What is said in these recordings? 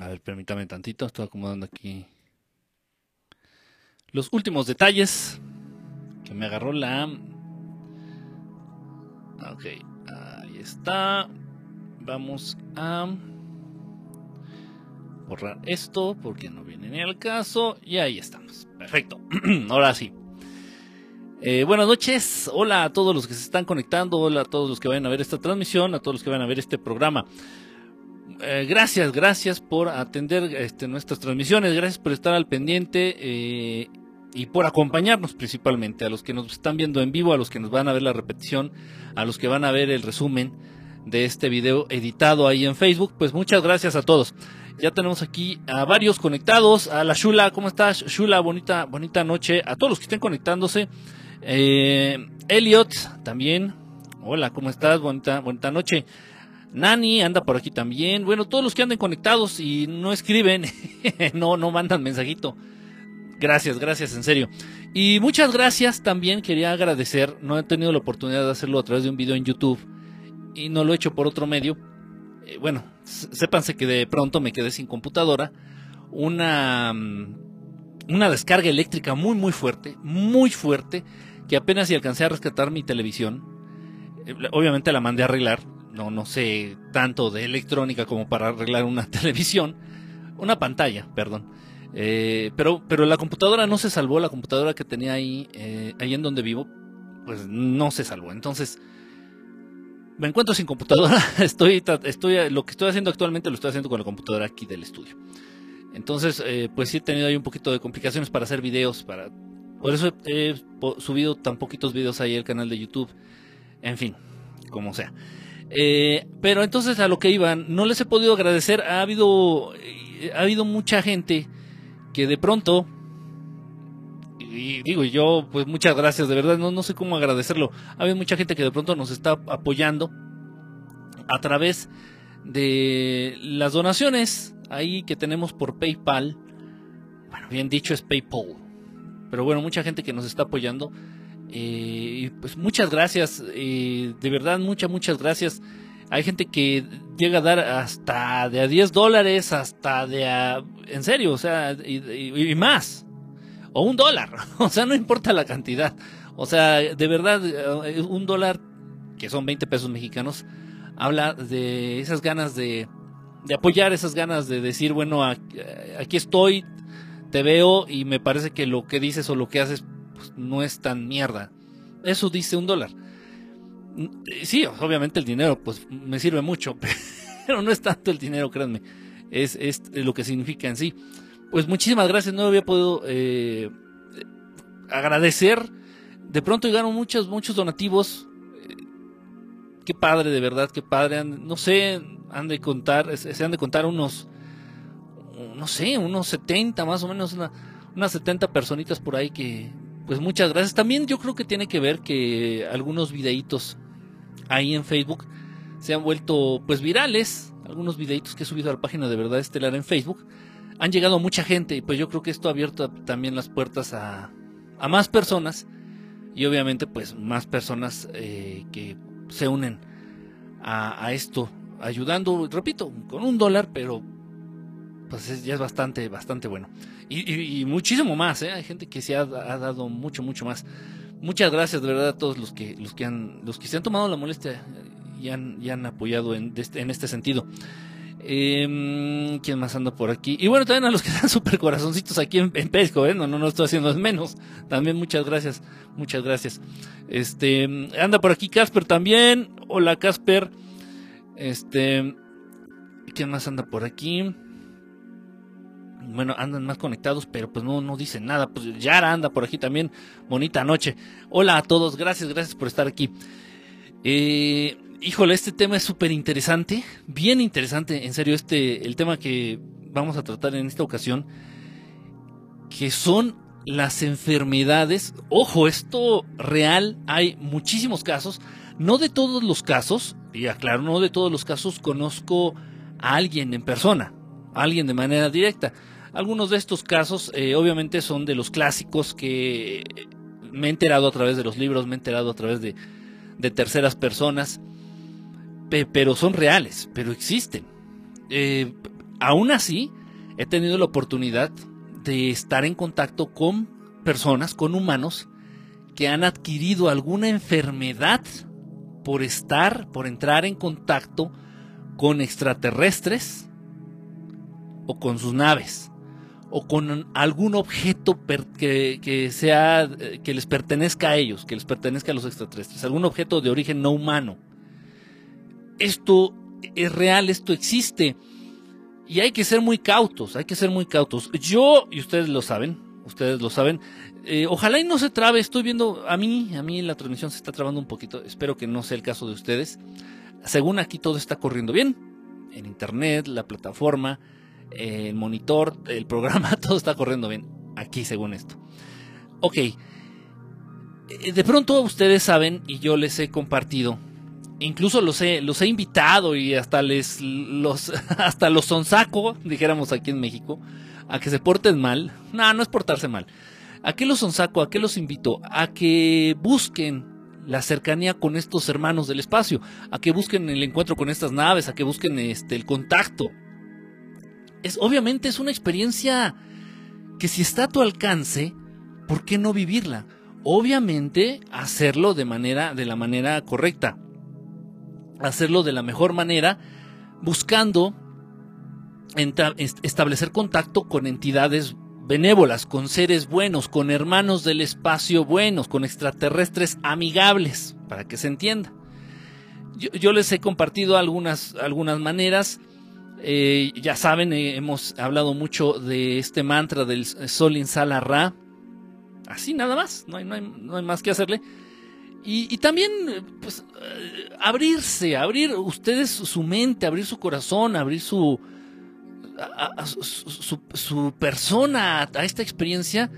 A ver, permítame tantito, estoy acomodando aquí los últimos detalles que me agarró la... Ok, ahí está. Vamos a borrar esto porque no viene ni al caso. Y ahí estamos. Perfecto. Ahora sí. Eh, buenas noches, hola a todos los que se están conectando, hola a todos los que vayan a ver esta transmisión, a todos los que vayan a ver este programa. Eh, gracias, gracias por atender este, nuestras transmisiones, gracias por estar al pendiente eh, y por acompañarnos principalmente, a los que nos están viendo en vivo, a los que nos van a ver la repetición, a los que van a ver el resumen de este video editado ahí en Facebook, pues muchas gracias a todos. Ya tenemos aquí a varios conectados, a la Shula, ¿cómo estás? Shula, bonita, bonita noche, a todos los que estén conectándose. Eh, Elliot también. Hola, ¿cómo estás? Bonita, bonita noche. Nani anda por aquí también. Bueno, todos los que anden conectados y no escriben, no, no mandan mensajito. Gracias, gracias, en serio. Y muchas gracias también, quería agradecer, no he tenido la oportunidad de hacerlo a través de un video en YouTube y no lo he hecho por otro medio. Eh, bueno, sépanse que de pronto me quedé sin computadora. Una, mm, una descarga eléctrica muy, muy fuerte, muy fuerte que apenas si alcancé a rescatar mi televisión. Eh, obviamente la mandé a arreglar. No, no sé tanto de electrónica como para arreglar una televisión. Una pantalla, perdón. Eh, pero, pero la computadora no se salvó. La computadora que tenía ahí, eh, ahí en donde vivo, pues no se salvó. Entonces, me encuentro sin computadora. Estoy, estoy, lo que estoy haciendo actualmente lo estoy haciendo con la computadora aquí del estudio. Entonces, pues sí he tenido ahí un poquito de complicaciones para hacer videos, para por eso he, subido tan poquitos videos ahí al canal de YouTube. En fin, como sea. Eh, pero entonces a lo que iban, no les he podido agradecer. Ha habido, eh, ha habido mucha gente que de pronto, y digo yo, pues muchas gracias, de verdad, no, no sé cómo agradecerlo. Ha habido mucha gente que de pronto nos está apoyando a través de las donaciones ahí que tenemos por PayPal. Bueno, bien dicho es PayPal. Pero bueno, mucha gente que nos está apoyando. Eh, pues muchas gracias, de verdad, muchas, muchas gracias. Hay gente que llega a dar hasta de a 10 dólares, hasta de a... En serio, o sea, y, más. O un dólar, o sea, no importa la cantidad. O sea, de verdad, eh, un dólar, que son 20 pesos mexicanos, habla de esas ganas de, de apoyar, esas ganas de decir, bueno, aquí estoy, te veo y me parece que lo que dices o lo que haces no es tan mierda. Eso dice un dólar. Sí, obviamente el dinero pues me sirve mucho, pero no es tanto el dinero, créanme. Es, es lo que significa en sí. Pues muchísimas gracias, no había podido eh, agradecer. De pronto llegaron muchos, muchos donativos. Qué padre, de verdad, qué padre. No sé, han de contar, se han de contar unos no sé, unos 70 más o menos, una, unas 70 personitas por ahí que, pues muchas gracias. También yo creo que tiene que ver que algunos videitos ahí en Facebook se han vuelto pues virales. Algunos videitos que he subido a la página de Verdad Estelar en Facebook han llegado a mucha gente y pues yo creo que esto ha abierto también las puertas a, a más personas y obviamente pues más personas eh, que se unen a, esto ayudando, repito, con un dólar, pero pues ya es bastante, bastante bueno. Y, muchísimo más, ¿eh? Hay gente que se ha, dado mucho, mucho más. Muchas gracias de verdad a todos los que, los que han, los que se han tomado la molestia y han, y han apoyado en, este, en este sentido. Eh, ¿Quién más anda por aquí? Y bueno, también a los que dan super corazoncitos aquí en, en Pesco, ¿eh? No, no, no estoy haciendo menos. También muchas gracias, muchas gracias. Este, anda por aquí Casper también. Hola Casper. Este, ¿quién más anda por aquí? Bueno, andan más conectados, pero pues no, no dicen nada. Pues Yara anda por aquí también. Bonita noche. Hola a todos, gracias, gracias por estar aquí. Eh, híjole, este tema es súper interesante, bien interesante, en serio, este, el tema que vamos a tratar en esta ocasión, que son las enfermedades. Ojo, esto real, hay muchísimos casos, no de todos los casos, y aclaro, no de todos los casos conozco a alguien en persona, alguien de manera directa algunos de estos casos eh, obviamente son de los clásicos que me he enterado a través de los libros, me he enterado a través de, terceras personas, pero son reales, pero existen. Eh, aún así, he tenido la oportunidad de estar en contacto con personas, con humanos, que han adquirido alguna enfermedad por estar, por entrar en contacto con extraterrestres o con sus naves o con algún objeto que, sea que les pertenezca a ellos, que les pertenezca a los extraterrestres, algún objeto de origen no humano. Esto es real, esto existe y hay que ser muy cautos, hay que ser muy cautos. Yo y ustedes lo saben, ustedes lo saben. Eh, ojalá y no se trabe, estoy viendo a mí, a mí la transmisión se está trabando un poquito. Espero que no sea el caso de ustedes. Según aquí todo está corriendo bien, en internet, la plataforma el monitor, el programa, todo está corriendo bien. Aquí, según esto. Ok. Eh, de pronto ustedes saben, y yo les he compartido, incluso los he, los he invitado y hasta les los hasta los sonsaco, dijéramos aquí en México, a que se porten mal. No, no es portarse mal. ¿A qué los sonsaco? ¿A qué los invito? A que busquen la cercanía con estos hermanos del espacio, a que busquen el encuentro con estas naves, a que busquen este el contacto es, obviamente es una experiencia que si está a tu alcance, ¿por qué no vivirla? Obviamente hacerlo de manera, de la manera correcta. Hacerlo de la mejor manera, buscando establecer contacto con entidades benévolas, con seres buenos, con hermanos del espacio buenos, con extraterrestres amigables, para que se entienda. Yo, les he compartido algunas, algunas maneras eh, ya saben, eh, hemos hablado mucho de este mantra del Sol Insala Ra. Así nada más, no hay, no hay, más que hacerle. Y, también, pues, eh, abrirse, abrir ustedes su mente, abrir su corazón, abrir su, su, su, persona a esta experiencia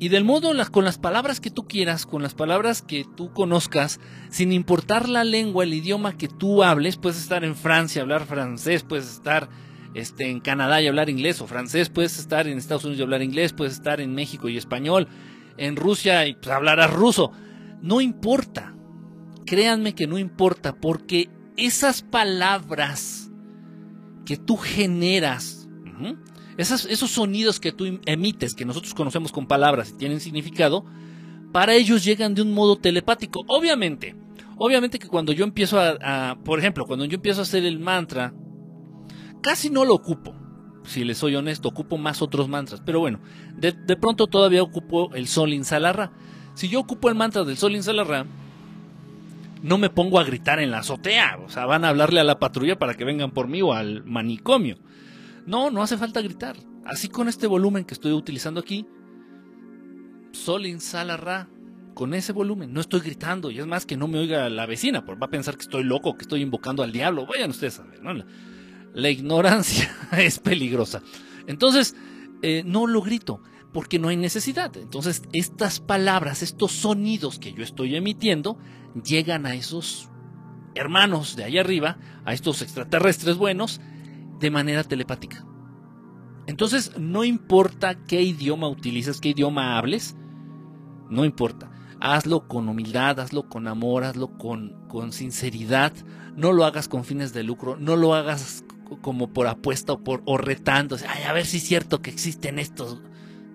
y del modo con las palabras que tú quieras, con las palabras que tú conozcas, sin importar la lengua, el idioma que tú hables, puedes estar en Francia, hablar francés, puedes estar este, en Canadá y hablar inglés o francés, puedes estar en Estados Unidos y hablar inglés, puedes estar en México y español, en Rusia y pues, hablarás ruso. No importa, créanme que no importa, porque esas palabras que tú generas, esos sonidos que tú em, emites, que nosotros conocemos con palabras y tienen significado, para ellos llegan de un modo telepático. Obviamente, obviamente que cuando yo empiezo a, por ejemplo, cuando yo empiezo a hacer el mantra, casi no lo ocupo. Si les soy honesto, ocupo más otros mantras. Pero bueno, de, pronto todavía ocupo el Sol Insalarra. Si yo ocupo el mantra del Sol Insalarra, no me pongo a gritar en la azotea. O sea, van a hablarle a la patrulla para que vengan por mí o al manicomio. No, no hace falta gritar. Así con este volumen que estoy utilizando aquí, sol, sala, ra, con ese volumen, no estoy gritando, y es más que no me oiga la vecina, porque va a pensar que estoy loco, que estoy invocando al diablo. Vayan ustedes a ver, ¿no? La, ignorancia es peligrosa. Entonces, eh, no lo grito, porque no hay necesidad. Entonces, estas palabras, estos sonidos que yo estoy emitiendo, llegan a esos hermanos de allá arriba, a estos extraterrestres buenos, de manera telepática. Entonces, no importa qué idioma utilices, qué idioma hables, no importa. Hazlo con humildad, hazlo con amor, hazlo con, con sinceridad. No lo hagas con fines de lucro, no lo hagas como por apuesta o, por, retando. Ay, a ver si es cierto que existen estos.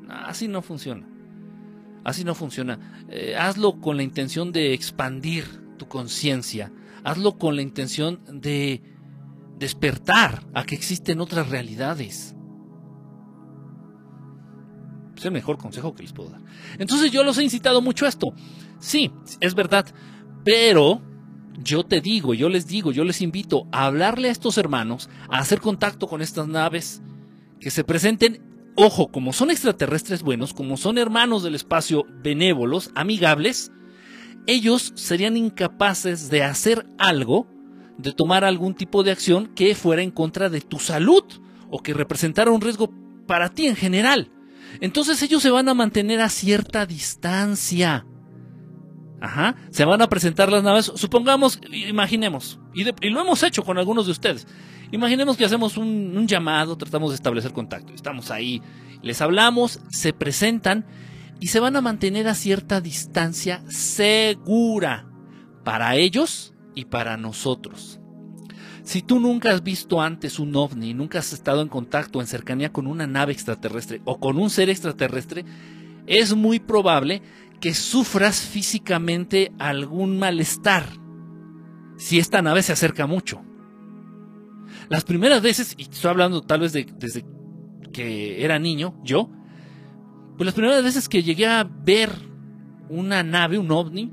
así no funciona. Así no funciona. Eh, hazlo con la intención de expandir tu conciencia. Hazlo con la intención de despertar a que existen otras realidades. Es el mejor consejo que les puedo dar. Entonces yo los he incitado mucho a esto. Sí, es verdad. Pero yo te digo, yo les digo, yo les invito a hablarle a estos hermanos, a hacer contacto con estas naves, que se presenten, ojo, como son extraterrestres buenos, como son hermanos del espacio benévolos, amigables, ellos serían incapaces de hacer algo de tomar algún tipo de acción que fuera en contra de tu salud o que representara un riesgo para ti en general. Entonces ellos se van a mantener a cierta distancia. Ajá, se van a presentar las naves. Supongamos, imaginemos, y, lo hemos hecho con algunos de ustedes. Imaginemos que hacemos un, un llamado, tratamos de establecer contacto. Estamos ahí, les hablamos, se presentan y se van a mantener a cierta distancia segura para ellos y para nosotros. Si tú nunca has visto antes un ovni, nunca has estado en contacto, en cercanía con una nave extraterrestre o con un ser extraterrestre, es muy probable que sufras físicamente algún malestar si esta nave se acerca mucho. Las primeras veces, y estoy hablando tal vez de, desde que era niño, yo, pues las primeras veces que llegué a ver una nave, un ovni,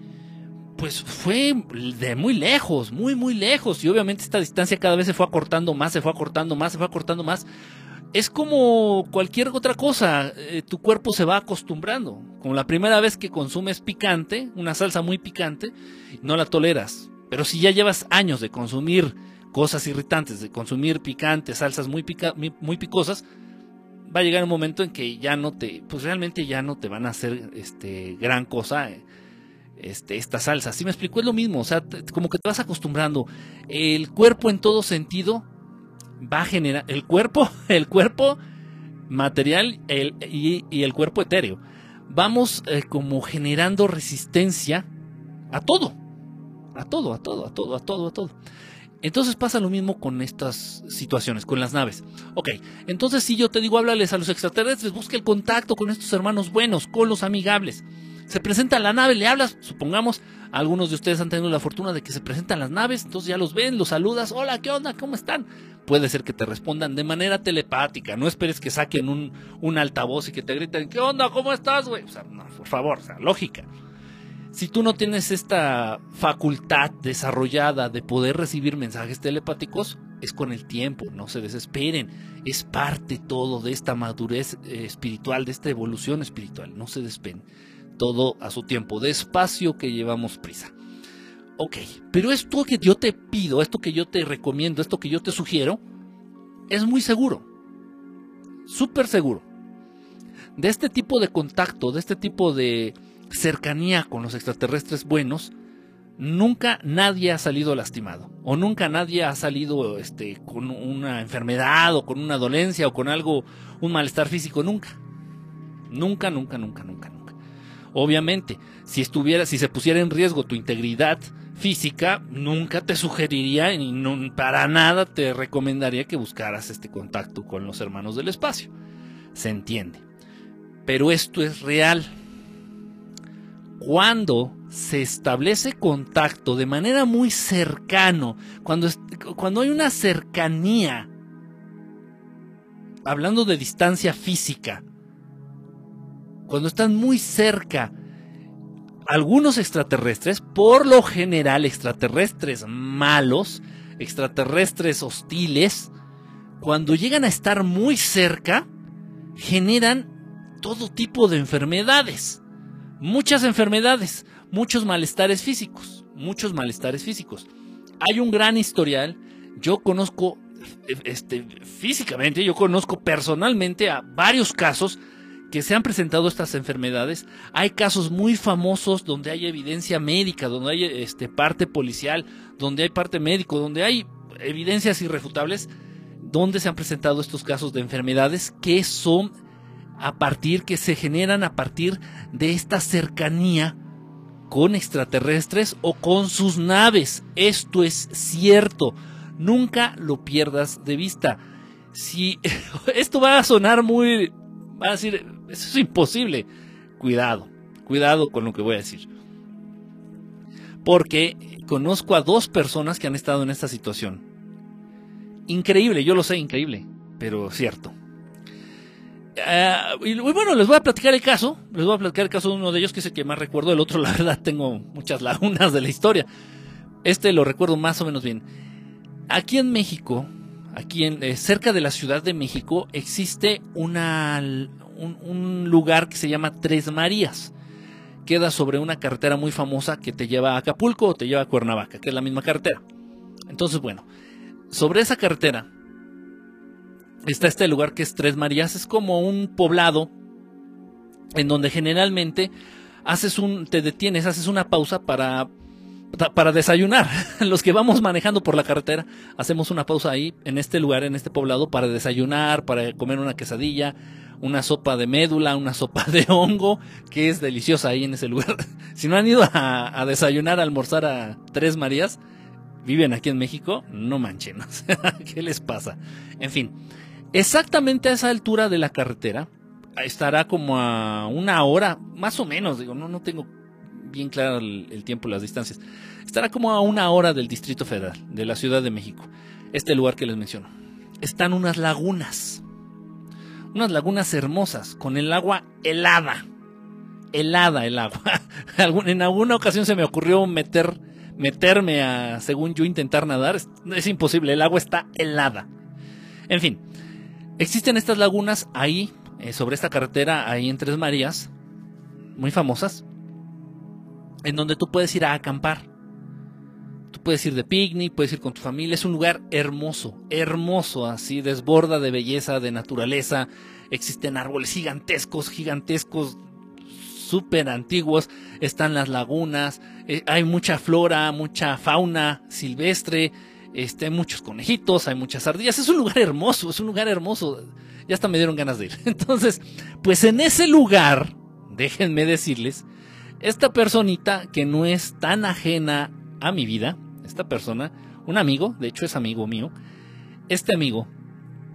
pues fue de muy lejos, muy, muy lejos. Y obviamente esta distancia cada vez se fue acortando más, se fue acortando más, se fue acortando más. Es como cualquier otra cosa, eh, tu cuerpo se va acostumbrando. Como la primera vez que consumes picante, una salsa muy picante, no la toleras. Pero si ya llevas años de consumir cosas irritantes, de consumir picante, salsas muy, muy picosas, va a llegar un momento en que ya no te, pues realmente ya no te van a hacer este gran cosa eh, este, esta salsa. Si me explico, es lo mismo, o sea, como que te vas acostumbrando. El cuerpo en todo sentido va a generar, el cuerpo, el cuerpo material el, y, el cuerpo etéreo. Vamos eh, como generando resistencia a todo, a todo, a todo, a todo, a todo, a todo. Entonces pasa lo mismo con estas situaciones, con las naves. Ok, entonces si yo te digo háblales a los extraterrestres, busca el contacto con estos hermanos buenos, con los amigables. Se presenta la nave, le hablas, supongamos, algunos de ustedes han tenido la fortuna de que se presentan las naves, entonces ya los ven, los saludas, hola, ¿qué onda? ¿Cómo están? Puede ser que te respondan de manera telepática, no esperes que saquen un, un altavoz y que te griten, ¿qué onda? ¿Cómo estás, güey? O sea, no, por favor, o sea, lógica. Si tú no tienes esta facultad desarrollada de poder recibir mensajes telepáticos, es con el tiempo, no se desesperen. Es parte todo de esta madurez eh, espiritual, de esta evolución espiritual, no se despeguen. Todo a su tiempo, despacio que llevamos prisa. Ok, pero esto que yo te pido, esto que yo te recomiendo, esto que yo te sugiero, es muy seguro. Súper seguro. De este tipo de contacto, de este tipo de cercanía con los extraterrestres buenos, nunca nadie ha salido lastimado o nunca nadie ha salido este, con una enfermedad o con una dolencia o con algo, un malestar físico, nunca. Nunca, nunca, nunca, nunca, nunca. Obviamente, si estuviera, si se pusiera en riesgo tu integridad física, nunca te sugeriría y para nada te recomendaría que buscaras este contacto con los hermanos del espacio. Se entiende. Pero esto es real cuando se establece contacto de manera muy cercano, cuando, cuando hay una cercanía, hablando de distancia física, cuando están muy cerca, algunos extraterrestres, por lo general extraterrestres malos, extraterrestres hostiles, cuando llegan a estar muy cerca, generan todo tipo de enfermedades muchas enfermedades, muchos malestares físicos, muchos malestares físicos. Hay un gran historial, yo conozco este, físicamente, yo conozco personalmente a varios casos que se han presentado estas enfermedades. Hay casos muy famosos donde hay evidencia médica, donde hay este, parte policial, donde hay parte médico, donde hay evidencias irrefutables, donde se han presentado estos casos de enfermedades que son a partir, que se generan a partir de esta cercanía con extraterrestres o con sus naves. Esto es cierto. Nunca lo pierdas de vista. Si esto va a sonar muy... Va a decir, eso es imposible. Cuidado, cuidado con lo que voy a decir. Porque conozco a dos personas que han estado en esta situación. Increíble, yo lo sé, increíble, pero cierto. Eh, y bueno, les voy a platicar el caso. Les voy a platicar el caso de uno de ellos, que es el que más recuerdo. El otro, la verdad, tengo muchas lagunas de la historia. Este lo recuerdo más o menos bien. Aquí en México, aquí eh, cerca de la Ciudad de México, existe una, un, lugar que se llama Tres Marías. Queda sobre una carretera muy famosa que te lleva a Acapulco o te lleva a Cuernavaca, que es la misma carretera. Entonces, bueno, sobre esa carretera está este lugar que es Tres Marías, es como un poblado en donde generalmente haces un, te detienes, haces una pausa para, para desayunar. Los que vamos manejando por la carretera, hacemos una pausa ahí, en este lugar, en este poblado, para desayunar, para comer una quesadilla, una sopa de médula, una sopa de hongo, que es deliciosa ahí en ese lugar. Si no han ido a, desayunar, a almorzar a Tres Marías, viven aquí en México, no manchen, ¿qué les pasa? En fin, exactamente a esa altura de la carretera, estará como a una hora, más o menos, digo, no, no tengo bien claro el, tiempo y las distancias, estará como a una hora del Distrito Federal, de la Ciudad de México, este lugar que les menciono. Están unas lagunas, unas lagunas hermosas, con el agua helada, helada el agua. en alguna ocasión se me ocurrió meter, meterme a, según yo, intentar nadar. Es, es, imposible, el agua está helada. En fin, existen estas lagunas ahí, eh, sobre esta carretera, ahí en Tres Marías, muy famosas, en donde tú puedes ir a acampar. Tú puedes ir de picnic, puedes ir con tu familia. Es un lugar hermoso, hermoso, así, desborda de belleza, de naturaleza. Existen árboles gigantescos, gigantescos, súper antiguos, están las lagunas, eh, hay mucha flora, mucha fauna silvestre, este, hay muchos conejitos, hay muchas ardillas, es un lugar hermoso, es un lugar hermoso, ya hasta me dieron ganas de ir. Entonces, pues en ese lugar, déjenme decirles, esta personita que no es tan ajena a mi vida, esta persona, un amigo, de hecho es amigo mío, este amigo,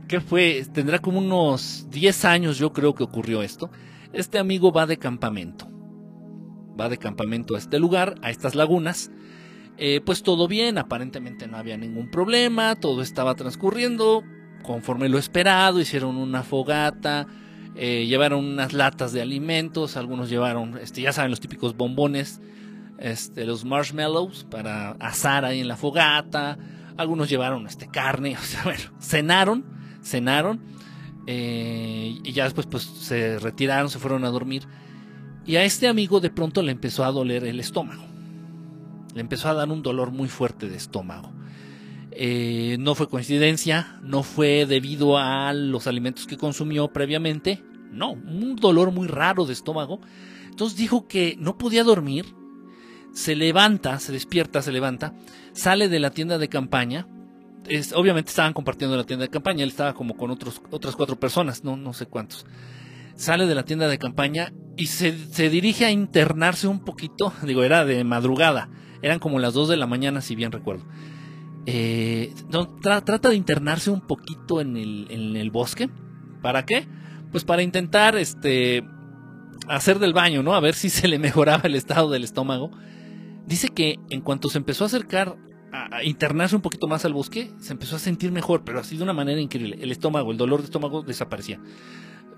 que fue, tendrá como unos 10 años yo creo que ocurrió esto, este amigo va de campamento. Va de campamento a este lugar, a estas lagunas. Eh, pues todo bien, aparentemente no había ningún problema, todo estaba transcurriendo conforme lo esperado, hicieron una fogata, eh, llevaron unas latas de alimentos, algunos llevaron, este, ya saben, los típicos bombones, este, los marshmallows para asar ahí en la fogata, algunos llevaron este, carne, cenaron, cenaron eh, y ya después pues se retiraron, se fueron a dormir. Y a este amigo de pronto le empezó a doler el estómago. Le empezó a dar un dolor muy fuerte de estómago. Eh, no fue coincidencia, no fue debido a los alimentos que consumió previamente. No, un dolor muy raro de estómago. Entonces dijo que no podía dormir. Se levanta, se despierta, se levanta, sale de la tienda de campaña obviamente estaban compartiendo la tienda de campaña, él estaba como con otros, otras cuatro personas, no, no sé cuántos. Sale de la tienda de campaña y se, dirige a internarse un poquito, digo, era de madrugada, eran como las 2 de la mañana, si bien recuerdo. Eh, trata de internarse un poquito en el, bosque. ¿Para qué? Pues para intentar este, hacer del baño, ¿no? A ver si se le mejoraba el estado del estómago. Dice que en cuanto se empezó a acercar a, internarse un poquito más al bosque, se empezó a sentir mejor, pero así de una manera increíble. El estómago, el dolor de estómago desaparecía.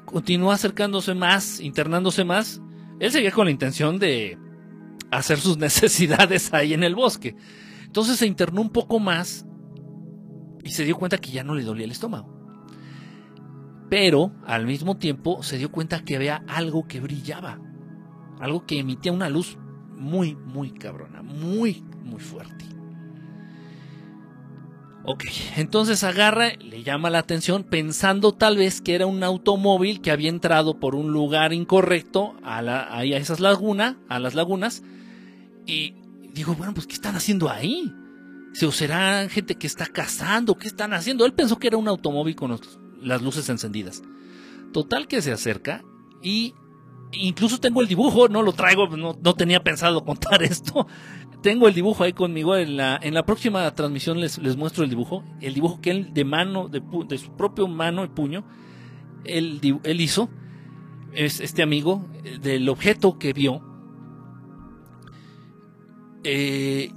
Continuó acercándose más, internándose más. Él seguía con la intención de hacer sus necesidades ahí en el bosque. Entonces se internó un poco más y se dio cuenta que ya no le dolía el estómago. Pero al mismo tiempo se dio cuenta que había algo que brillaba, algo que emitía una luz muy, muy cabrona, muy, muy fuerte. Ok, entonces agarra, le llama la atención pensando tal vez que era un automóvil que había entrado por un lugar incorrecto a, la, a esas lagunas, a las lagunas, y dijo, bueno, pues ¿qué están haciendo ahí? ¿Se será gente que está cazando? ¿Qué están haciendo? Él pensó que era un automóvil con las luces encendidas. Total que se acerca y incluso tengo el dibujo, no lo traigo, no, no tenía pensado contar esto, tengo el dibujo ahí conmigo. En la, en la próxima transmisión les, les muestro el dibujo. El dibujo que él de mano, de, de su propio mano y puño, él, él, hizo. Es este amigo del objeto que vio. Eh,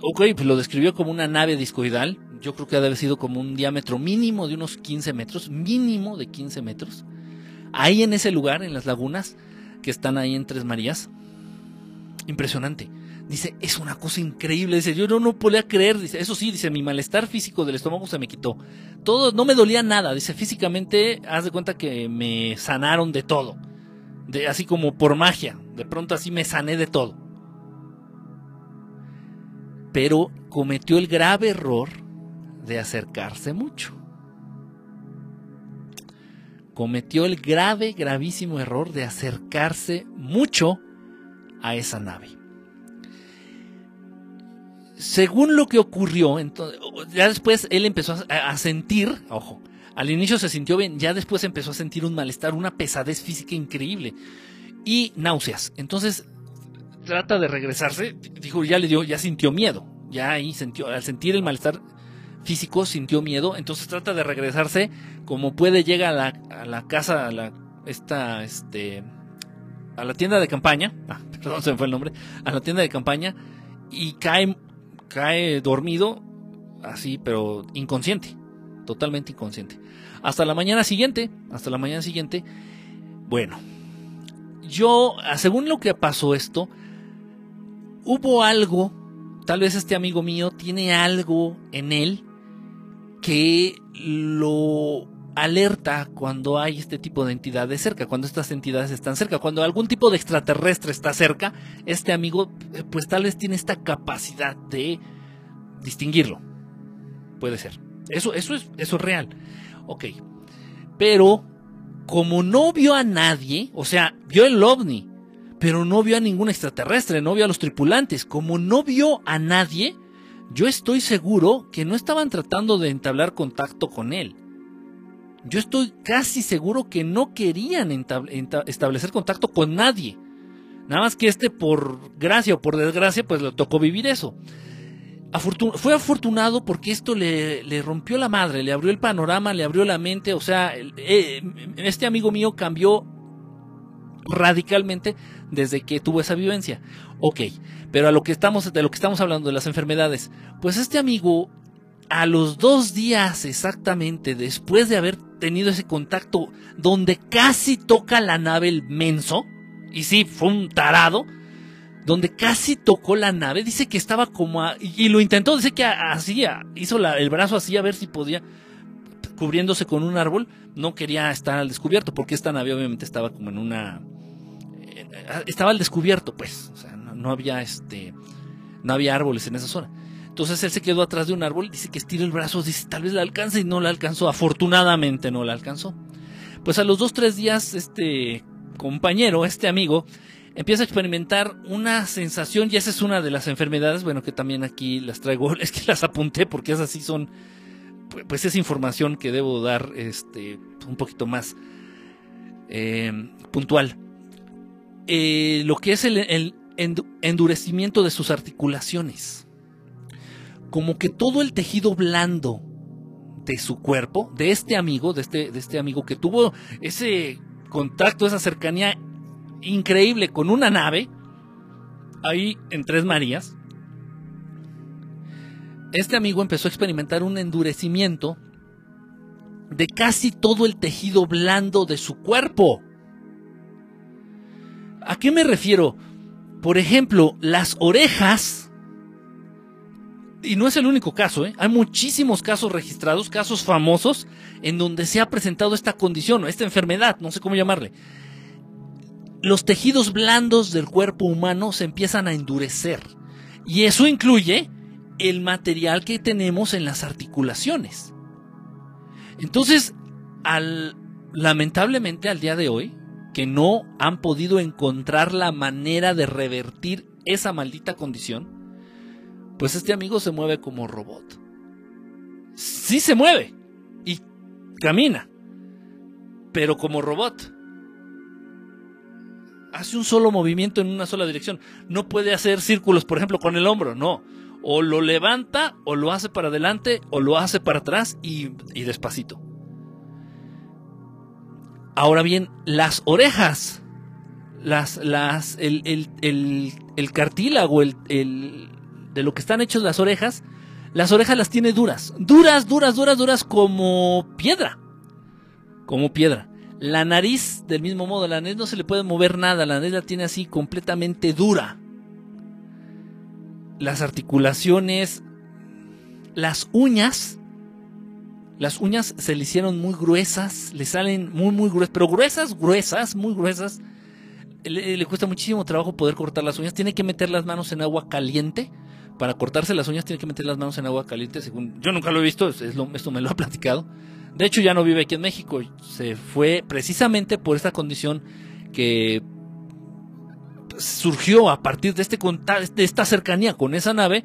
ok, pues lo describió como una nave discoidal. Yo creo que ha de haber sido como un diámetro mínimo de unos 15 metros. Mínimo de 15 metros. Ahí en ese lugar, en las lagunas que están ahí en Tres Marías. Impresionante. Dice, es una cosa increíble. Dice, yo no, podía creer. Dice, eso sí, dice, mi malestar físico del estómago se me quitó. Todo, no me dolía nada. Dice, físicamente, haz de cuenta que me sanaron de todo. De, así como por magia. De pronto así me sané de todo. Pero cometió el grave error de acercarse mucho. Cometió el grave, gravísimo error de acercarse mucho a esa nave según lo que ocurrió, entonces, ya después él empezó a, sentir, ojo, al inicio se sintió bien, ya después empezó a sentir un malestar, una pesadez física increíble y náuseas. Entonces trata de regresarse, dijo, ya le dio, ya sintió miedo, Ya ahí sintió, al sentir el malestar físico, sintió miedo, entonces trata de regresarse como puede, llega a la, a la casa, a la, esta, este, a la tienda de campaña, ah, perdón, se me fue el nombre, a la tienda de campaña y cae, cae dormido, así, pero inconsciente, totalmente inconsciente. Hasta la mañana siguiente, hasta la mañana siguiente, bueno, yo, según lo que pasó esto, hubo algo, tal vez este amigo mío tiene algo en él que lo alerta cuando hay este tipo de entidades cerca, cuando estas entidades están cerca, cuando algún tipo de extraterrestre está cerca, este amigo eh, pues tal vez tiene esta capacidad de distinguirlo. Puede ser. Eso, eso, es, eso es real. Ok. Pero como no vio a nadie, o sea, vio el ovni, pero no vio a ningún extraterrestre, no vio a los tripulantes, como no vio a nadie, yo estoy seguro que no estaban tratando de entablar contacto con él. Yo estoy casi seguro que no querían establecer contacto con nadie. Nada más que este por gracia o por desgracia pues le tocó vivir eso. fue afortunado porque esto le, rompió la madre, le abrió el panorama, le abrió la mente. O sea, eh, este amigo mío cambió radicalmente desde que tuvo esa vivencia. Ok, pero a lo que estamos, de lo que estamos hablando, de las enfermedades, pues este amigo, a los dos días exactamente después de haber tenido ese contacto donde casi toca la nave el menso, y sí, fue un tarado, donde casi tocó la nave, dice que estaba como y, lo intentó, dice que hacía, hizo el brazo así a ver si podía, cubriéndose con un árbol, no quería estar al descubierto, porque esta nave obviamente estaba como en una, eh, estaba al descubierto, pues, o sea, no, había este, no había árboles en esa zona. Entonces él se quedó atrás de un árbol, dice que estira el brazo, dice tal vez la alcance y no la alcanzó. Afortunadamente no la alcanzó. Pues a los dos, tres días, este compañero, este amigo, empieza a experimentar una sensación, y esa es una de las enfermedades, bueno, que también aquí las traigo, es que las apunté porque esas sí son, pues es información que debo dar este, un poquito más eh, puntual. Eh, lo que es el endurecimiento de sus articulaciones como que todo el tejido blando de su cuerpo, de este amigo, de este, de este amigo que tuvo ese contacto, esa cercanía increíble con una nave, ahí en Tres Marías, este amigo empezó a experimentar un endurecimiento de casi todo el tejido blando de su cuerpo. ¿A qué me refiero? Por ejemplo, las orejas y no es el único caso, ¿eh? hay muchísimos casos registrados, casos famosos, en donde se ha presentado esta condición esta enfermedad, no sé cómo llamarle. Los tejidos blandos del cuerpo humano se empiezan a endurecer. Y eso incluye el material que tenemos en las articulaciones. Entonces, lamentablemente al día de hoy, que no han podido encontrar la manera de revertir esa maldita condición, pues este amigo se mueve como robot. Sí se mueve y camina, pero como robot. Hace un solo movimiento en una sola dirección. No puede hacer círculos, por ejemplo, con el hombro, no. O lo levanta, o lo hace para adelante, o lo hace para atrás y, despacito. Ahora bien, las orejas, las, las, el, el, el cartílago, el, de lo que están hechos las orejas, las orejas las tiene duras, duras, duras, duras, duras como piedra, como piedra. La nariz, del mismo modo, la nariz no se le puede mover nada, la nariz la tiene así completamente dura. Las articulaciones, las uñas, las uñas se le hicieron muy gruesas, le salen muy, muy gruesas, pero gruesas, gruesas, muy gruesas. Le, cuesta muchísimo trabajo poder cortar las uñas, tiene que meter las manos en agua caliente para cortarse las uñas tiene que meter las manos en agua caliente, según yo nunca lo he visto, es esto me lo ha platicado. De hecho ya no vive aquí en México, se fue precisamente por esta condición que surgió a partir de este de esta cercanía con esa nave,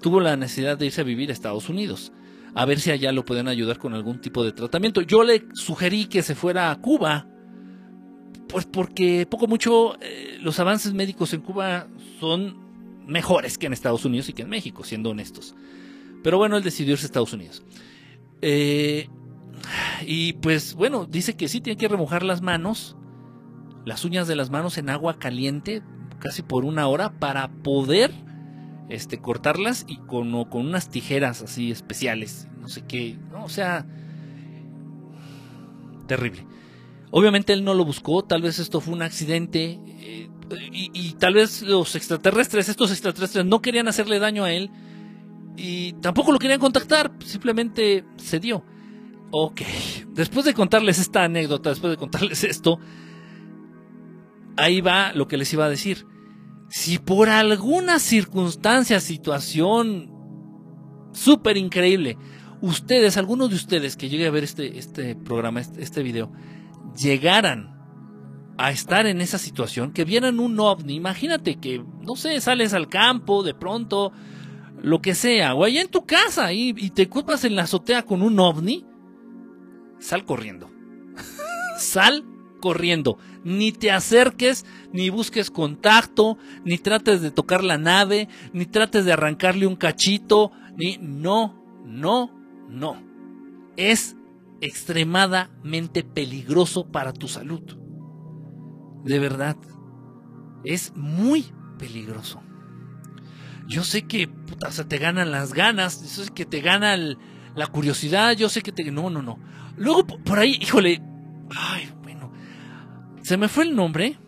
tuvo la necesidad de irse a vivir a Estados Unidos, a ver si allá lo pueden ayudar con algún tipo de tratamiento. Yo le sugerí que se fuera a Cuba, pues porque poco mucho eh, los avances médicos en Cuba son mejores que en Estados Unidos y que en México, siendo honestos. Pero bueno, él decidió irse a Estados Unidos. Eh, y pues bueno, dice que sí tiene que remojar las manos, las uñas de las manos en agua caliente, casi por una hora, para poder este, cortarlas y con, con unas tijeras así especiales, no sé qué, o sea, terrible. Obviamente él no lo buscó, tal vez esto fue un accidente eh, y, y, tal vez los extraterrestres, estos extraterrestres no querían hacerle daño a él y tampoco lo querían contactar, simplemente se dio. Ok, después de contarles esta anécdota, después de contarles esto, ahí va lo que les iba a decir. Si por alguna circunstancia, situación súper increíble, ustedes, algunos de ustedes que llegue a ver este, este programa, este, este video, llegaran a estar en esa situación, que vieran un ovni, imagínate que, no sé, sales al campo de pronto, lo que sea, o allá en tu casa y, y te ocupas en la azotea con un ovni, sal corriendo. sal corriendo. Ni te acerques, ni busques contacto, ni trates de tocar la nave, ni trates de arrancarle un cachito, ni no, no, no. Es extremadamente peligroso para tu salud. De verdad. Es muy peligroso. Yo sé que puta, o te ganan las ganas, yo sé que te gana la curiosidad, yo sé que te... No, no, no. Luego por ahí, híjole, ay, se me fue el nombre.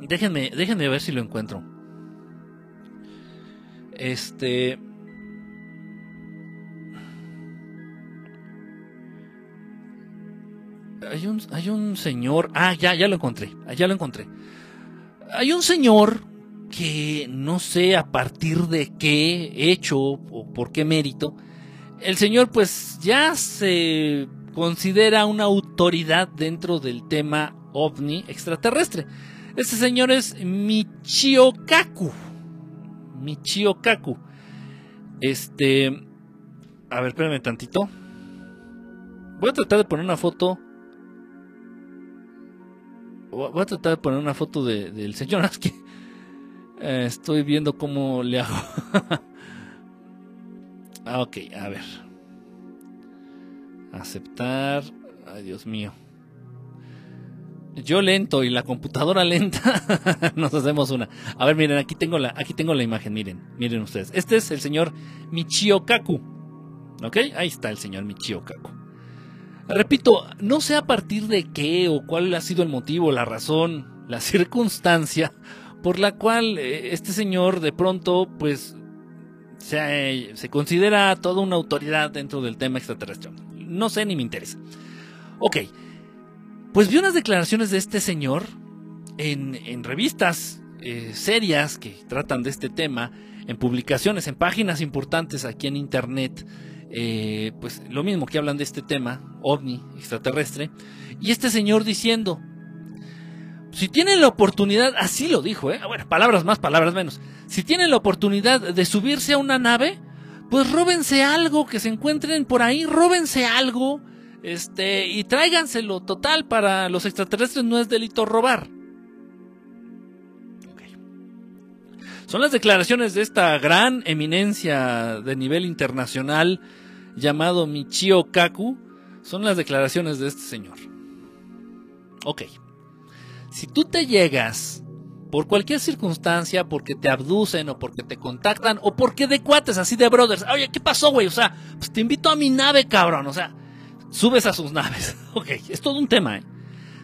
Déjenme, déjenme ver si lo encuentro. Este, hay un, hay un señor. Ah, ya, ya lo encontré. Ya lo encontré. Hay un señor que no sé a partir de qué hecho o por qué mérito. El señor, pues ya se considera una autoridad dentro del tema ovni extraterrestre. Este señor es Michio Kaku. Michio Kaku. Este. A ver, espérame tantito. Voy a tratar de poner una foto Voy a tratar de poner una foto del señor. Es que eh, estoy viendo cómo le hago. ah, ok, a ver. Aceptar. Ay, Dios mío. Yo lento y la computadora lenta. Nos hacemos una. A ver, miren, aquí tengo la, aquí tengo la imagen. Miren, miren ustedes. Este es el señor Michio Kaku. ¿Ok? Ahí está el señor Michio Kaku. Repito, no sé a partir de qué o cuál ha sido el motivo, la razón, la circunstancia por la cual eh, este señor de pronto pues se, se, considera toda una autoridad dentro del tema extraterrestre. No sé ni me interesa. Ok, pues vi unas declaraciones de este señor en, en revistas eh, serias que tratan de este tema, en publicaciones, en páginas importantes aquí en Internet. Eh, pues lo mismo que hablan de este tema, ovni, extraterrestre, y este señor diciendo, si tienen la oportunidad, así lo dijo, ¿eh? bueno, palabras más, palabras menos, si tienen la oportunidad de subirse a una nave, pues róbense algo que se encuentren por ahí, róbense algo, este, y tráiganselo, total, para los extraterrestres no es delito robar. Son las declaraciones de esta gran eminencia de nivel internacional llamado Michio Kaku. Son las declaraciones de este señor. Ok. Si tú te llegas por cualquier circunstancia, porque te abducen o porque te contactan o porque de cuates así de brothers, oye, ¿qué pasó, güey? O sea, pues te invito a mi nave, cabrón. O sea, subes a sus naves. Ok, es todo un tema, ¿eh?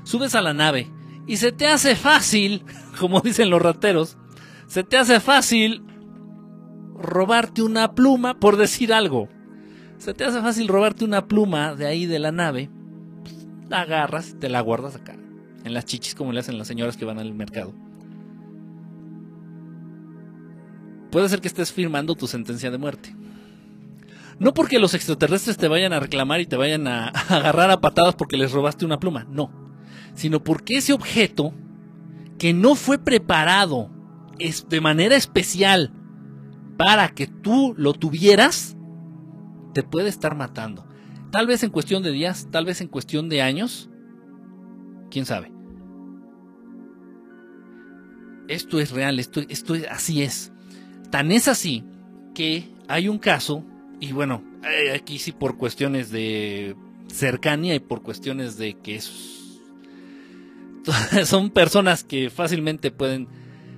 Subes a la nave y se te hace fácil, como dicen los rateros, se te hace fácil robarte una pluma por decir algo. Se te hace fácil robarte una pluma de ahí de la nave, la agarras y te la guardas acá, en las chichis como le hacen las señoras que van al mercado. Puede ser que estés firmando tu sentencia de muerte. No porque los extraterrestres te vayan a reclamar y te vayan a, agarrar a patadas porque les robaste una pluma, no. Sino porque ese objeto que no fue preparado es de manera especial para que tú lo tuvieras, te puede estar matando. Tal vez en cuestión de días, tal vez en cuestión de años, quién sabe. esto es real, esto, esto así es. Tan es así que hay un caso, y bueno, eh, aquí sí por cuestiones de cercanía y por cuestiones de que son personas que fácilmente pueden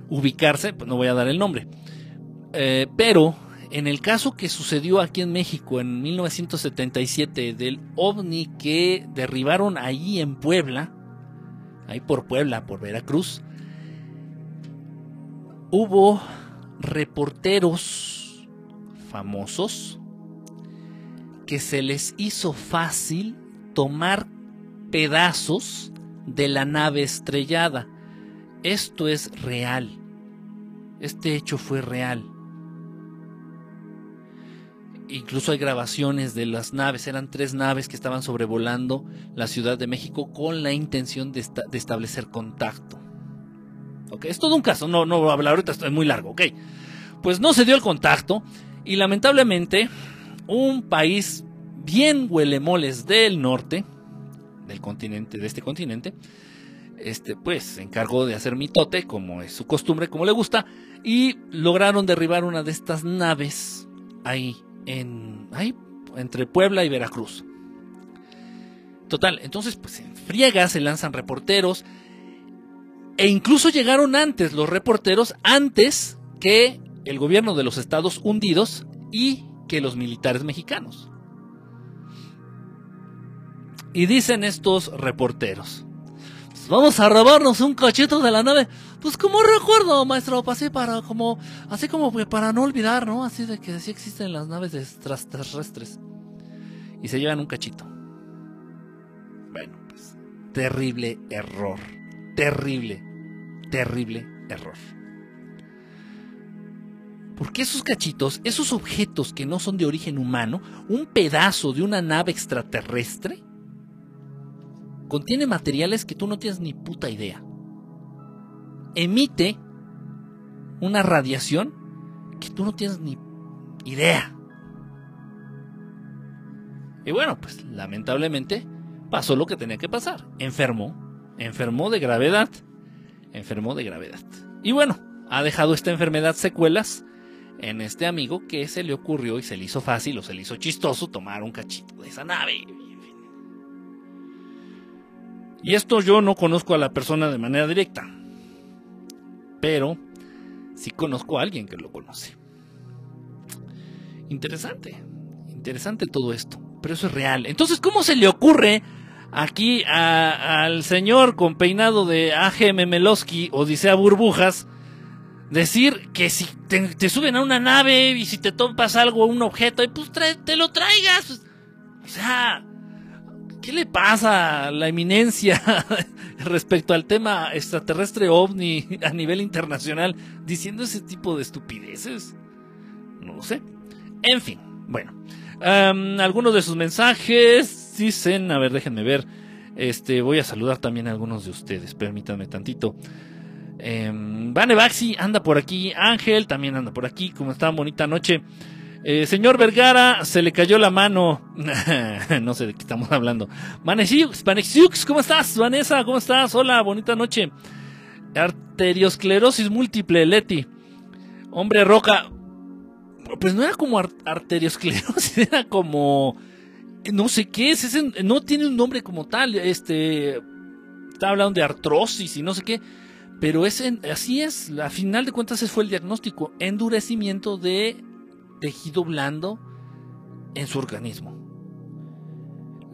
ubicarse, pues no voy a dar el nombre. Eh, pero en el caso que sucedió aquí en México en 1977 del ovni que derribaron ahí en Puebla, ahí por Puebla, por Veracruz, hubo reporteros famosos que se les hizo fácil tomar pedazos de la nave estrellada. Esto es real. Este hecho fue real. Incluso hay grabaciones de las naves, eran tres naves que estaban sobrevolando la Ciudad de México con la intención de, establecer contacto. Es todo un caso, no, no voy a hablar ahorita, es muy largo, ok. Pues no se dio el contacto y lamentablemente un país bien huelemoles del norte, del continente, de este continente, este, pues se encargó de hacer mitote, como es su costumbre, como le gusta, y lograron derribar una de estas naves ahí, en, ahí, entre Puebla y Veracruz. Total, entonces, pues en friega se lanzan reporteros, e incluso llegaron antes los reporteros, antes que el gobierno de los Estados Hundidos y que los militares mexicanos. Y dicen estos reporteros, pues vamos a robarnos un cachito de la nave. Pues como recuerdo, maestro, pues así para como, así como para no olvidar, ¿no? Así de que sí existen las naves extraterrestres. Y se llevan un cachito. Bueno, pues terrible error. Terrible, terrible error. Porque esos cachitos, esos objetos que no son de origen humano, un pedazo de una nave extraterrestre, contiene materiales que tú no tienes ni puta idea. Emite una radiación que tú no tienes ni idea. Y bueno, pues lamentablemente pasó lo que tenía que pasar. Enfermó, enfermó de gravedad, enfermó de gravedad. Y bueno, ha dejado esta enfermedad secuelas en este amigo que se le ocurrió y se le hizo fácil o se le hizo chistoso tomar un cachito de esa nave. Y esto yo no conozco a la persona de manera directa, pero sí conozco a alguien que lo conoce. Interesante, interesante todo esto, pero eso es real. Entonces, ¿cómo se le ocurre aquí al señor con peinado de A.G.M. Melowski, Odisea Burbujas, decir que si te, suben a una nave y si te topas algo, un objeto, y pues te lo traigas. O sea, ¿qué le pasa a la eminencia respecto al tema extraterrestre ovni a nivel internacional diciendo ese tipo de estupideces? No lo sé. En fin, bueno. algunos de sus mensajes dicen, a ver, déjenme ver. Este, voy a saludar también a algunos de ustedes, permítanme tantito. Eh, Vane Baxi anda por aquí. Ángel también anda por aquí. Como está, bonita noche. Eh, señor Vergara, se le cayó la mano. no sé de qué estamos hablando. Vanesiux, ¿cómo estás? Vanessa, ¿cómo estás? Hola, bonita noche. Arteriosclerosis múltiple, Leti. Hombre roca. Pues no era como arteriosclerosis, era como. No sé qué es, no tiene un nombre como tal. Este. Está hablando de artrosis y no sé qué. Pero es así es, a final de cuentas ese fue el diagnóstico, endurecimiento de tejido blando en su organismo.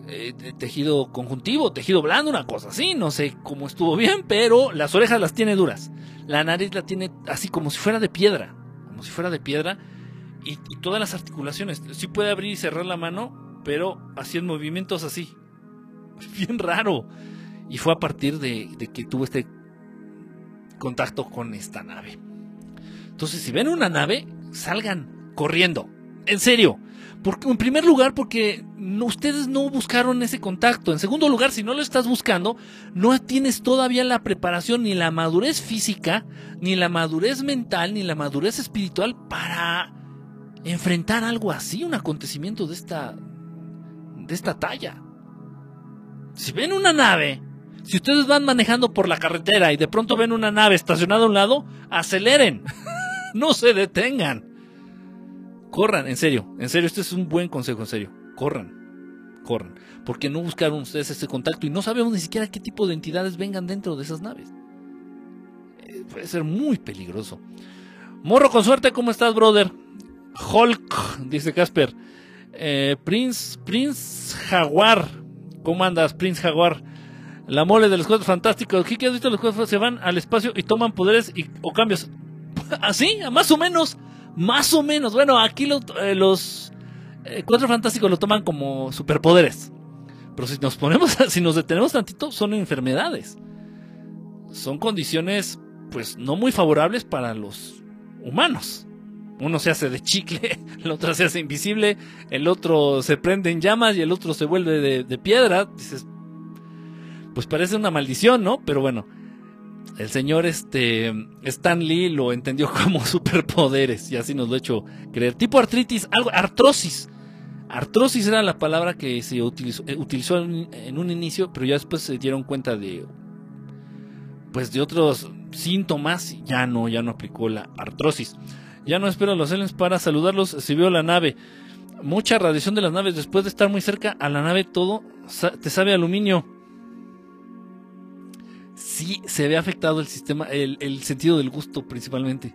Eh, tejido conjuntivo, tejido blando, una cosa así, no sé cómo estuvo bien, pero las orejas las tiene duras, la nariz la tiene así como si fuera de piedra, como si fuera de piedra, y, todas las articulaciones, sí puede abrir y cerrar la mano, pero haciendo movimientos así, bien raro, y fue a partir de que tuvo este contacto con esta nave. Entonces, si ven una nave, salgan corriendo. En serio. Porque, en primer lugar, porque ustedes no buscaron ese contacto. En segundo lugar, si no lo estás buscando, no tienes todavía la preparación, ni la madurez física, ni la madurez mental, ni la madurez espiritual para enfrentar algo así, un acontecimiento de esta, de esta talla. Si ven una nave, Si ustedes van manejando por la carretera y de pronto ven una nave estacionada a un lado, aceleren. no se detengan. Corran, en serio, en serio, este es un buen consejo, en serio. Corran, corran. Porque no buscaron ustedes ese contacto y no sabemos ni siquiera qué tipo de entidades vengan dentro de esas naves. Eh, puede ser muy peligroso. Morro con suerte, ¿cómo estás, brother? Hulk, dice Casper. Eh, Prince, Prince Jaguar. ¿Cómo andas, Prince Jaguar? La mole de los cuatro fantásticos. ¿Qué has visto? Los cuatro se van al espacio y toman poderes o cambios. ¿Así? Más o menos. Más o menos. Bueno, aquí eh, los eh, cuatro fantásticos lo toman como superpoderes. Pero si nos ponemos, si nos detenemos tantito, son enfermedades. Son condiciones, pues, no muy favorables para los humanos. Uno se hace de chicle, el otro se hace invisible, el otro se prende en llamas y el otro se vuelve de, piedra. Dices, pues parece una maldición, ¿no? Pero bueno, el señor este Stan Lee lo entendió como superpoderes y así nos lo ha hecho creer. Tipo artritis, algo, artrosis. Artrosis era la palabra que se utilizó, eh, utilizó en, un inicio, pero ya después se dieron cuenta de pues de otros síntomas y ya no, ya no aplicó la artrosis. Ya no espero a los aliens para saludarlos. Se vio la nave. Mucha radiación de las naves. Después de estar muy cerca a la nave, todo te sabe aluminio sí se ve afectado el sistema, el, sentido del gusto principalmente.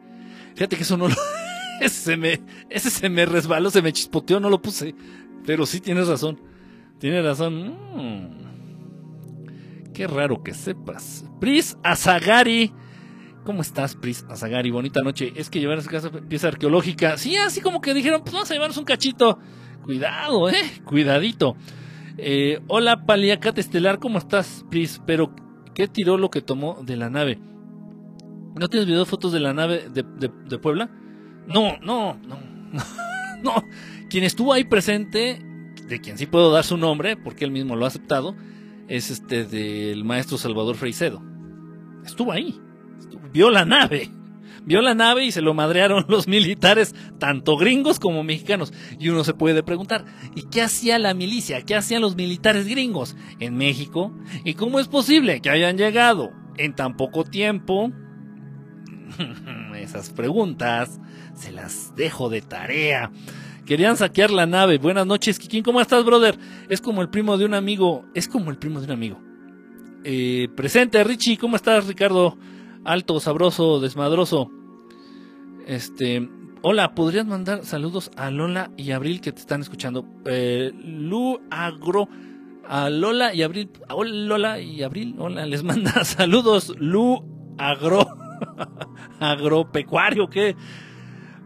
Fíjate que eso no lo... ese, se me, ese se me resbaló, se me chispoteó, no lo puse. Pero sí tienes razón. Tienes razón. Mm. Qué raro que sepas. Pris Azagari. ¿Cómo estás, Pris Azagari? Bonita noche. Es que llevar a su casa pieza arqueológica. Sí, así como que dijeron, pues vamos a llevarnos un cachito. Cuidado, eh. Cuidadito. Eh, hola, Paliacate Estelar. ¿Cómo estás, Pris? Pero ¿Qué tiró lo que tomó de la nave? ¿No tienes video fotos de la nave de, Puebla? No, no, no, no, Quien estuvo ahí presente, de quien sí puedo dar su nombre, porque él mismo lo ha aceptado, es este del maestro Salvador Freicedo. Estuvo ahí, vio la nave vio la nave y se lo madrearon los militares, tanto gringos como mexicanos. Y uno se puede preguntar, ¿y qué hacía la milicia? ¿Qué hacían los militares gringos en México? ¿Y cómo es posible que hayan llegado en tan poco tiempo? Esas preguntas se las dejo de tarea. Querían saquear la nave. Buenas noches, Kikín. ¿Cómo estás, brother? Es como el primo de un amigo. Es como el primo de un amigo. Eh, presente, Richie. ¿Cómo estás, Ricardo? Alto, sabroso, desmadroso. Este, hola, ¿podrías mandar saludos a Lola y Abril que te están escuchando? Eh, Lu Agro, a Lola y Abril, hola Lola y Abril, hola, les manda saludos, Lu Agro, agropecuario, ¿qué?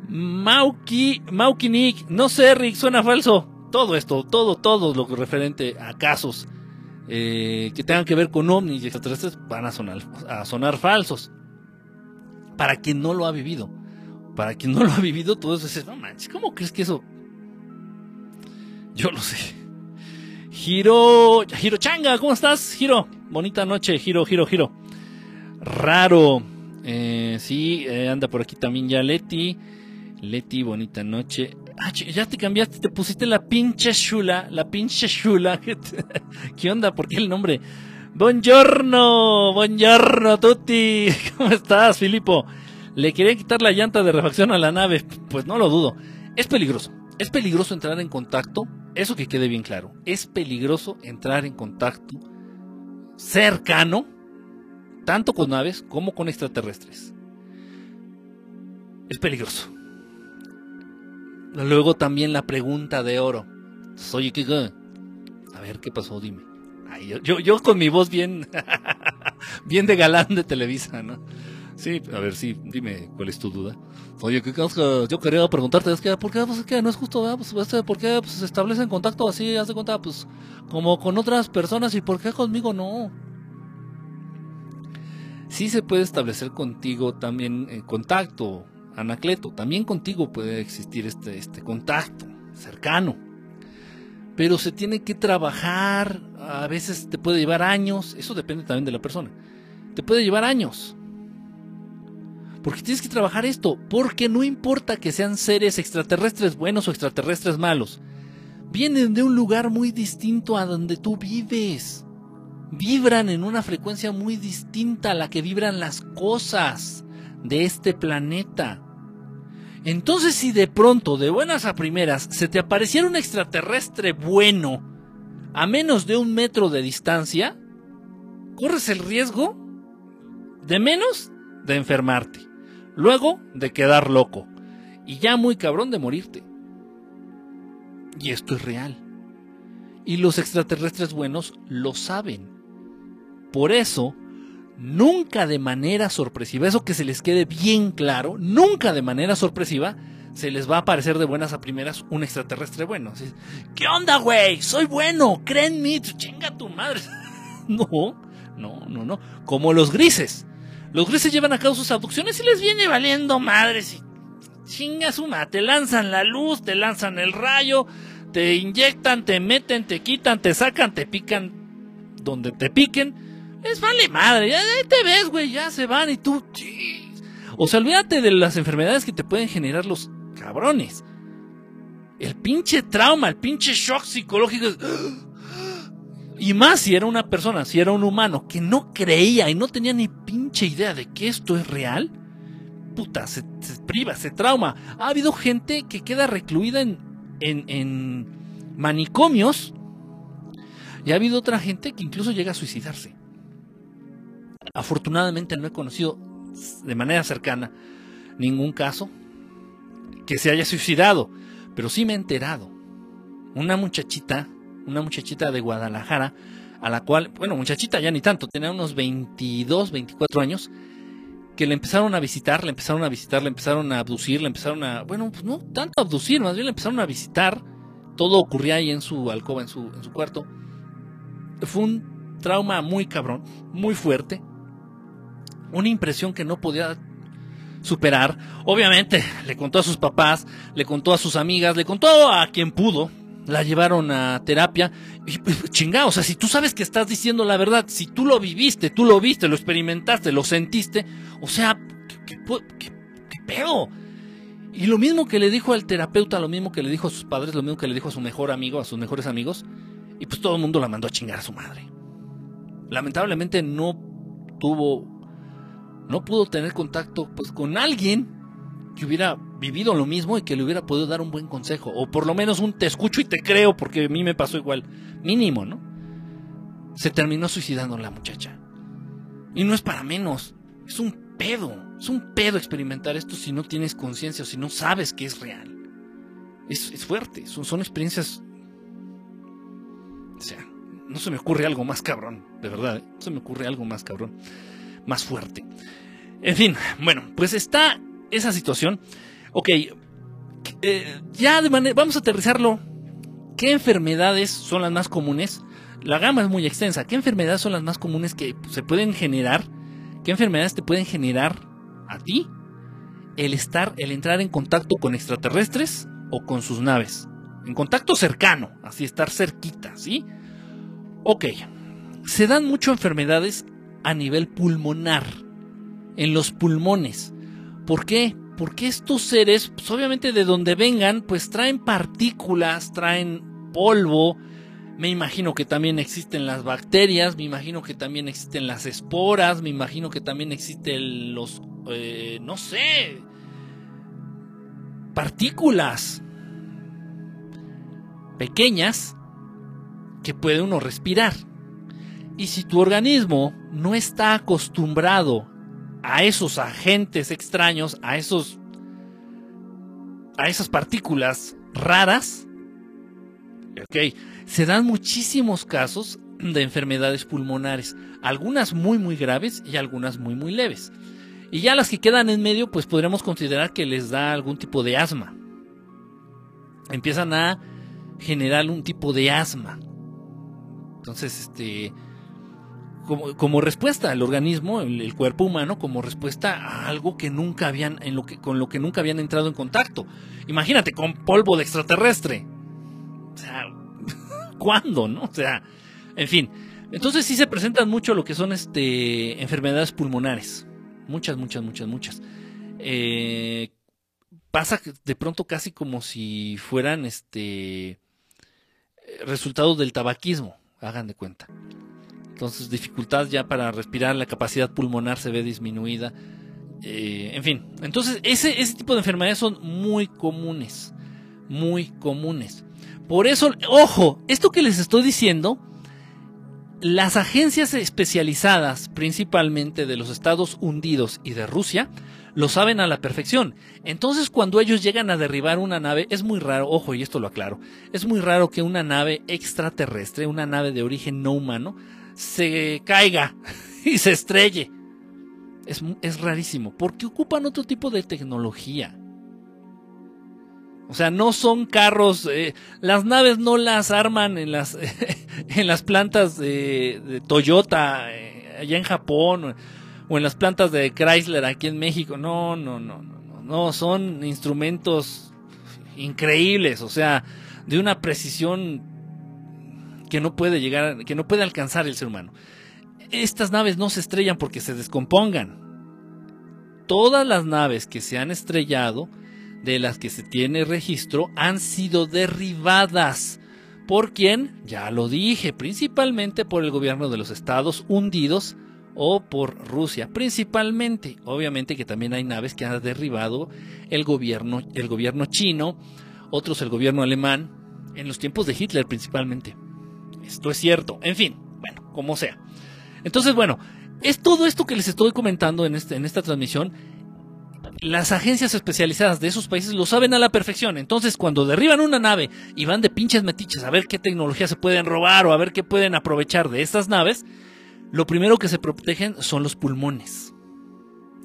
Mauki, Mauki Nick, no sé, Rick, suena falso. Todo esto, todo, todo lo referente a casos eh, que tengan que ver con ovnis y extraterrestres van a sonar, falsos. Para quien no lo ha vivido. Para quien no lo ha vivido, todo eso es, no manches, ¿cómo crees que eso? Yo lo sé. Giro, Giro Changa, ¿cómo estás, Giro? Bonita noche, Giro, Giro, Giro. Raro. Eh, sí, eh, anda por aquí también ya Leti. Leti, bonita noche. Ah, ya te cambiaste, te pusiste la pinche chula, la pinche chula. ¿Qué onda? ¿Por qué el nombre? Buongiorno, buongiorno tutti. ¿Cómo estás, Filipo? ¿Le quería quitar la llanta de refacción a la nave? Pues no lo dudo. Es peligroso. Es peligroso entrar en contacto. Eso que quede bien claro. Es peligroso entrar en contacto cercano, tanto con naves como con extraterrestres. Es peligroso. Luego también la pregunta de oro. Oye, ¿qué? A ver, ¿qué pasó? Dime. yo, yo, con mi voz bien, bien de galán de Televisa, ¿no? Sí, a ver, sí, dime cuál es tu duda. Oye, ¿qué Yo quería preguntarte, es que, ¿por qué? Pues, no es justo, Pues, este, ¿por qué pues, se establecen contacto así, haz de cuenta, pues, como con otras personas y por qué conmigo no? Sí se puede establecer contigo también eh, contacto, Anacleto, también contigo puede existir este, este contacto cercano. Pero se tiene que trabajar, a veces te puede llevar años, eso depende también de la persona. Te puede llevar años. Porque tienes que trabajar esto, porque no importa que sean seres extraterrestres buenos o extraterrestres malos, vienen de un lugar muy distinto a donde tú vives. vibran en una frecuencia muy distinta a la que vibran las cosas de este planeta. Entonces si de pronto, de buenas a primeras, se te apareciera un extraterrestre bueno a menos de un metro de distancia, corres el riesgo de menos de enfermarte, luego de quedar loco y ya muy cabrón de morirte. Y esto es real. Y los extraterrestres buenos lo saben. Por eso, nunca de manera sorpresiva, eso que se les quede bien claro, nunca de manera sorpresiva se les va a aparecer de buenas a primeras un extraterrestre bueno. ¿Qué onda, güey? Soy bueno, creen en mí, chinga tu madre. no, no, no, no. Como los grises. Los grises llevan a cabo sus abducciones y les viene valiendo madres y chingas una, te lanzan la luz, te lanzan el rayo, te inyectan, te meten, te quitan, te sacan, te pican donde te piquen. Les vale madre, ya, te ves, güey, ya se van y tú... O sea, olvídate de las enfermedades que te pueden generar los cabrones. El pinche trauma, el pinche shock psicológico. Y más si era una persona, si era un humano que no creía y no tenía ni pinche idea de que esto es real, puta, se, priva, se trauma. Ha habido gente que queda recluida en, en, manicomios y ha habido otra gente que incluso llega a suicidarse. Afortunadamente no he conocido de manera cercana ningún caso que se haya suicidado, pero sí me he enterado. Una muchachita una muchachita de Guadalajara, a la cual, bueno, muchachita ya ni tanto, tenía unos 22, 24 años, que le empezaron a visitar, le empezaron a visitar, le empezaron a abducir, le empezaron a, bueno, pues no tanto a abducir, más bien le empezaron a visitar, todo ocurría ahí en su alcoba, en su, en su cuarto. Fue un trauma muy cabrón, muy fuerte, una impresión que no podía superar. Obviamente, le contó a sus papás, le contó a sus amigas, le contó a quien pudo, la llevaron a terapia. Y pues, o sea, si tú sabes que estás diciendo la verdad, si tú lo viviste, tú lo viste, lo experimentaste, lo sentiste, o sea, ¿qué, qué, pedo? Y lo mismo que le dijo al terapeuta, lo mismo que le dijo a sus padres, lo mismo que le dijo a su mejor amigo, a sus mejores amigos, y pues todo el mundo la mandó a chingar a su madre. Lamentablemente no tuvo, no pudo tener contacto pues con alguien que hubiera vivido lo mismo y que le hubiera podido dar un buen consejo. O por lo menos un te escucho y te creo, porque a mí me pasó igual. Mínimo, ¿no? Se terminó suicidando la muchacha. Y no es para menos. Es un pedo. Es un pedo experimentar esto si no tienes conciencia o si no sabes que es real. Es, fuerte. Son, son experiencias. O sea, no se me ocurre algo más cabrón. De verdad, ¿eh? no se me ocurre algo más cabrón. Más fuerte. En fin, bueno, pues está esa situación. Ok, eh, ya de manera, vamos a aterrizarlo. ¿Qué enfermedades son las más comunes? La gama es muy extensa. ¿Qué enfermedades son las más comunes que se pueden generar? ¿Qué enfermedades te pueden generar a ti el estar, el entrar en contacto con extraterrestres o con sus naves? En contacto cercano, así estar cerquita, ¿sí? Ok, se dan mucho enfermedades a nivel pulmonar, en los pulmones. ¿Por qué? Porque estos seres, pues obviamente de donde vengan, pues traen partículas, traen polvo. Me imagino que también existen las bacterias, me imagino que también existen las esporas, me imagino que también existen los, eh, no sé, partículas pequeñas que puede uno respirar. Y si tu organismo no está acostumbrado a esos agentes extraños, a esos a esas partículas raras, ok, se dan muchísimos casos de enfermedades pulmonares, algunas muy muy graves y algunas muy muy leves. Y ya las que quedan en medio, pues podríamos considerar que les da algún tipo de asma. Empiezan a generar un tipo de asma. Entonces, este, como, respuesta al organismo, el, cuerpo humano, como respuesta a algo que nunca habían, con lo que nunca habían entrado en contacto. Imagínate, con polvo de extraterrestre. O sea, ¿cuándo, no? O sea, en fin. Entonces sí se presentan mucho lo que son este enfermedades pulmonares. Muchas, muchas, muchas, muchas. Eh, pasa de pronto casi como si fueran este resultados del tabaquismo, hagan de cuenta Entonces, dificultad ya para respirar, la capacidad pulmonar se ve disminuida. Eh, en fin, entonces ese, ese tipo de enfermedades son muy comunes. Muy comunes. Por eso, ojo, esto que les estoy diciendo, las agencias especializadas, principalmente de los Estados Unidos y de Rusia, lo saben a la perfección. Entonces, cuando ellos llegan a derribar una nave, es muy raro, ojo, y esto lo aclaro, es muy raro que una nave extraterrestre, una nave de origen no humano, se caiga y se estrelle. Es, es rarísimo, porque ocupan otro tipo de tecnología. O sea, no son carros, eh, las naves no las arman en las, en las plantas de, Toyota eh, allá en Japón o en las plantas de Chrysler aquí en México. No, no, no, no, no, son instrumentos increíbles, o sea, de una precisión que no puede llegar, que no puede alcanzar el ser humano. Estas naves no se estrellan porque se descompongan. Todas las naves que se han estrellado, de las que se tiene registro, han sido derribadas. ¿Por quién? Ya lo dije, principalmente por el gobierno de los Estados hundidos o por Rusia, principalmente. Obviamente que también hay naves que han derribado el gobierno, el gobierno chino, otros el gobierno alemán, en los tiempos de Hitler principalmente. Esto es cierto. En fin, bueno, como sea. Entonces, bueno, es todo esto que les estoy comentando en, este, en esta transmisión. Las agencias especializadas de esos países lo saben a la perfección. Entonces, cuando derriban una nave y van de pinches metiches a ver qué tecnología se pueden robar o a ver qué pueden aprovechar de estas naves, lo primero que se protegen son los pulmones.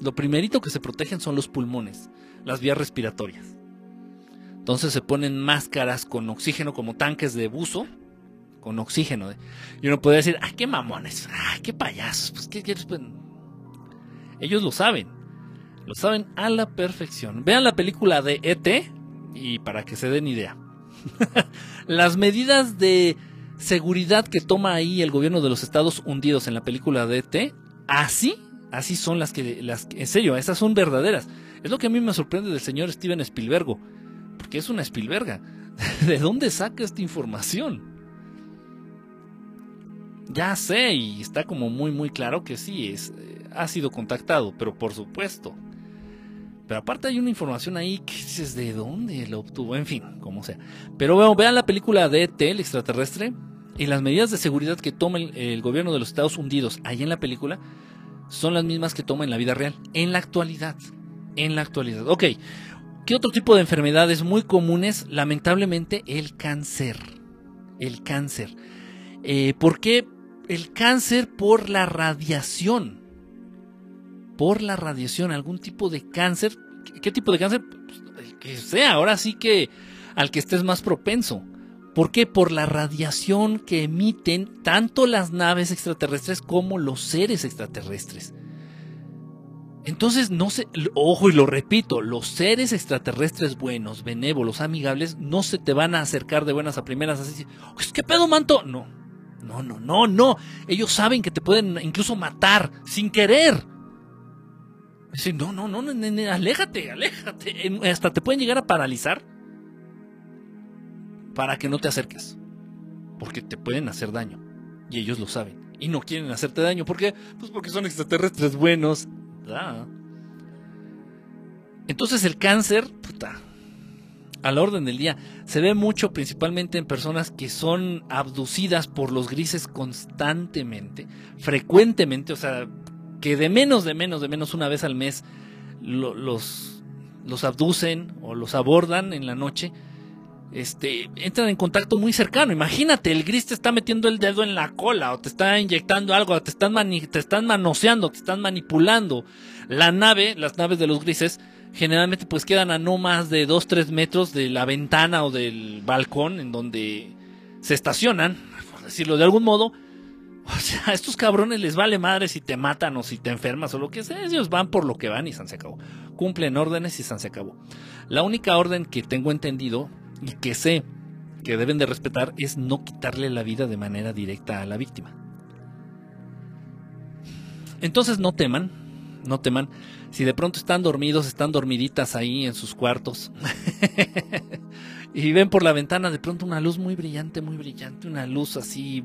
Lo primerito que se protegen son los pulmones, las vías respiratorias. Entonces se ponen máscaras con oxígeno como tanques de buzo, con oxígeno. Y uno puede decir, ¡ay, qué mamones! ¡ay, qué payasos! Pues, ¿qué quieres? Pues, ellos lo saben, lo saben a la perfección. Vean la película de ET y para que se den idea. Las medidas de seguridad que toma ahí el gobierno de los Estados Unidos en la película de ET, así, así son las que, las, en serio, esas son verdaderas. Es lo que a mí me sorprende del señor Steven Spielberg, porque es una Spielberga. ¿De dónde saca esta información? Ya sé, y está como muy, muy claro que sí, es, eh, ha sido contactado, pero por supuesto. Pero aparte hay una información ahí que dices de dónde lo obtuvo, en fin, como sea. Pero bueno, vean la película de ET, el extraterrestre, y las medidas de seguridad que toma el, gobierno de los Estados Unidos ahí en la película son las mismas que toma en la vida real, en la actualidad. En la actualidad. Ok, ¿qué otro tipo de enfermedades muy comunes? Lamentablemente el cáncer. El cáncer. Eh, ¿Por qué? El cáncer por la radiación. Por la radiación, algún tipo de cáncer. ¿Qué tipo de cáncer? Pues, que sea, ahora sí que al que estés más propenso. ¿Por qué? Por la radiación que emiten tanto las naves extraterrestres como los seres extraterrestres. Entonces, no se, ojo y lo repito, los seres extraterrestres buenos, benévolos, amigables, no se te van a acercar de buenas a primeras así, ¿qué pedo, manto? No, no, no, no, no. Ellos saben que te pueden incluso matar sin querer. Dicen, no, no, no, aléjate, aléjate. Hasta te pueden llegar a paralizar para que no te acerques. Porque te pueden hacer daño. Y ellos lo saben. Y no quieren hacerte daño. ¿Por qué? Pues porque son extraterrestres buenos. Entonces el cáncer, puta, a la orden del día, se ve mucho principalmente en personas que son abducidas por los grises constantemente, frecuentemente, o sea, que de menos, de menos, de menos una vez al mes los, los abducen o los abordan en la noche este, entran en contacto muy cercano. Imagínate, el gris te está metiendo el dedo en la cola o te está inyectando algo, te están, te están manoseando, te están manipulando. La nave, las naves de los grises, generalmente pues quedan a no más de 2-3 metros de la ventana o del balcón en donde se estacionan, por decirlo de algún modo. O sea, a estos cabrones les vale madre si te matan o si te enfermas o lo que sea. Ellos van por lo que van y se acabó. Cumplen órdenes y se acabó. La única orden que tengo entendido y que sé que deben de respetar es no quitarle la vida de manera directa a la víctima. Entonces no teman, no teman. Si de pronto están dormidos, están dormiditas ahí en sus cuartos y ven por la ventana de pronto una luz muy brillante, muy brillante, una luz así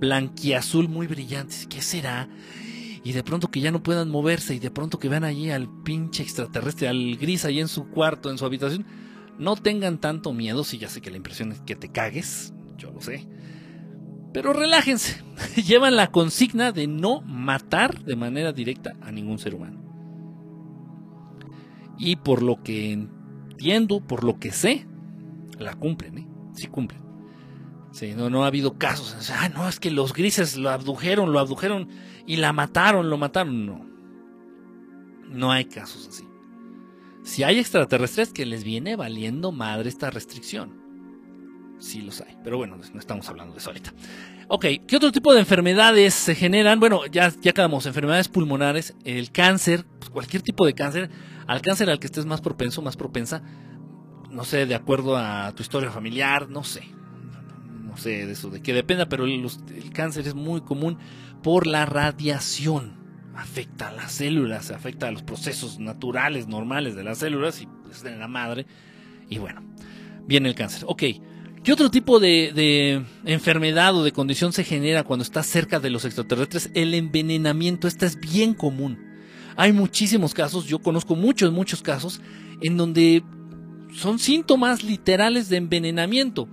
blanquiazul muy brillante. ¿Qué será? Y de pronto que ya no puedan moverse y de pronto que vean allí al pinche extraterrestre, al gris ahí en su cuarto, en su habitación. No tengan tanto miedo, si ya sé que la impresión es que te cagues, yo lo sé. Pero relájense, llevan la consigna de no matar de manera directa a ningún ser humano. Y por lo que entiendo, por lo que sé, la cumplen, ¿eh? Sí cumplen. Sí, no, no ha habido casos. Ah, no, es que los grises lo abdujeron, lo abdujeron y la mataron, lo mataron. No. No hay casos así. Si hay extraterrestres que les viene valiendo madre esta restricción sí los hay. Pero bueno, no estamos hablando de eso ahorita. Ok, ¿qué otro tipo de enfermedades se generan? Bueno, ya, ya acabamos. Enfermedades pulmonares, el cáncer, pues, cualquier tipo de cáncer. Al cáncer al que estés más propenso, más propensa, no sé, de acuerdo a tu historia familiar, no sé. No sé de eso, de que dependa, pero el, cáncer es muy común por la radiación. Afecta a las células, afecta a los procesos naturales, normales de las células y pues, de la madre. Y bueno, viene el cáncer. Ok, ¿Qué otro tipo de, enfermedad o de condición se genera cuando estás cerca de los extraterrestres? El envenenamiento, esta es bien común. Hay muchísimos casos, yo conozco muchos, muchos casos, en donde son síntomas literales de envenenamiento.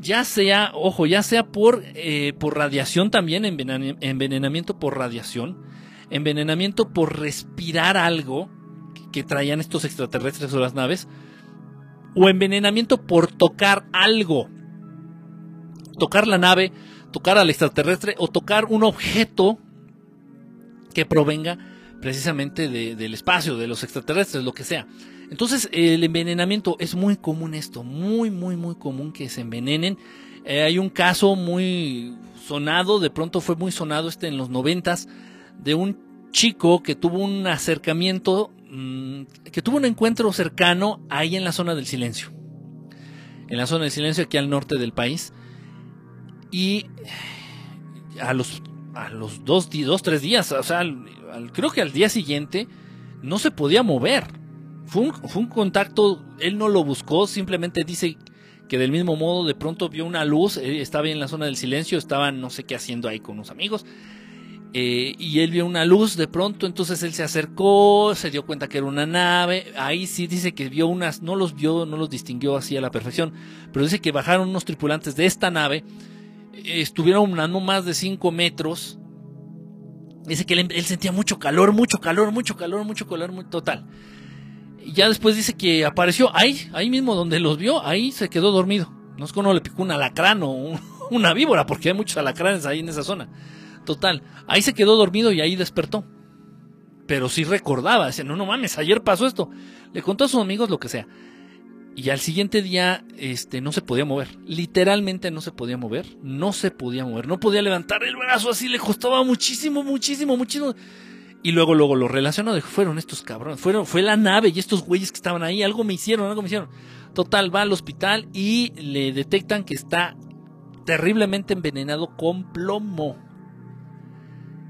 Ya sea, ojo, ya sea por, eh, por radiación también, envenenamiento por radiación, envenenamiento por respirar algo que traían estos extraterrestres o las naves, o envenenamiento por tocar algo. Tocar la nave, tocar al extraterrestre o tocar un objeto que provenga precisamente del espacio, de los extraterrestres, lo que sea. Entonces el envenenamiento es muy común esto, muy, muy, muy común que se envenenen. Eh, hay un caso muy sonado, de pronto fue muy sonado este en los noventas, de un chico que tuvo un acercamiento Mm, que tuvo un encuentro cercano ahí en la zona del silencio. En la zona del silencio, aquí al norte del país. Y a los, a los dos, dos, tres días, o sea, creo que al día siguiente, no se podía mover. Fue un, fue un contacto, él no lo buscó, simplemente dice que del mismo modo de pronto vio una luz, estaba en la zona del silencio, estaba no sé qué haciendo ahí con unos amigos eh, y él vio una luz de pronto, entonces él se acercó, se dio cuenta que era una nave, ahí sí dice que vio unas, no los vio, no los distinguió así a la perfección, pero dice que bajaron unos tripulantes de esta nave, estuvieron a no más de 5 metros, dice que él, sentía mucho calor, mucho calor, mucho calor, mucho calor, muy total. Y ya después dice que apareció ahí, ahí mismo donde los vio, ahí se quedó dormido. No es que uno le picó un alacrán o una víbora, porque hay muchos alacranes ahí en esa zona. Total, ahí se quedó dormido y ahí despertó. Pero sí recordaba, decía, no, no mames, ayer pasó esto. Le contó a sus amigos lo que sea. Y al siguiente día, este, no se podía mover. Literalmente no se podía mover. No se podía mover. No podía levantar el brazo así. Le costaba muchísimo, muchísimo, muchísimo. Y luego, luego lo relacionó. Fueron estos cabrones. Fueron, fue la nave y estos güeyes que estaban ahí. Algo me hicieron, algo me hicieron. Total, va al hospital y le detectan que está terriblemente envenenado con plomo.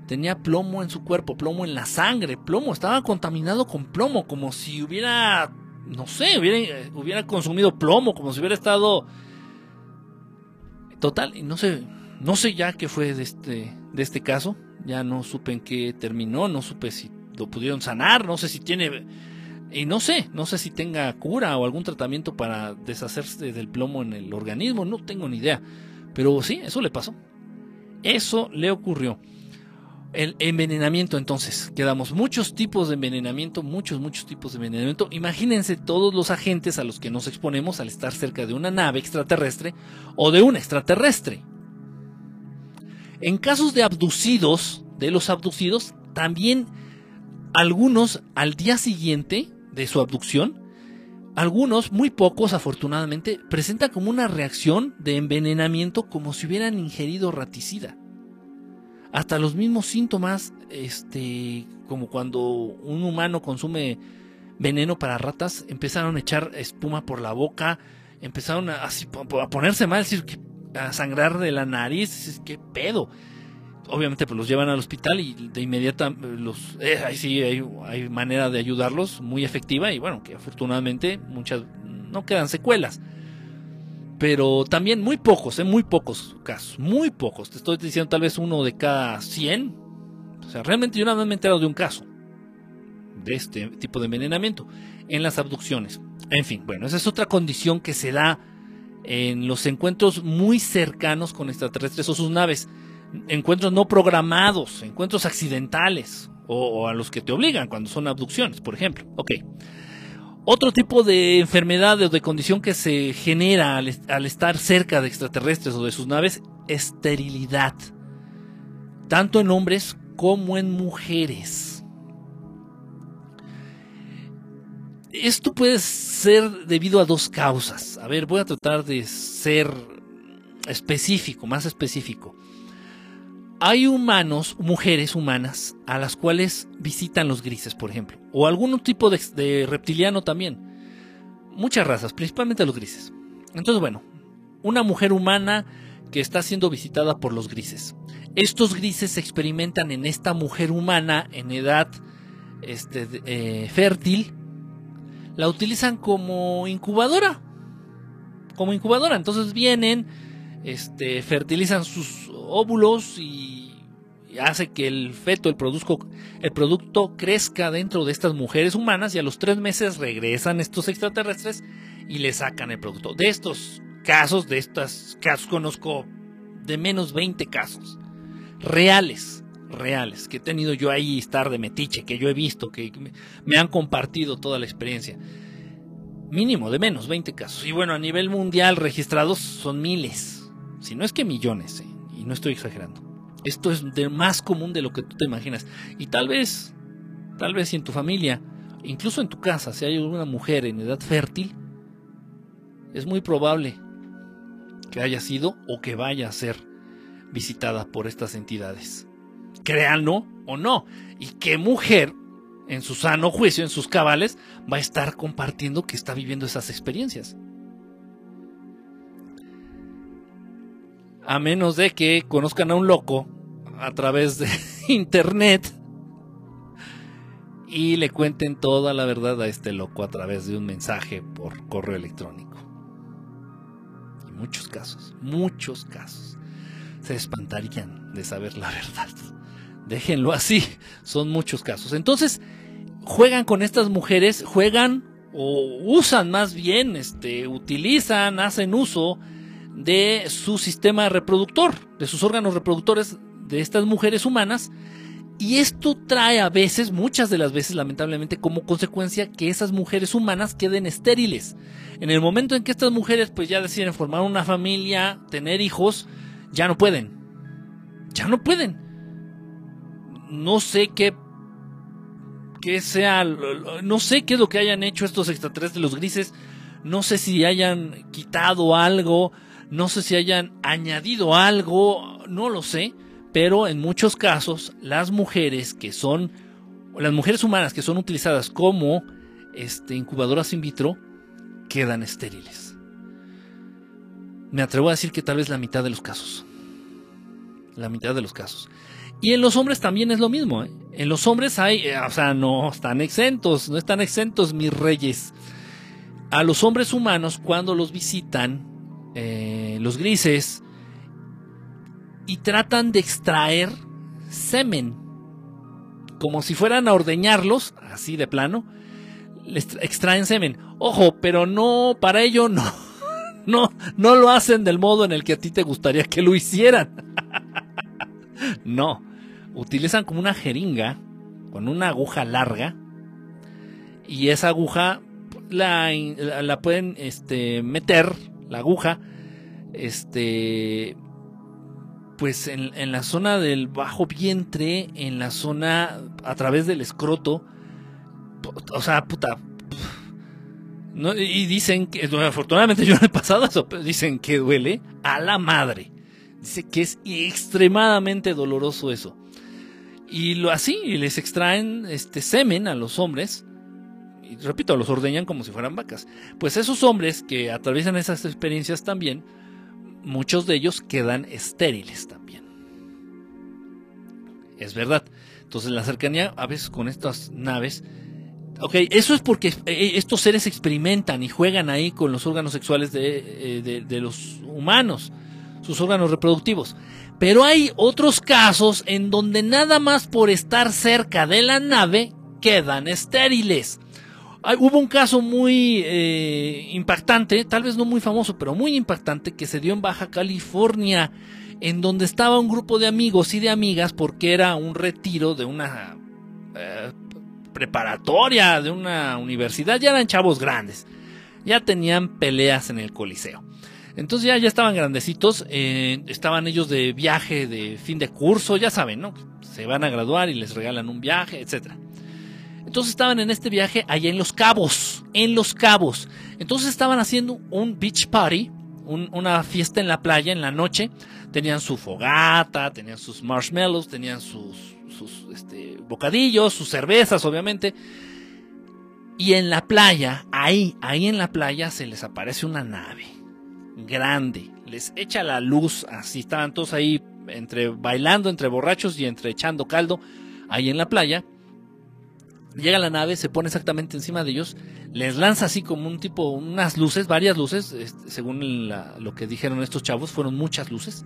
Tenía plomo en su cuerpo, plomo en la sangre, plomo, estaba contaminado con plomo, como si hubiera, no sé, hubiera, hubiera consumido plomo, como si hubiera estado... Total, y no sé, no sé ya qué fue de este, de este caso, ya no supe en qué terminó, no supe si lo pudieron sanar, no sé si tiene... Y no sé, no sé si tenga cura o algún tratamiento para deshacerse del plomo en el organismo, no tengo ni idea. Pero sí, eso le pasó. Eso le ocurrió. El envenenamiento, entonces, quedamos muchos tipos de envenenamiento, muchos, muchos tipos de envenenamiento. Imagínense todos los agentes a los que nos exponemos al estar cerca de una nave extraterrestre o de un extraterrestre. En casos de abducidos, de los abducidos, también algunos al día siguiente de su abducción, algunos, muy pocos afortunadamente, presentan como una reacción de envenenamiento como si hubieran ingerido raticida hasta los mismos síntomas, este, como cuando un humano consume veneno para ratas, empezaron a echar espuma por la boca, empezaron a, ponerse mal, a sangrar de la nariz, qué pedo. Obviamente pues los llevan al hospital y de inmediato los eh, ahí sí hay, hay, manera de ayudarlos muy efectiva y bueno, que afortunadamente muchas no quedan secuelas. Pero también muy pocos, ¿eh? muy pocos casos, muy pocos. Te estoy diciendo tal vez uno de cada 100. O sea, realmente yo nada más me he enterado de un caso de este tipo de envenenamiento en las abducciones. En fin, bueno, esa es otra condición que se da en los encuentros muy cercanos con extraterrestres o sus naves. Encuentros no programados, encuentros accidentales o, a los que te obligan cuando son abducciones, por ejemplo. Ok. Otro tipo de enfermedad o de condición que se genera al, estar cerca de extraterrestres o de sus naves, esterilidad. Tanto en hombres como en mujeres. Esto puede ser debido a dos causas. A ver, voy a tratar de ser específico, más específico. Hay humanos, mujeres humanas, a las cuales visitan los grises, por ejemplo, o algún tipo de, reptiliano también. Muchas razas, principalmente los grises. Entonces, bueno, una mujer humana que está siendo visitada por los grises. Estos grises se experimentan en esta mujer humana en edad este, eh, fértil. La utilizan como incubadora. Como incubadora. Entonces vienen, este, fertilizan sus óvulos y, hace que el feto, el, el producto crezca dentro de estas mujeres humanas y a los tres meses regresan estos extraterrestres y le sacan el producto. De estos casos, de estos casos conozco de menos 20 casos reales, reales, que he tenido yo ahí estar de metiche, que yo he visto, que me han compartido toda la experiencia. Mínimo de menos 20 casos. Y bueno, a nivel mundial registrados son miles, si no es que millones. ¿eh? Y no estoy exagerando. Esto es de más común de lo que tú te imaginas. Y tal vez, tal vez si en tu familia, incluso en tu casa, si hay una mujer en edad fértil, es muy probable que haya sido o que vaya a ser visitada por estas entidades. Créanlo o no. Y qué mujer, en su sano juicio, en sus cabales, va a estar compartiendo que está viviendo esas experiencias. A menos de que conozcan a un loco a través de internet y le cuenten toda la verdad a este loco a través de un mensaje por correo electrónico. Y muchos casos, muchos casos, se espantarían de saber la verdad. Déjenlo así, son muchos casos. Entonces, juegan con estas mujeres, juegan o usan más bien, este, utilizan, hacen uso de su sistema reproductor, de sus órganos reproductores de estas mujeres humanas. Y esto trae a veces, muchas de las veces lamentablemente, como consecuencia que esas mujeres humanas queden estériles. En el momento en que estas mujeres pues ya deciden formar una familia, tener hijos, ya no pueden. Ya no pueden. No sé qué qué sea, no sé qué es lo que hayan hecho estos extraterrestres, los grises, no sé si hayan quitado algo, no sé si hayan añadido algo, no lo sé, pero en muchos casos las mujeres que son, las mujeres humanas que son utilizadas como este, incubadoras in vitro, quedan estériles. Me atrevo a decir que tal vez la mitad de los casos. La mitad de los casos. Y en los hombres también es lo mismo. ¿eh? En los hombres hay, eh, o sea, no están exentos, no están exentos mis reyes. A los hombres humanos cuando los visitan eh, los grises, y tratan de extraer semen, como si fueran a ordeñarlos, así de plano, les extraen semen. Ojo, pero no, para ello no, no, no lo hacen del modo en el que a ti te gustaría que lo hicieran. no, utilizan como una jeringa con una aguja larga y esa aguja la, la pueden este, meter la aguja, este, pues en, la zona del bajo vientre, en la zona a través del escroto, o sea, puta. No, y dicen que, afortunadamente yo no he pasado eso, pero dicen que duele a la madre. Dice que es extremadamente doloroso eso. Y lo así, les extraen este semen a los hombres y repito, los ordeñan como si fueran vacas. Pues esos hombres que atraviesan esas experiencias también, muchos de ellos quedan estériles también. Es verdad. Entonces la cercanía a veces con estas naves Ok, eso es porque eh, estos seres experimentan y juegan ahí con los órganos sexuales de, eh, de, los humanos, sus órganos reproductivos. Pero hay otros casos en donde nada más por estar cerca de la nave quedan estériles. Hubo un caso muy eh, impactante, tal vez no muy famoso, pero muy impactante, que se dio en Baja California, en donde estaba un grupo de amigos y de amigas porque era un retiro de una preparatoria, de una universidad, ya eran chavos grandes. Ya tenían peleas en el Coliseo. Entonces ya, ya estaban grandecitos, eh, estaban ellos de viaje de fin de curso, ya saben, ¿no? Se van a graduar y les regalan un viaje, etc. Entonces estaban en este viaje allá en Los Cabos, en Los Cabos. Entonces estaban haciendo un beach party, una fiesta en la playa en la noche. Tenían su fogata, tenían sus marshmallows, tenían sus sus este, bocadillos, sus cervezas, obviamente. Y en la playa, ahí, ahí en la playa se les aparece una nave grande. Les echa la luz, así estaban todos ahí entre bailando, entre borrachos y entre echando caldo, ahí en la playa. Llega la nave, se pone exactamente encima de ellos, les lanza así como un tipo, unas luces, varias luces, este, según lo que dijeron estos chavos, fueron muchas luces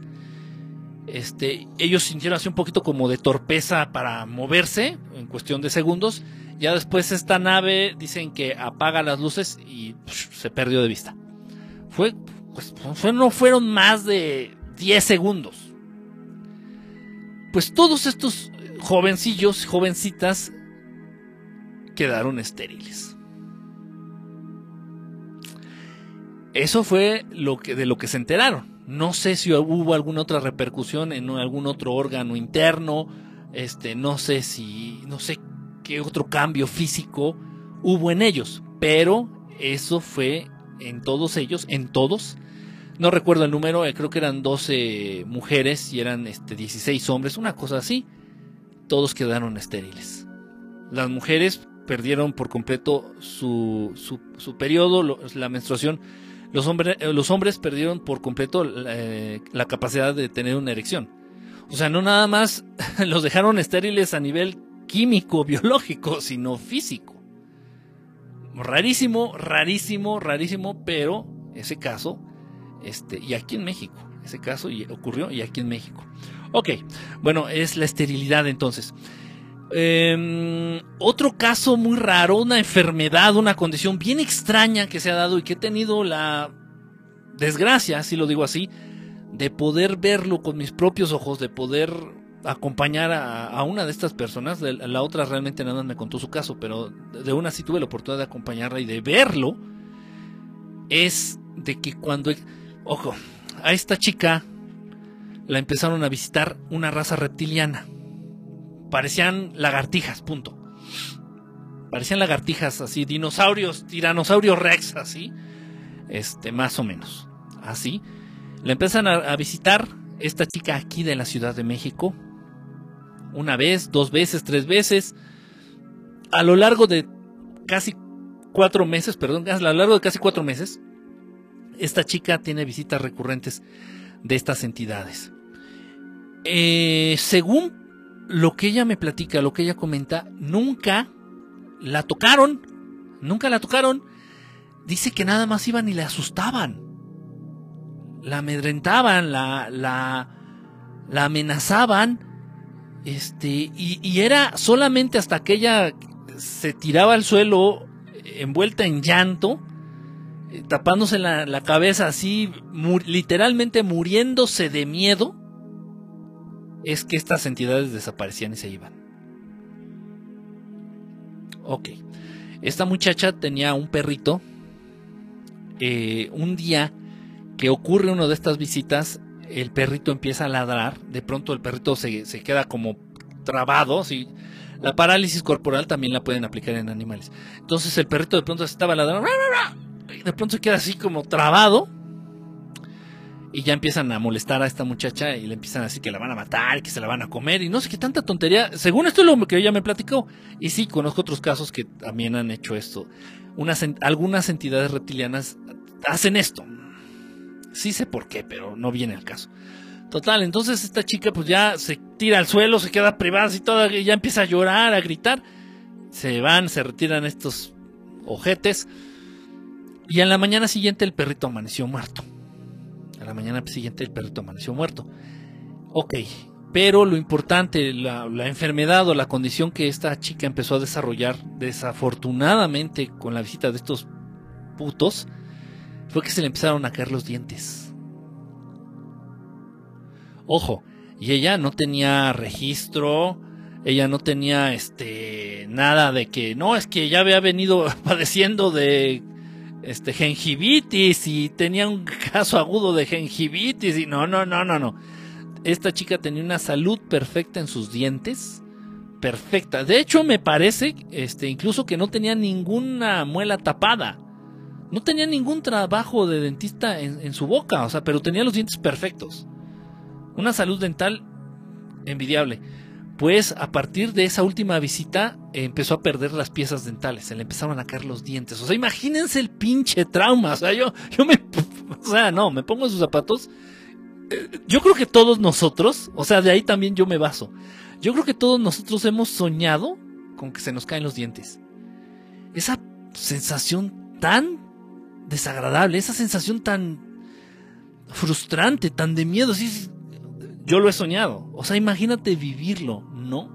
este, ellos sintieron así un poquito como de torpeza para moverse en cuestión de segundos. Ya después esta nave dicen que apaga las luces y se perdió de vista. Fue, pues, no fueron más de 10 segundos. Pues todos estos jovencillos, jovencitas, quedaron estériles. Eso fue lo que, de lo que se enteraron. No sé si hubo alguna otra repercusión en algún otro órgano interno. Este, no sé si, no sé qué otro cambio físico hubo en ellos. Pero eso fue en todos ellos, en todos. No recuerdo el número, eh, creo que eran 12 mujeres y eran este, 16 hombres, una cosa así. Todos quedaron estériles. Las mujeres perdieron por completo su, su, periodo, la menstruación los, hombres, eh, los hombres perdieron por completo eh, la capacidad de tener una erección. O sea, no nada más los dejaron estériles a nivel químico, biológico, sino físico. Rarísimo, rarísimo, rarísimo, pero ese caso, este, y aquí en México, ese caso ocurrió y aquí en México. Ok, bueno, es la esterilidad entonces. Em, otro caso muy raro, una enfermedad, una condición bien extraña que se ha dado y que he tenido la desgracia, si lo digo así, de poder verlo con mis propios ojos, de poder acompañar a, una de estas personas. La otra realmente nada me contó su caso, pero de una sí tuve la oportunidad de acompañarla y de verlo. Es de que cuando, ojo, a esta chica la empezaron a visitar una raza reptiliana parecían lagartijas, punto. Parecían lagartijas así, dinosaurios, tiranosaurios rex, así. Este, más o menos. Así. La empiezan a, visitar esta chica aquí de la Ciudad de México. Una vez, dos veces, tres veces. A lo largo de casi cuatro meses, perdón, a lo largo de casi cuatro meses, esta chica tiene visitas recurrentes de estas entidades. Eh, según lo que ella me platica, lo que ella comenta, nunca la tocaron, nunca la tocaron. Dice que nada más iban y le asustaban, la amedrentaban, la, la, la amenazaban, este, y, y era solamente hasta que ella se tiraba al suelo envuelta en llanto, eh, tapándose la, la cabeza así, literalmente muriéndose de miedo, es que estas entidades desaparecían y se iban. Ok. Esta muchacha tenía un perrito. Eh, un día que ocurre una de estas visitas, el perrito empieza a ladrar. De pronto el perrito se, queda como trabado. La parálisis corporal también la pueden aplicar en animales. Entonces el perrito de pronto estaba ladrando. De pronto se queda así como trabado y ya empiezan a molestar a esta muchacha y le empiezan a decir que la van a matar, que se la van a comer y no sé qué tanta tontería. Según esto es lo que ella me platicó. Y sí, conozco otros casos que también han hecho esto. Unas, algunas entidades reptilianas hacen esto. Sí sé por qué, pero no viene al caso. Total, entonces esta chica pues ya se tira al suelo, se queda privada y toda, ya empieza a llorar, a gritar. Se van, se retiran estos ojetes. Y a la mañana siguiente el perrito amaneció muerto. A la mañana siguiente el perrito amaneció muerto. Ok, pero lo importante, la, enfermedad o la condición que esta chica empezó a desarrollar, desafortunadamente con la visita de estos putos, fue que se le empezaron a caer los dientes. Ojo, y ella no tenía registro, ella no tenía este nada de que no es que ya había venido padeciendo de este gingivitis y tenía un caso agudo de gingivitis y no, no, no, no, no. Esta chica tenía una salud perfecta en sus dientes, perfecta. De hecho, me parece este incluso que no tenía ninguna muela tapada. No tenía ningún trabajo de dentista en, en su boca, o sea, pero tenía los dientes perfectos. Una salud dental envidiable. Pues a partir de esa última visita empezó a perder las piezas dentales, se le empezaron a caer los dientes. O sea, imagínense el pinche trauma. O sea, yo, yo me. O sea, no, me pongo sus zapatos. Eh, yo creo que todos nosotros, o sea, de ahí también yo me baso. Yo creo que todos nosotros hemos soñado con que se nos caen los dientes. Esa sensación tan desagradable, esa sensación tan frustrante, tan de miedo. Así, yo lo he soñado. O sea, imagínate vivirlo, ¿no?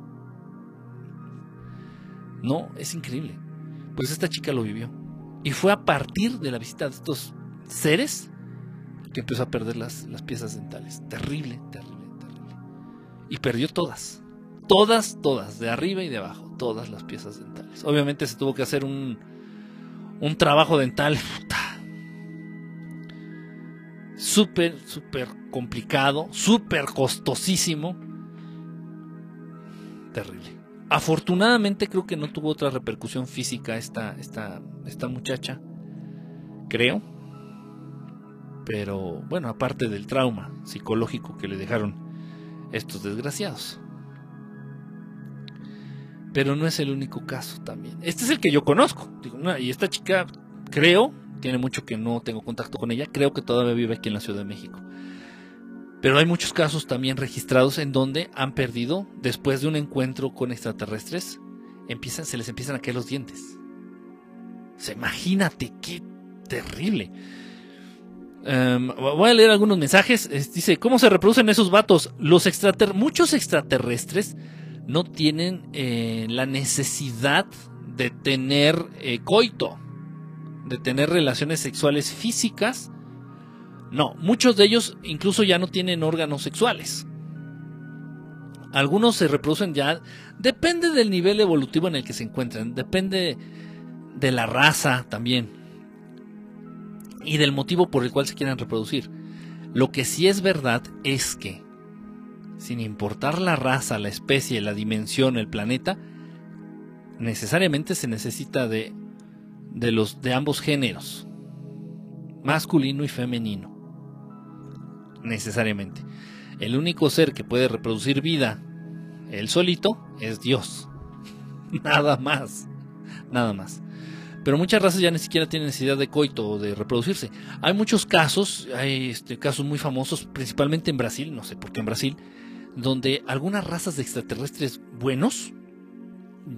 No, es increíble. Pues esta chica lo vivió. Y fue a partir de la visita de estos seres que empezó a perder las, las piezas dentales. Terrible, terrible, terrible. Y perdió todas. Todas, todas, de arriba y de abajo. Todas las piezas dentales. Obviamente se tuvo que hacer un, un trabajo dental. Súper, súper complicado, súper costosísimo. Terrible. Afortunadamente creo que no tuvo otra repercusión física esta, esta, esta muchacha. Creo. Pero bueno, aparte del trauma psicológico que le dejaron estos desgraciados. Pero no es el único caso también. Este es el que yo conozco. y esta chica, creo, tiene mucho que no tengo contacto con ella, creo que todavía vive aquí en la Ciudad de México. Pero hay muchos casos también registrados en donde han perdido, después de un encuentro con extraterrestres, empiezan, se les empiezan a caer los dientes. se imagínate qué terrible. Em, voy a leer algunos mensajes. dice, ¿cómo se reproducen esos vatos? Los extrater muchos extraterrestres no tienen eh, la necesidad de tener eh, coito de tener relaciones sexuales físicas. No, muchos de ellos incluso ya no tienen órganos sexuales. Algunos se reproducen ya, depende del nivel evolutivo en el que se encuentran, depende de la raza también y del motivo por el cual se quieran reproducir. Lo que sí es verdad es que, sin importar la raza, la especie, la dimensión, el planeta, necesariamente se necesita de de los de ambos géneros, masculino y femenino. Necesariamente. El único ser que puede reproducir vida él solito es Dios. Nada más. Nada más. Pero muchas razas ya ni siquiera tienen necesidad de coito o de reproducirse. Hay muchos casos, hay este, casos muy famosos, principalmente en Brasil, no sé por qué en Brasil, donde algunas razas de extraterrestres buenos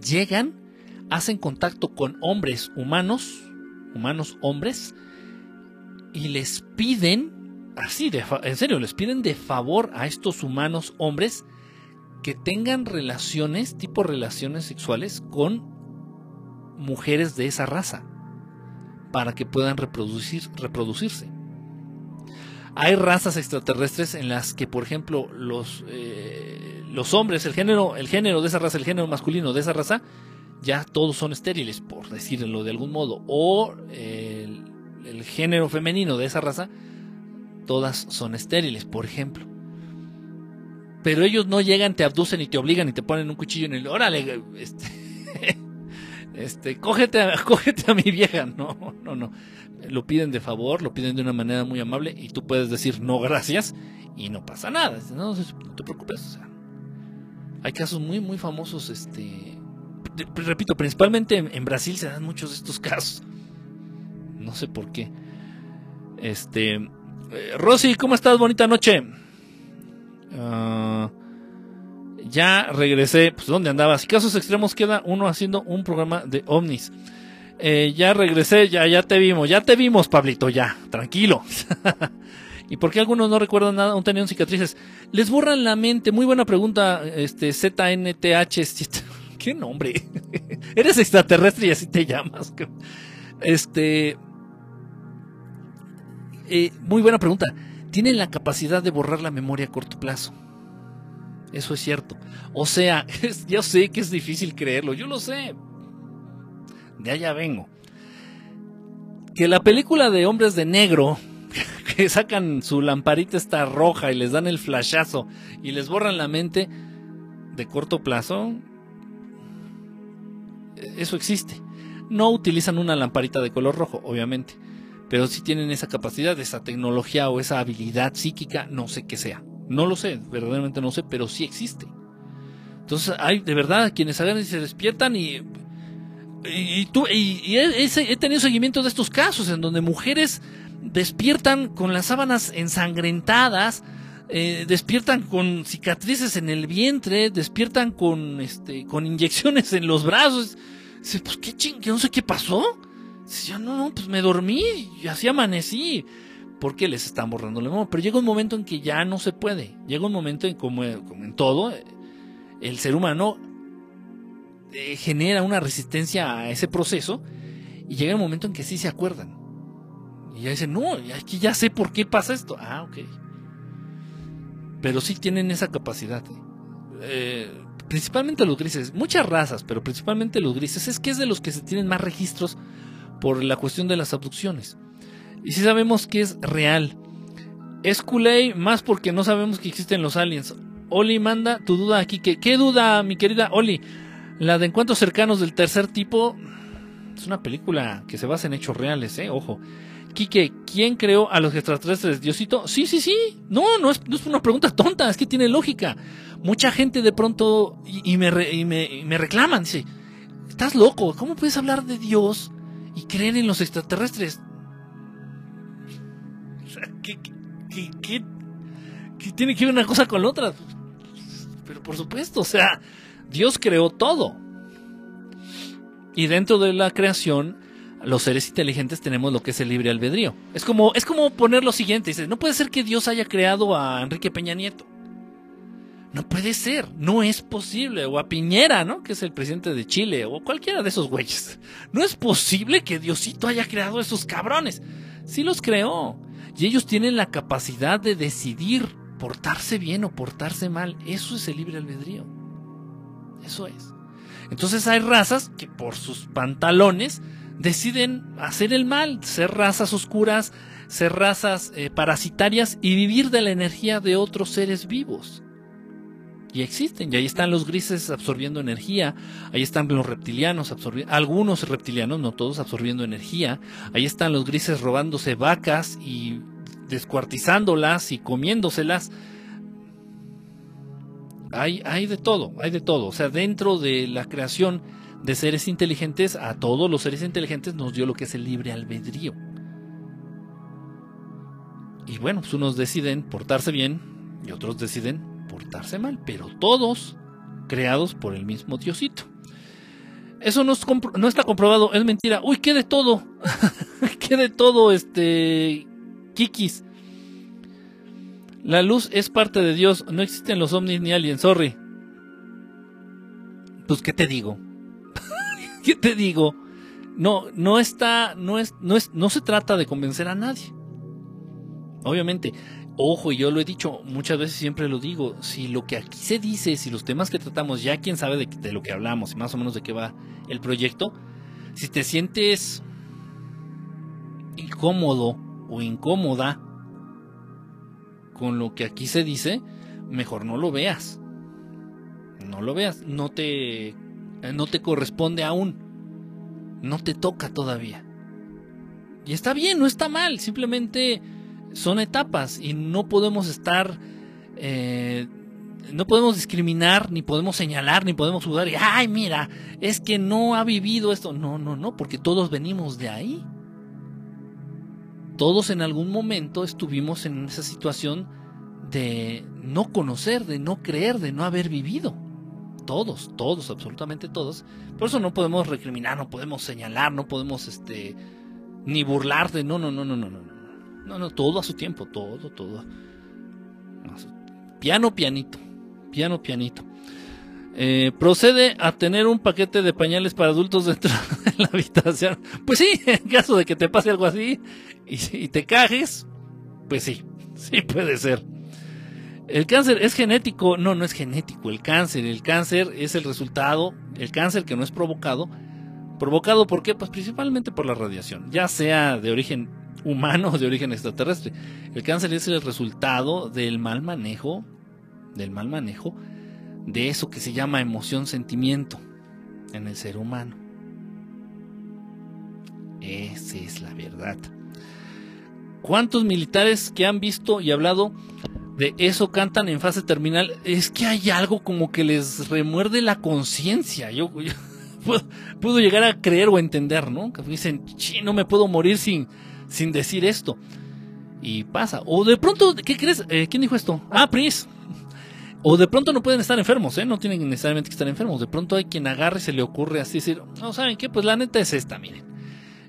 llegan hacen contacto con hombres humanos, humanos hombres, y les piden, así, en serio, les piden de favor a estos humanos hombres que tengan relaciones, tipo relaciones sexuales con mujeres de esa raza, para que puedan reproducir, reproducirse. Hay razas extraterrestres en las que, por ejemplo, los, eh, los hombres, el género, el género de esa raza, el género masculino de esa raza, ya todos son estériles, por decirlo de algún modo, o el, género femenino de esa raza, todas son estériles, por ejemplo. Pero ellos no llegan, te abducen y te obligan y te ponen un cuchillo en el... Órale, este, este, cógete, cógete a mi vieja. No, no, no. Lo piden de favor, lo piden de una manera muy amable y tú puedes decir no gracias y no pasa nada. No, no te preocupes. hay casos muy, muy famosos este, repito, principalmente en, Brasil se dan muchos de estos casos. No sé por qué. Este. Eh, Rosy, ¿cómo estás? Bonita noche. Ah, Ya regresé, pues ¿dónde andabas? Casos extremos queda uno haciendo un programa de ovnis. Eh, ya regresé, ya, ya te vimos, ya te vimos, Pablito, ya, tranquilo. ¿Y por qué algunos no recuerdan nada? Aún tenían cicatrices. Les borran la mente. Muy buena pregunta, este, ZNTH. ¿Qué nombre? Eres extraterrestre y así te llamas. Este. Eh, muy buena pregunta. Tienen la capacidad de borrar la memoria a corto plazo. Eso es cierto. O sea, yo sé que es difícil creerlo, yo lo sé. De allá vengo. Que la película de hombres de negro, que sacan su lamparita esta roja y les dan el flashazo y les borran la mente de corto plazo, eso existe. No utilizan una lamparita de color rojo, obviamente, pero sí tienen esa capacidad, esa tecnología o esa habilidad psíquica, no sé qué sea. No lo sé, verdaderamente no sé, pero sí existe. Entonces hay de verdad quienes hagan y se despiertan y y, tú, y, he, tenido seguimiento de estos casos en donde mujeres despiertan con las sábanas ensangrentadas, eh, despiertan con cicatrices en el vientre, despiertan con este, con inyecciones en los brazos. Dice, pues qué ching, no sé qué pasó. Dice, no, no, pues me dormí y así amanecí porque les están borrando la memoria. Pero llega un momento en que ya no se puede. Llega un momento en como, en todo, el ser humano eh, genera una resistencia a ese proceso y llega un momento en que sí se acuerdan. Y ya dicen, no, aquí ya sé por qué pasa esto. Ah, ok. Pero sí tienen esa capacidad. Eh, principalmente los grises, muchas razas, pero principalmente los grises, es que es de los que se tienen más registros por la cuestión de las abducciones. Y si sabemos que es real. Es Kulei más porque no sabemos que existen los aliens. Oli manda tu duda aquí. Que, ¿Qué duda, mi querida Oli? La de encuentros cercanos del tercer tipo es una película que se basa en hechos reales, ¿eh? Ojo. Quique, ¿quién creó a los extraterrestres? ¿Diosito? Sí, sí, sí. No, no es, no es una pregunta tonta, es que tiene lógica. Mucha gente de pronto y, me, y me, me reclaman, dice, estás loco, ¿cómo puedes hablar de Dios y creer en los extraterrestres? ¿qué, tiene que ver una cosa con la otra? Pero por supuesto, o sea, Dios creó todo. Y dentro de la creación, los seres inteligentes tenemos lo que es el libre albedrío. Es como, es como poner lo siguiente, dice, no puede ser que Dios haya creado a Enrique Peña Nieto. No puede ser, no es posible. O a Piñera, ¿no? Que es el presidente de Chile, o cualquiera de esos güeyes. No es posible que Diosito haya creado a esos cabrones. Sí los creó. Y ellos tienen la capacidad de decidir portarse bien o portarse mal. Eso es el libre albedrío. Eso es. Entonces hay razas que por sus pantalones deciden hacer el mal, ser razas oscuras, ser razas eh, parasitarias y vivir de la energía de otros seres vivos. Y existen, y ahí están los grises absorbiendo energía, ahí están los reptilianos absorbiendo, algunos reptilianos, no todos, absorbiendo energía, ahí están los grises robándose vacas y descuartizándolas y comiéndoselas. Hay, hay de todo, hay de todo. O sea, dentro de la creación de seres inteligentes, a todos los seres inteligentes nos dio lo que es el libre albedrío. Y bueno, pues unos deciden portarse bien y otros deciden portarse mal, pero todos creados por el mismo Diosito. Eso no, no está comprobado, es mentira. Uy, ¿qué de todo? ¿Qué de todo, este... Kikis? La luz es parte de Dios, no existen los ovnis ni aliens, sorry. Pues, ¿qué te digo? ¿Qué te digo? No, no está, no es, no es, no se trata de convencer a nadie. Obviamente, Ojo, y yo lo he dicho muchas veces, siempre lo digo, si lo que aquí se dice, si los temas que tratamos, ya quién sabe de, lo que hablamos y más o menos de qué va el proyecto, si te sientes incómodo o incómoda con lo que aquí se dice, mejor no lo veas. No lo veas, no te no te corresponde aún. No te toca todavía. Y está bien, no está mal, simplemente son etapas y no podemos estar, eh, no podemos discriminar, ni podemos señalar, ni podemos juzgar y, ay, mira, es que no ha vivido esto. No, no, no, porque todos venimos de ahí. Todos en algún momento estuvimos en esa situación de no conocer, de no creer, de no haber vivido. Todos, todos, absolutamente todos. Por eso no podemos recriminar, no podemos señalar, no podemos este ni burlar de no, no, no, no, no, no. No, no, todo a su tiempo, todo, todo. Piano, pianito. Piano, pianito. Eh, procede a tener un paquete de pañales para adultos dentro de la habitación. Pues sí, en caso de que te pase algo así y, te cajes, pues sí, sí puede ser. El cáncer es genético, no, no es genético, el cáncer, el cáncer es el resultado, el cáncer que no es provocado, provocado por qué? Pues principalmente por la radiación, ya sea de origen humano o de origen extraterrestre. El cáncer es el resultado del mal manejo, del mal manejo de eso que se llama emoción sentimiento en el ser humano. Esa es la verdad. ¿Cuántos militares que han visto y hablado de eso cantan en fase terminal? Es que hay algo como que les remuerde la conciencia. Yo, puedo, llegar a creer o entender, ¿no? Que dicen, no me puedo morir sin, sin decir esto. Y pasa. O de pronto, ¿qué crees? Eh, ¿Quién dijo esto? Ah, Pris. O de pronto no pueden estar enfermos, ¿eh? No tienen necesariamente que estar enfermos. De pronto hay quien agarre y se le ocurre así decir, no, ¿saben qué? Pues la neta es esta, miren.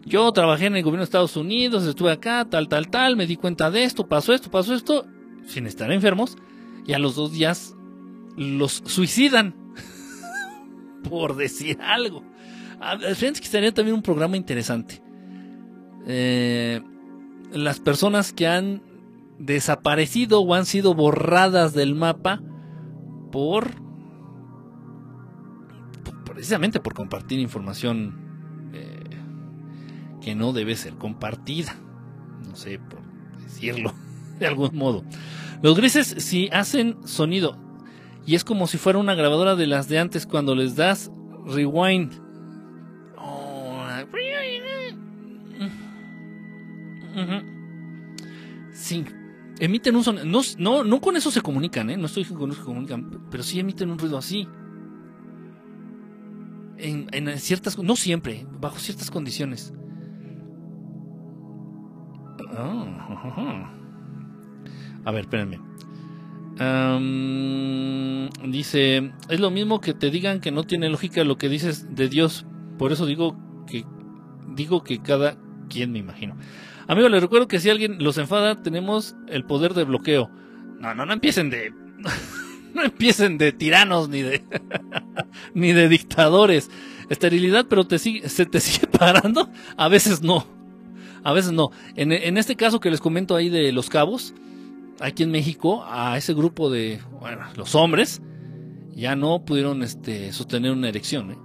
Yo trabajé en el gobierno de Estados Unidos, estuve acá, tal, tal, tal, me di cuenta de esto, pasó esto, pasó esto, sin estar enfermos, y a los dos días los suicidan. Por decir algo. Fíjense que estaría también un programa interesante. Eh, las personas que han desaparecido o han sido borradas del mapa por precisamente por compartir información eh, que no debe ser compartida. No sé, por decirlo de algún modo. Los grises si hacen sonido y es como si fuera una grabadora de las de antes cuando les das rewind. Sí, emiten un sonido. No, no, no con eso se comunican, ¿eh? No estoy con eso se comunican, pero sí emiten un ruido así. En, ciertas, no siempre, bajo ciertas condiciones. Ah, A ver, espérenme. dice, es lo mismo que te digan que no tiene lógica lo que dices de Dios. Por eso digo que digo que cada quien me imagino. Amigo, les recuerdo que si alguien los enfada, tenemos el poder de bloqueo. No, no, no empiecen de. no empiecen de tiranos ni de. ni de dictadores. Esterilidad, pero se te sigue parando. A veces no. A veces no. En, en este caso que les comento ahí de los cabos, aquí en México, a ese grupo de. Bueno, los hombres, ya no pudieron este, sostener una erección. ¿eh?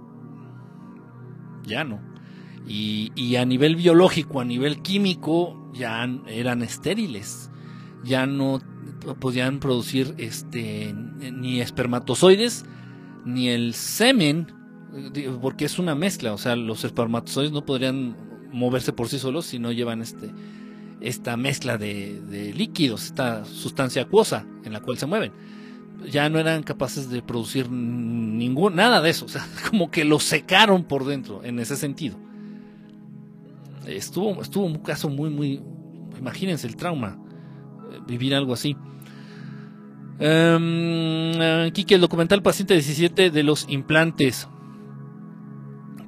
Ya no y, a nivel biológico, a nivel químico, ya eran estériles, ya no podían producir este ni espermatozoides ni el semen porque es una mezcla, o sea, los espermatozoides no podrían moverse por sí solos si no llevan este esta mezcla de, de líquidos, esta sustancia acuosa en la cual se mueven. Ya no eran capaces de producir ningún nada de eso, o sea, como que lo secaron por dentro en ese sentido estuvo, estuvo un caso muy, muy, imagínense el trauma, eh, vivir algo así. Um, Kike, el documental Paciente 17 de los implantes.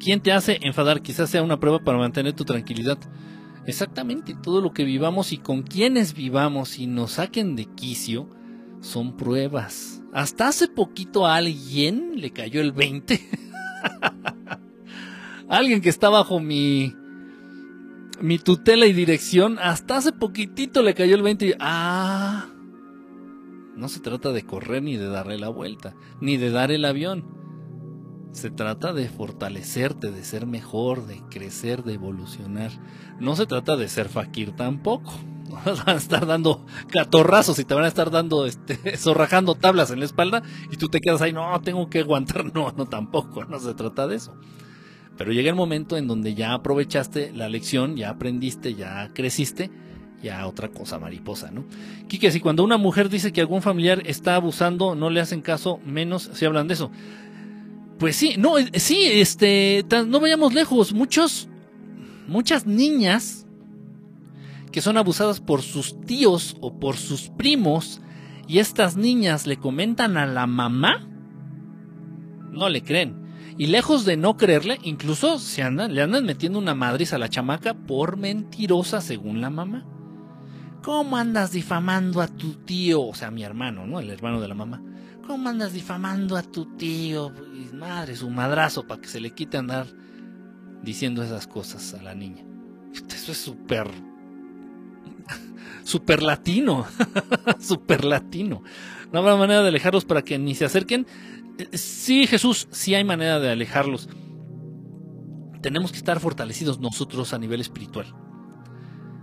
¿Quién te hace enfadar? Quizás sea una prueba para mantener tu tranquilidad. Exactamente, todo lo que vivamos y con quienes vivamos y nos saquen de quicio son pruebas. Hasta hace poquito a alguien le cayó el 20. alguien que está bajo mi mi tutela y dirección, hasta hace poquitito le cayó el 20 y, ah, no se trata de correr ni de darle la vuelta, ni de dar el avión. Se trata de fortalecerte, de ser mejor, de crecer, de evolucionar. No se trata de ser fakir tampoco. No van a estar dando catorrazos y te van a estar dando, este, zorrajando tablas en la espalda y tú te quedas ahí, no, tengo que aguantar. No, no, tampoco, no se trata de eso. Pero llega el momento en donde ya aprovechaste la lección, ya aprendiste, ya creciste, ya otra cosa mariposa, ¿no? Quique, si cuando una mujer dice que algún familiar está abusando, no le hacen caso, menos si hablan de eso. Pues sí, no, eh, sí, este, no vayamos lejos, muchos, muchas niñas que son abusadas por sus tíos o por sus primos y estas niñas le comentan a la mamá, no le creen. Y lejos de no creerle, incluso se andan, le andan metiendo una madriz a la chamaca por mentirosa según la mamá. ¿Cómo andas difamando a tu tío? O sea, mi hermano, ¿no? El hermano de la mamá. ¿Cómo andas difamando a tu tío? madre, su madrazo, para que se le quite andar diciendo esas cosas a la niña. Eso es súper... Súper latino. Súper latino. No habrá manera de alejarlos para que ni se acerquen. Sí, Jesús, sí hay manera de alejarlos. Tenemos que estar fortalecidos nosotros a nivel espiritual.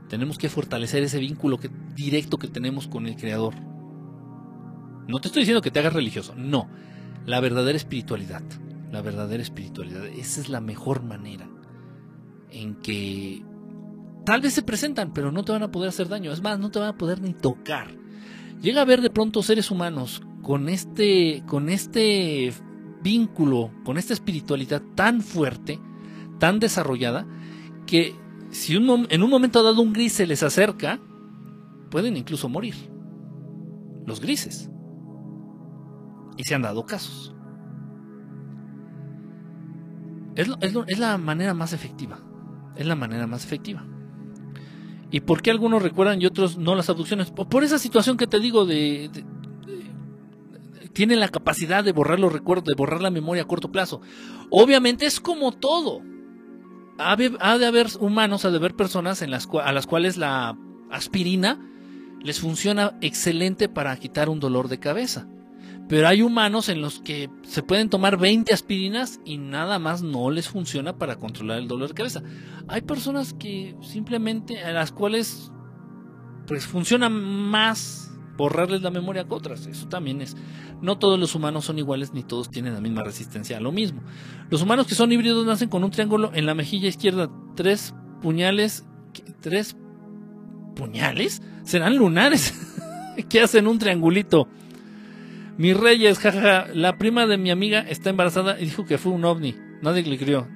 Tenemos que fortalecer ese vínculo que, directo que tenemos con el Creador. No te estoy diciendo que te hagas religioso, no. La verdadera espiritualidad. La verdadera espiritualidad. Esa es la mejor manera en que tal vez se presentan, pero no te van a poder hacer daño. Es más, no te van a poder ni tocar. Llega a ver de pronto seres humanos con este, con este vínculo, con esta espiritualidad tan fuerte, tan desarrollada, que si en un momento dado un gris se les acerca, pueden incluso morir. Los grises. Y se han dado casos. Es, la manera más efectiva. Es la manera más efectiva. ¿Y por qué algunos recuerdan y otros no las abducciones? Por esa situación que te digo de, tienen la capacidad de borrar los recuerdos, de borrar la memoria a corto plazo. Obviamente es como todo. Ha de, haber humanos, ha de haber personas a las cuales la aspirina les funciona excelente para quitar un dolor de cabeza. Pero hay humanos en los que se pueden tomar 20 aspirinas y nada más no les funciona para controlar el dolor de cabeza. Hay personas que simplemente a las cuales pues funciona más borrarles la memoria que otras. Eso también es. No todos los humanos son iguales ni todos tienen la misma resistencia a lo mismo. Los humanos que son híbridos nacen con un triángulo en la mejilla izquierda, tres puñales, tres puñales, serán lunares que hacen un triangulito. Mis reyes, jaja, la prima de mi amiga está embarazada y dijo que fue un ovni. Nadie le creyó.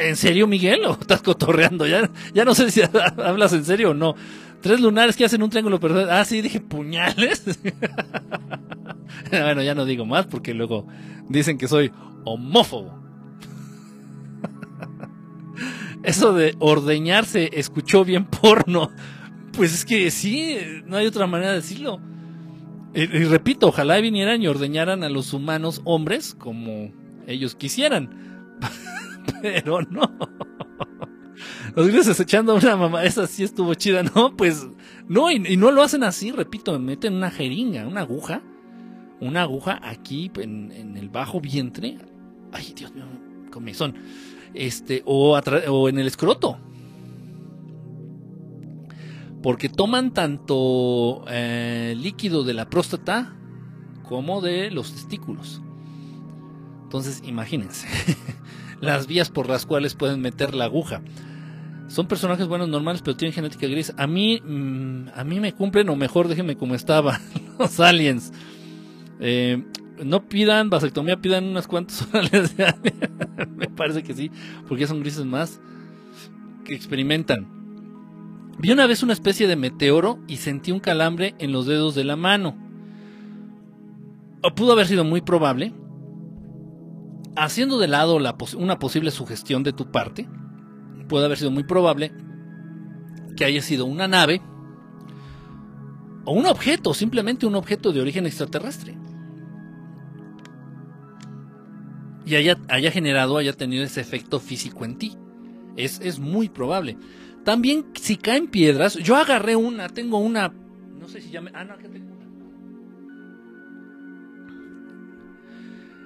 ¿En serio, Miguel? ¿O estás cotorreando? Ya, ya no sé si hablas en serio o no. Tres lunares que hacen un triángulo perfecto. Ah, sí, dije puñales. bueno, ya no digo más porque luego dicen que soy homófobo. Eso de ordeñarse escuchó bien porno. Pues es que sí, no hay otra manera de decirlo. Y, repito, ojalá vinieran y ordeñaran a los humanos hombres como ellos quisieran. Pero no. Los grises echando una mamá, esa sí estuvo chida, ¿no? Pues no, y, no lo hacen así, repito, meten una jeringa, una aguja, una aguja aquí en, el bajo vientre. Ay, Dios mío, comezón. Este, o, o en el escroto porque toman tanto eh, líquido de la próstata como de los testículos. Entonces, imagínense las vías por las cuales pueden meter la aguja. Son personajes buenos normales, pero tienen genética gris. A mí, mm, a mí me cumplen, o mejor déjenme como estaba, los aliens. Eh, no pidan vasectomía, pidan unas cuantas órales de me parece que sí, porque son grises más que experimentan. Vi una vez una especie de meteoro y sentí un calambre en los dedos de la mano. O pudo haber sido muy probable, haciendo de lado una posible sugestión de tu parte, puede haber sido muy probable que haya sido una nave o un objeto, simplemente un objeto de origen extraterrestre. Y haya, haya generado, haya tenido ese efecto físico en ti. Es, es muy probable. También si caen piedras, yo agarré una, tengo una, no sé si llame, ah, no, tengo una.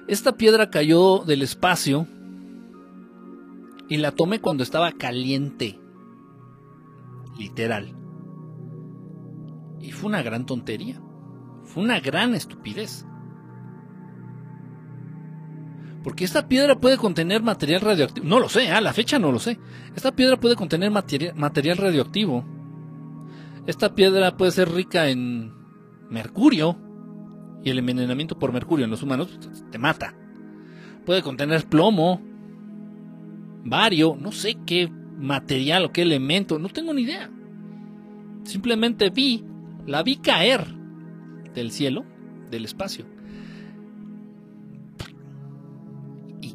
Esta piedra cayó del espacio y la tomé cuando estaba caliente, literal. Y fue una gran tontería, fue una gran estupidez. Porque esta piedra puede contener material radioactivo. No lo sé, a la fecha no lo sé. Esta piedra puede contener material radioactivo. Esta piedra puede ser rica en mercurio. Y el envenenamiento por mercurio en los humanos te mata. Puede contener plomo, vario, no sé qué material o qué elemento, no tengo ni idea. Simplemente vi, la vi caer del cielo, del espacio.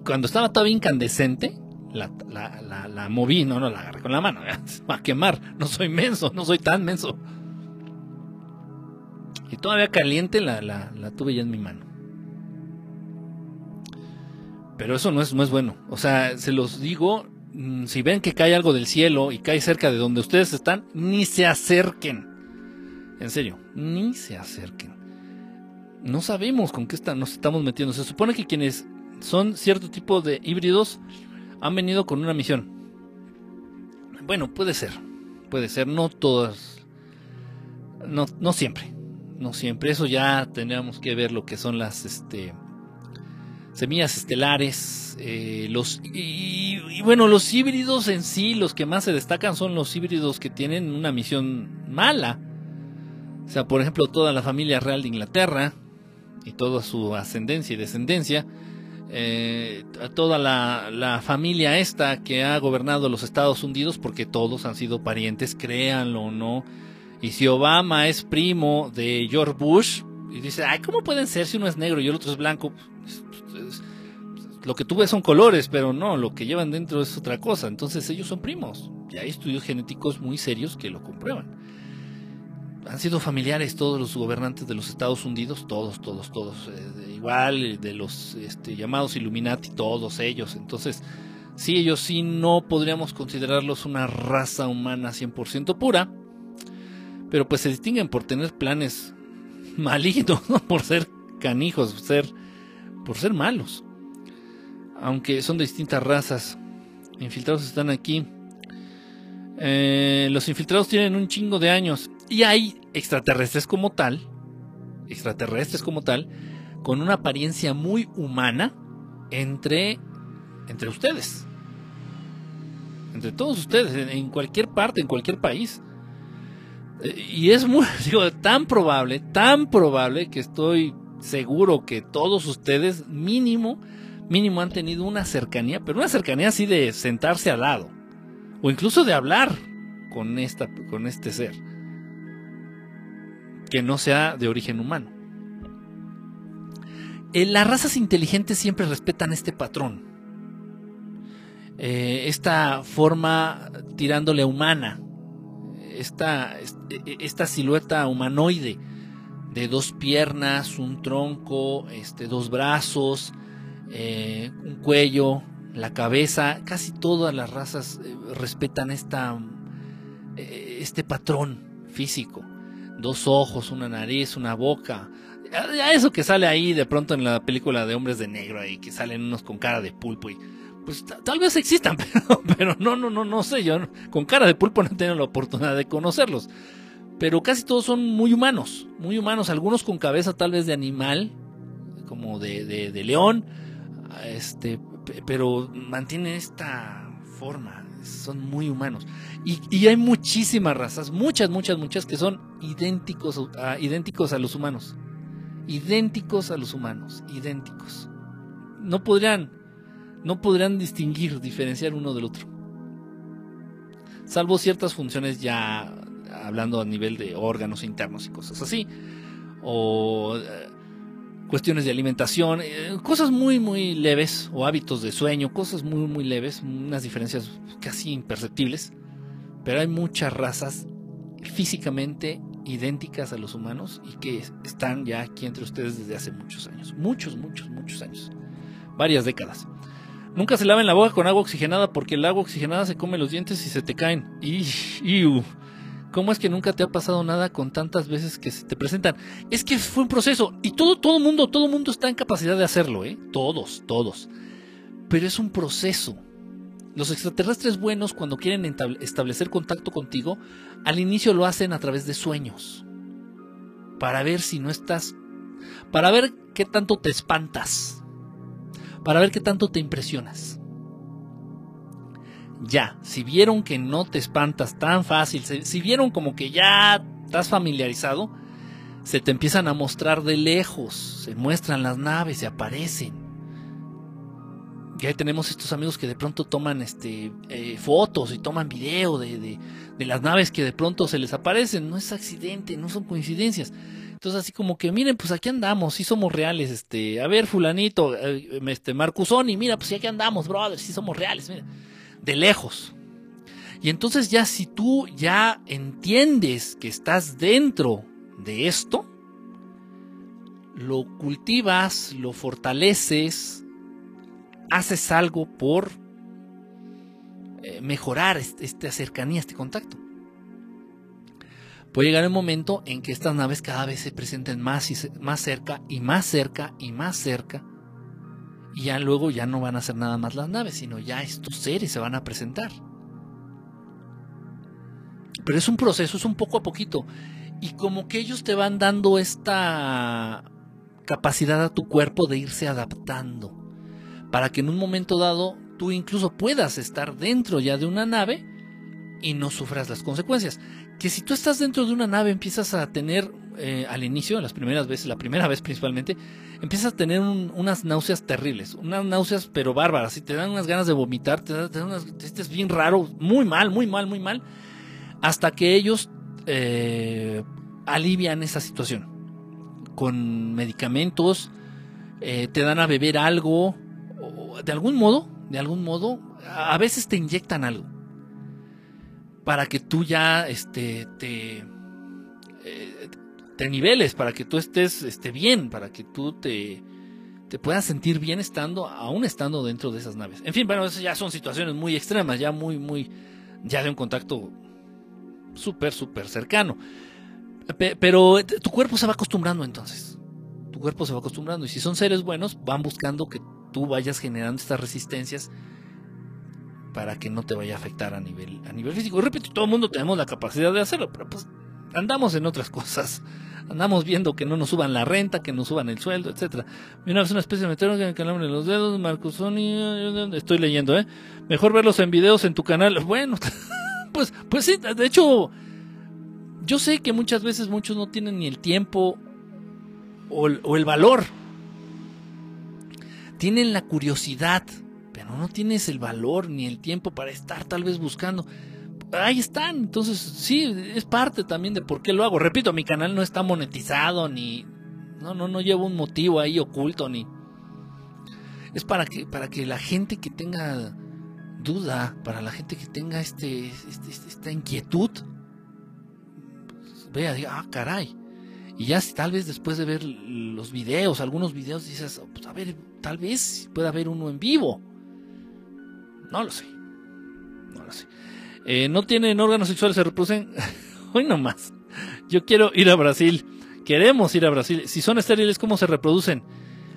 Cuando estaba todavía incandescente, la, la, moví, no, no la agarré con la mano, va a quemar, no soy menso, no soy tan menso. Y todavía caliente la, la, tuve ya en mi mano. Pero eso no es, no es bueno. O sea, se los digo, mm, si ven que cae algo del cielo y cae cerca de donde ustedes están, ni se acerquen. En serio, ni se acerquen. No sabemos con qué está, nos estamos metiendo. Se supone que quienes son cierto tipo de híbridos han venido con una misión. Bueno, puede ser. Puede ser, no todas. No, no siempre. No siempre. Eso ya tendríamos que ver lo que son las este, semillas estelares. Eh, los, y, bueno, los híbridos en sí, los que más se destacan son los híbridos que tienen una misión mala. O sea, por ejemplo, toda la familia real de Inglaterra y toda su ascendencia y descendencia eh, toda la, familia esta que ha gobernado los Estados Unidos, porque todos han sido parientes, créanlo o no. Y si Obama es primo de George Bush, y dice, ay, ¿cómo pueden ser si uno es negro y el otro es blanco? lo que tú ves son colores, pero no, lo que llevan dentro es otra cosa. Entonces ellos son primos. Y hay estudios genéticos muy serios que lo comprueban han sido familiares todos los gobernantes de los Estados Unidos, todos, todos, todos, eh, igual de los este, llamados Illuminati, todos ellos. Entonces, sí, ellos sí no podríamos considerarlos una raza humana 100% pura, pero pues se distinguen por tener planes malignos, por ser canijos, por ser, por ser malos. Aunque son de distintas razas. Infiltrados están aquí. Eh, los infiltrados tienen un chingo de años. Y hay extraterrestres como tal, extraterrestres como tal, con una apariencia muy humana entre, entre ustedes. Entre todos ustedes, en, cualquier parte, en cualquier país. Eh, y es muy, tan probable, tan probable que estoy seguro que todos ustedes mínimo, mínimo han tenido una cercanía, pero una cercanía así de sentarse al lado. O incluso de hablar con, esta, con este ser que no sea de origen humano. Eh, las razas inteligentes siempre respetan este patrón, eh, esta forma tirándole humana, esta, e, esta silueta humanoide de dos piernas, un tronco, este, dos brazos, eh, un cuello, la cabeza, casi todas las razas respetan esta, este patrón físico dos ojos, una nariz, una boca. Ya eso que sale ahí de pronto en la película de Hombres de Negro ahí, que salen unos con cara de pulpo y pues tal vez existan, pero, pero no, no, no, no sé, yo con cara de pulpo no he tenido la oportunidad de conocerlos. Pero casi todos son muy humanos, muy humanos, algunos con cabeza tal vez de animal, como de, de, de león, este, pero mantienen esta forma, son muy humanos. Y, hay muchísimas razas, muchas, muchas, muchas que son idénticos a, idénticos a los humanos. Idénticos a los humanos, idénticos. No podrían, no podrían distinguir, diferenciar uno del otro. Salvo ciertas funciones ya hablando a nivel de órganos internos y cosas así. O eh, cuestiones de alimentación, eh, cosas muy, muy leves, o hábitos de sueño, cosas muy, muy leves, unas diferencias casi imperceptibles, pero hay muchas razas físicamente idénticas a los humanos y que están ya aquí entre ustedes desde hace muchos años, muchos, muchos, muchos años, varias décadas. Nunca se laven la boca con agua oxigenada porque el agua oxigenada se come los dientes y se te caen. Y, ¿Cómo es que nunca te ha pasado nada con tantas veces que se te presentan? Es que fue un proceso y todo todo mundo, todo mundo está en capacidad de hacerlo, ¿eh? Todos, todos. Pero es un proceso. Los extraterrestres buenos cuando quieren establecer contacto contigo, al inicio lo hacen a través de sueños. Para ver si no estás para ver qué tanto te espantas. Para ver qué tanto te impresionas ya, si vieron que no te espantas tan fácil, si vieron como que ya estás familiarizado, se te empiezan a mostrar de lejos, se muestran las naves, se aparecen. Ya tenemos estos amigos que de pronto toman este, eh, fotos y toman video de, de, las naves que de pronto se les aparecen. No es accidente, no son coincidencias. Entonces así como que, miren, pues aquí andamos, sí somos reales, este, a ver, fulanito, eh, este, Marcusoni, mira, pues aquí andamos, brother, sí somos reales, mira, de lejos. Y entonces ya si tú ya entiendes que estás dentro de esto, lo cultivas, lo fortaleces, haces algo por eh, mejorar esta cercanía, este contacto. Puede llegar el momento en que estas naves cada vez se presenten más y más cerca y más cerca y más cerca. Y ya luego ya no van a ser nada más las naves, sino ya estos seres se van a presentar. Pero es un proceso, es un poco a poquito. Y como que ellos te van dando esta capacidad a tu cuerpo de irse adaptando. Para que en un momento dado tú incluso puedas estar dentro ya de una nave y no sufras las consecuencias. Que si tú estás dentro de una nave empiezas a tener, eh, al inicio, las primeras veces, la primera vez principalmente, empiezas a tener unas náuseas terribles, unas náuseas pero bárbaras, y te dan unas ganas de vomitar, te dan, unas, este es bien raro, muy mal, muy mal, muy mal, hasta que ellos eh, alivian esa situación. Con medicamentos, eh, te dan a beber algo, de algún modo, de algún modo, a veces te inyectan algo para que tú ya este, te, te niveles, para que tú estés este, bien, para que tú te, te puedas sentir bien estando, aún estando dentro de esas naves. En fin, bueno, esas ya son situaciones muy extremas, ya muy, muy, ya de un contacto súper, súper cercano. Pero tu cuerpo se va acostumbrando entonces. Tu cuerpo se va acostumbrando. Y si son seres buenos, van buscando que tú vayas generando estas resistencias para que no te vaya a afectar a nivel, a nivel físico. repito, todo el mundo tenemos la capacidad de hacerlo, pero pues andamos en otras cosas. Andamos viendo que no nos suban la renta, que nos suban el sueldo, etcétera. Una vez una especie de meteoro que me calambre los dedos, Marcosoni, estoy leyendo, ¿eh? Mejor verlos en videos en tu canal. Bueno, pues, pues sí, de hecho, yo sé que muchas veces muchos no tienen ni el tiempo o el valor. Tienen la curiosidad pero no tienes el valor ni el tiempo para estar tal vez buscando. Ahí están, entonces sí, es parte también de por qué lo hago. Repito, mi canal no está monetizado ni no no no llevo un motivo ahí oculto ni es para que para que la gente que tenga duda, para la gente que tenga este, este, este esta inquietud vea, diga, ah, caray. Y ya tal vez después de ver los videos, algunos videos dices, pues, a ver, tal vez pueda haber uno en vivo. No lo sé. No lo sé. Eh, no tienen órganos sexuales, se reproducen. Hoy nomás. Yo quiero ir a Brasil. Queremos ir a Brasil. Si son estériles, ¿cómo se reproducen?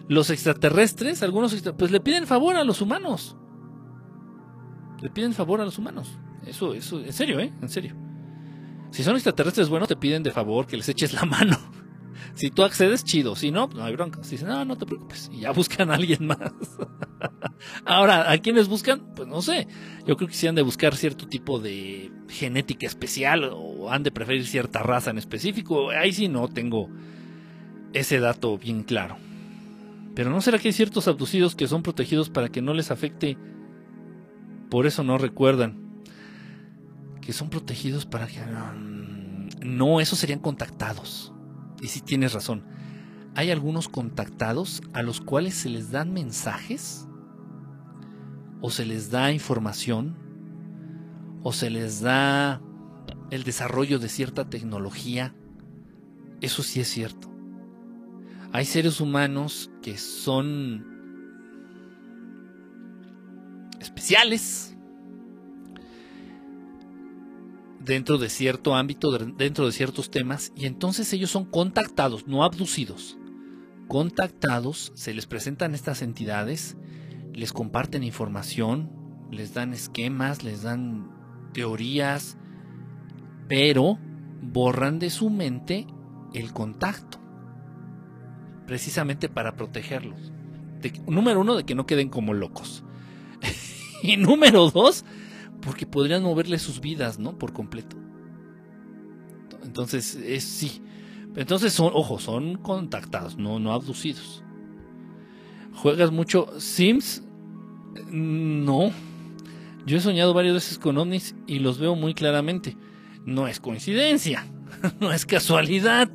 Los extraterrestres, algunos, pues le piden favor a los humanos. Le piden favor a los humanos. Eso, eso, en serio, ¿eh? En serio. Si son extraterrestres buenos, te piden de favor que les eches la mano. Si tú accedes, chido. Si no, no hay bronca. Si dicen, no, no te preocupes. Y ya buscan a alguien más. Ahora, ¿a quiénes buscan? Pues no sé. Yo creo que si han de buscar cierto tipo de genética especial o han de preferir cierta raza en específico. Ahí sí no tengo ese dato bien claro. Pero ¿no será que hay ciertos abducidos que son protegidos para que no les afecte? Por eso no recuerdan. Que son protegidos para que... No, esos serían contactados y si tienes razón, hay algunos contactados a los cuales se les dan mensajes o se les da información o se les da el desarrollo de cierta tecnología. Eso sí es cierto. Hay seres humanos que son especiales, dentro de cierto ámbito, dentro de ciertos temas, y entonces ellos son contactados, no abducidos. Contactados, se les presentan estas entidades, les comparten información, les dan esquemas, les dan teorías, pero borran de su mente el contacto, precisamente para protegerlos. número uno, de que no queden como locos. y número dos, porque podrían moverle sus vidas, ¿no? Por completo. Entonces, es sí. Entonces son, ojo, son contactados, no, no abducidos. ¿Juegas mucho Sims? No. Yo he soñado varias veces con ovnis y los veo muy claramente. No es coincidencia, no es casualidad.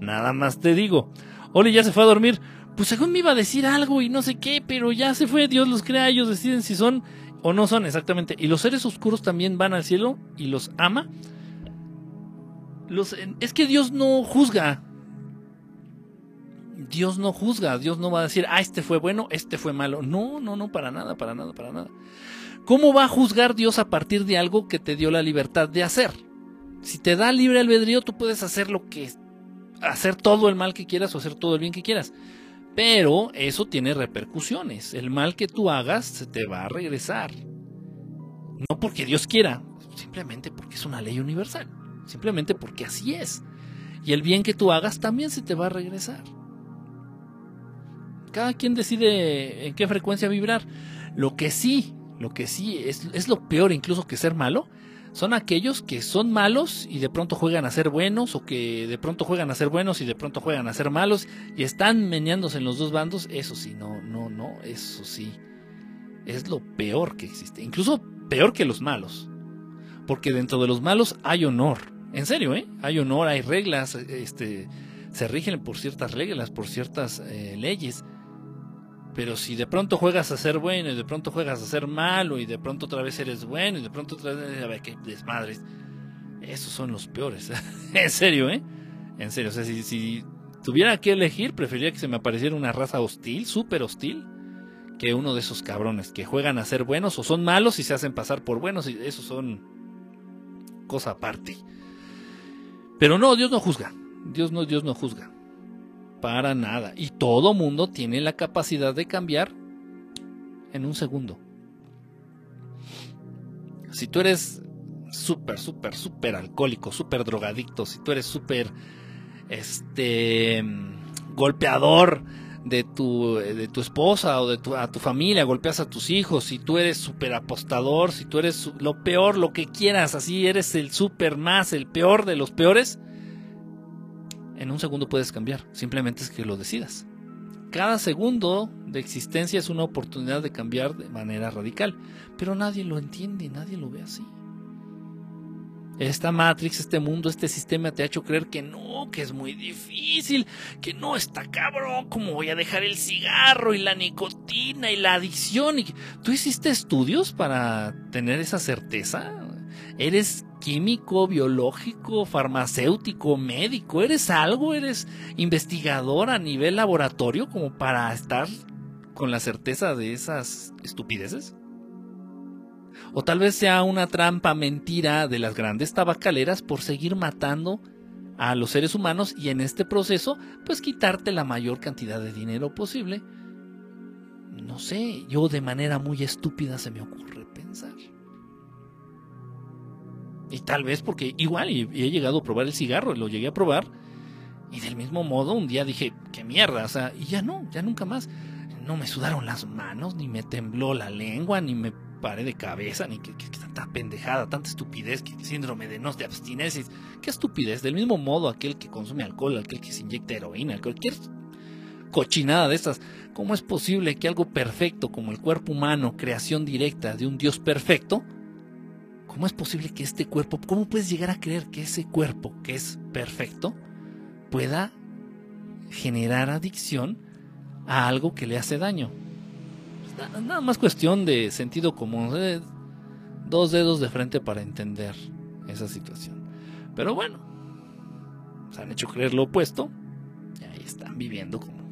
Nada más te digo. Oli ya se fue a dormir. Pues según me iba a decir algo y no sé qué, pero ya se fue. Dios los crea, ellos deciden si son o no son exactamente. Y los seres oscuros también van al cielo y los ama. Los, es que Dios no juzga. Dios no juzga, Dios no va a decir, ah, este fue bueno, este fue malo. No, no, no, para nada, para nada, para nada. ¿Cómo va a juzgar Dios a partir de algo que te dio la libertad de hacer? Si te da libre albedrío, tú puedes hacer lo que hacer todo el mal que quieras o hacer todo el bien que quieras. Pero eso tiene repercusiones. El mal que tú hagas se te va a regresar. No porque Dios quiera, simplemente porque es una ley universal. Simplemente porque así es. Y el bien que tú hagas también se te va a regresar cada quien decide en qué frecuencia vibrar. Lo que sí, lo que sí es, es lo peor incluso que ser malo, son aquellos que son malos y de pronto juegan a ser buenos o que de pronto juegan a ser buenos y de pronto juegan a ser malos y están meneándose en los dos bandos, eso sí, no, no, no, eso sí. Es lo peor que existe, incluso peor que los malos. Porque dentro de los malos hay honor. En serio, ¿eh? Hay honor, hay reglas, este se rigen por ciertas reglas, por ciertas eh, leyes. Pero si de pronto juegas a ser bueno y de pronto juegas a ser malo y de pronto otra vez eres bueno y de pronto otra vez, a ver, qué desmadres. Esos son los peores. en serio, ¿eh? En serio. O sea, si, tuviera que elegir, preferiría que se me apareciera una raza hostil, súper hostil, que uno de esos cabrones que juegan a ser buenos o son malos y se hacen pasar por buenos. Y esos son cosa aparte. Pero no, Dios no juzga. Dios no, Dios no juzga. Para nada. Y todo mundo tiene la capacidad de cambiar en un segundo. Si tú eres súper, súper, súper alcohólico, súper drogadicto, si tú eres súper, este, golpeador de tu, de tu esposa o de tu, a tu familia, golpeas a tus hijos, si tú eres súper apostador, si tú eres lo peor, lo que quieras, así eres el súper más, el peor de los peores, en un segundo puedes cambiar, simplemente es que lo decidas. Cada segundo de existencia es una oportunidad de cambiar de manera radical, pero nadie lo entiende, nadie lo ve así. Esta Matrix, este mundo, este sistema te ha hecho creer que no, que es muy difícil, que no está cabrón, como voy a dejar el cigarro y la nicotina y la adicción. ¿Tú hiciste estudios para tener esa certeza? ¿Eres químico, biológico, farmacéutico, médico? ¿Eres algo? ¿Eres investigador a nivel laboratorio como para estar con la certeza de esas estupideces? O tal vez sea una trampa mentira de las grandes tabacaleras por seguir matando a los seres humanos y en este proceso pues quitarte la mayor cantidad de dinero posible. No sé, yo de manera muy estúpida se me ocurre Y tal vez porque igual y, he llegado a probar el cigarro, lo llegué a probar. Y del mismo modo un día dije, qué mierda, o sea, y ya no, ya nunca más. No me sudaron las manos, ni me tembló la lengua, ni me paré de cabeza, ni que, tanta pendejada, tanta estupidez, que síndrome de no de abstinencia. Qué estupidez, del mismo modo aquel que consume alcohol, aquel que se inyecta heroína, cualquier cochinada de estas. ¿Cómo es posible que algo perfecto como el cuerpo humano, creación directa de un Dios perfecto, ¿Cómo es posible que este cuerpo, cómo puedes llegar a creer que ese cuerpo, que es perfecto, pueda generar adicción a algo que le hace daño? Nada más cuestión de sentido común, dos dedos de frente para entender esa situación. Pero bueno, se han hecho creer lo opuesto y ahí están viviendo como,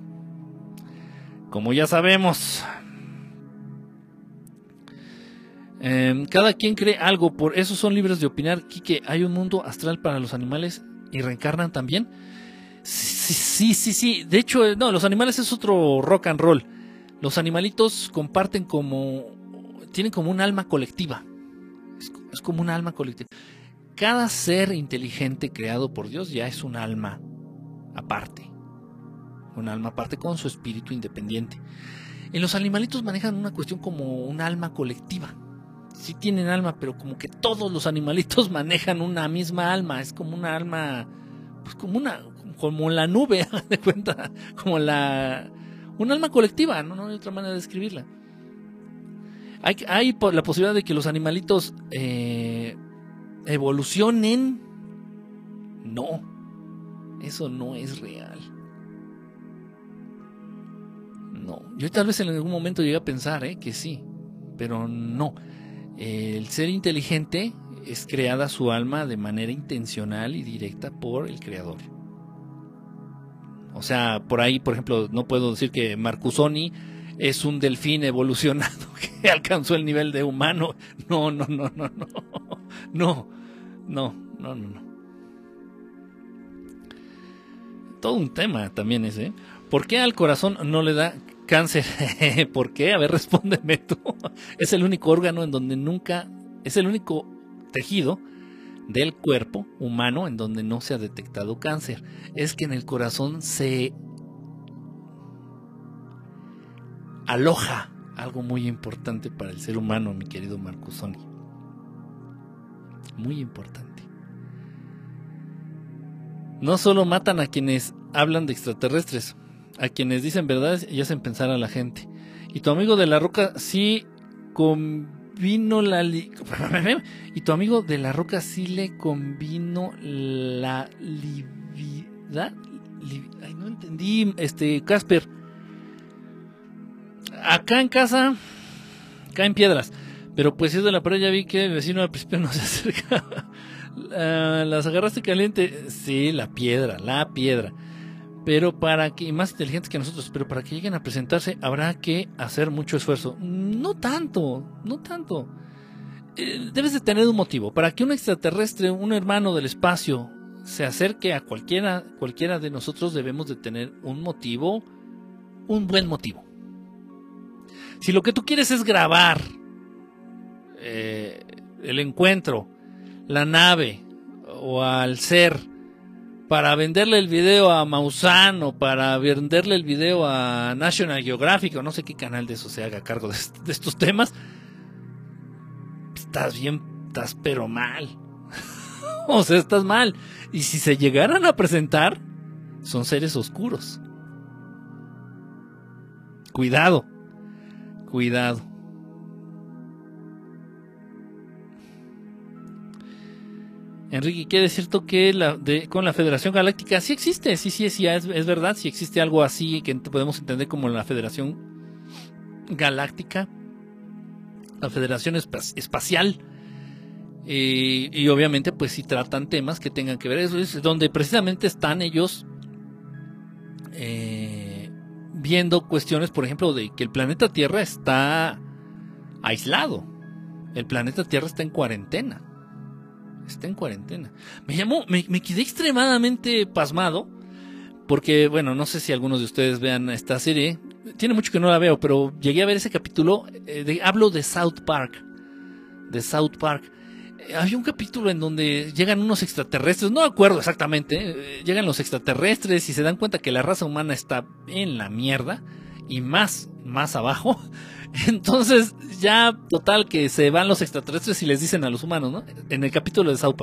como ya sabemos. Em, cada quien cree algo, por eso son libres de opinar. que ¿hay un mundo astral para los animales y reencarnan también? Sí, sí, sí. De hecho, eh, no, los animales es otro rock and roll. Los animalitos comparten como. tienen como un alma colectiva. Es, como un alma colectiva. Cada ser inteligente creado por Dios ya es un alma aparte. Un alma aparte con su espíritu independiente. En los animalitos manejan una cuestión como un alma colectiva sí tienen alma, pero como que todos los animalitos manejan una misma alma, es como una alma, pues como una, como la nube, de cuenta, como la, un alma colectiva, no, no hay otra manera de describirla. Hay, hay la posibilidad de que los animalitos eh, evolucionen, no, Eso no es real. No. Yo tal vez en algún momento llegué a pensar ¿eh? que sí, pero no. El ser inteligente es creada su alma de manera intencional y directa por el creador. O sea, por ahí, por ejemplo, no puedo decir que Marcusoni es un delfín evolucionado que alcanzó el nivel de humano. No, no, no, no, no. No, no, no, no, no. Todo un tema también ese. ¿eh? ¿Por qué al corazón no le da cáncer? ¿Por qué? A ver, respóndeme tú. Es el único órgano en donde nunca, es el único tejido del cuerpo humano en donde no se ha detectado cáncer. Es que en el corazón se aloja algo muy importante para el ser humano, mi querido Marcusoni. Muy importante. No solo matan a quienes hablan de extraterrestres, a quienes dicen verdades y hacen pensar a la gente. Y tu amigo de la roca sí convino la... y tu amigo de la roca sí le convino la lividad. Ay, no entendí, este, Casper. Acá en casa caen piedras. Pero pues si es de la pared ya vi que el vecino al principio no se acerca. ¿Las agarraste caliente? Sí, la piedra, la piedra. Pero para que, más inteligentes que nosotros, pero para que lleguen a presentarse habrá que hacer mucho esfuerzo. No tanto, no tanto. Eh, debes de tener un motivo. Para que un extraterrestre, un hermano del espacio, se acerque a cualquiera, cualquiera de nosotros, debemos de tener un motivo, un buen motivo. Si lo que tú quieres es grabar eh, el encuentro, la nave o al ser para venderle el video a Maussan o para venderle el video a National Geographic o no sé qué canal de eso se haga cargo de, de estos temas, estás bien, estás pero mal. o sea, estás mal. Y si se llegaran a presentar, son seres oscuros. Cuidado cuidado. Enrique, ¿quiere decir cierto que con la Federación Galáctica sí existe? Sí, sí, sí, es, es verdad, sí existe algo así que podemos entender como la Federación Galáctica, la Federación Espacial. Eh, y obviamente, pues si tratan temas que tengan que ver, eso es donde precisamente están ellos eh, viendo cuestiones, por ejemplo, de que el planeta Tierra está aislado. El planeta Tierra está en cuarentena. Está en cuarentena. Me llamó, me, quedé extremadamente pasmado. Porque, bueno, no sé si algunos de ustedes vean esta serie. Tiene mucho que no la veo, pero llegué a ver ese capítulo. Eh, hablo de South Park. De South Park había un capítulo en donde llegan unos extraterrestres, no acuerdo exactamente, eh, llegan los extraterrestres y se dan cuenta que la raza humana está en la mierda y más, más abajo. Entonces ya total que se van los extraterrestres y les dicen a los humanos, ¿no? En el capítulo de South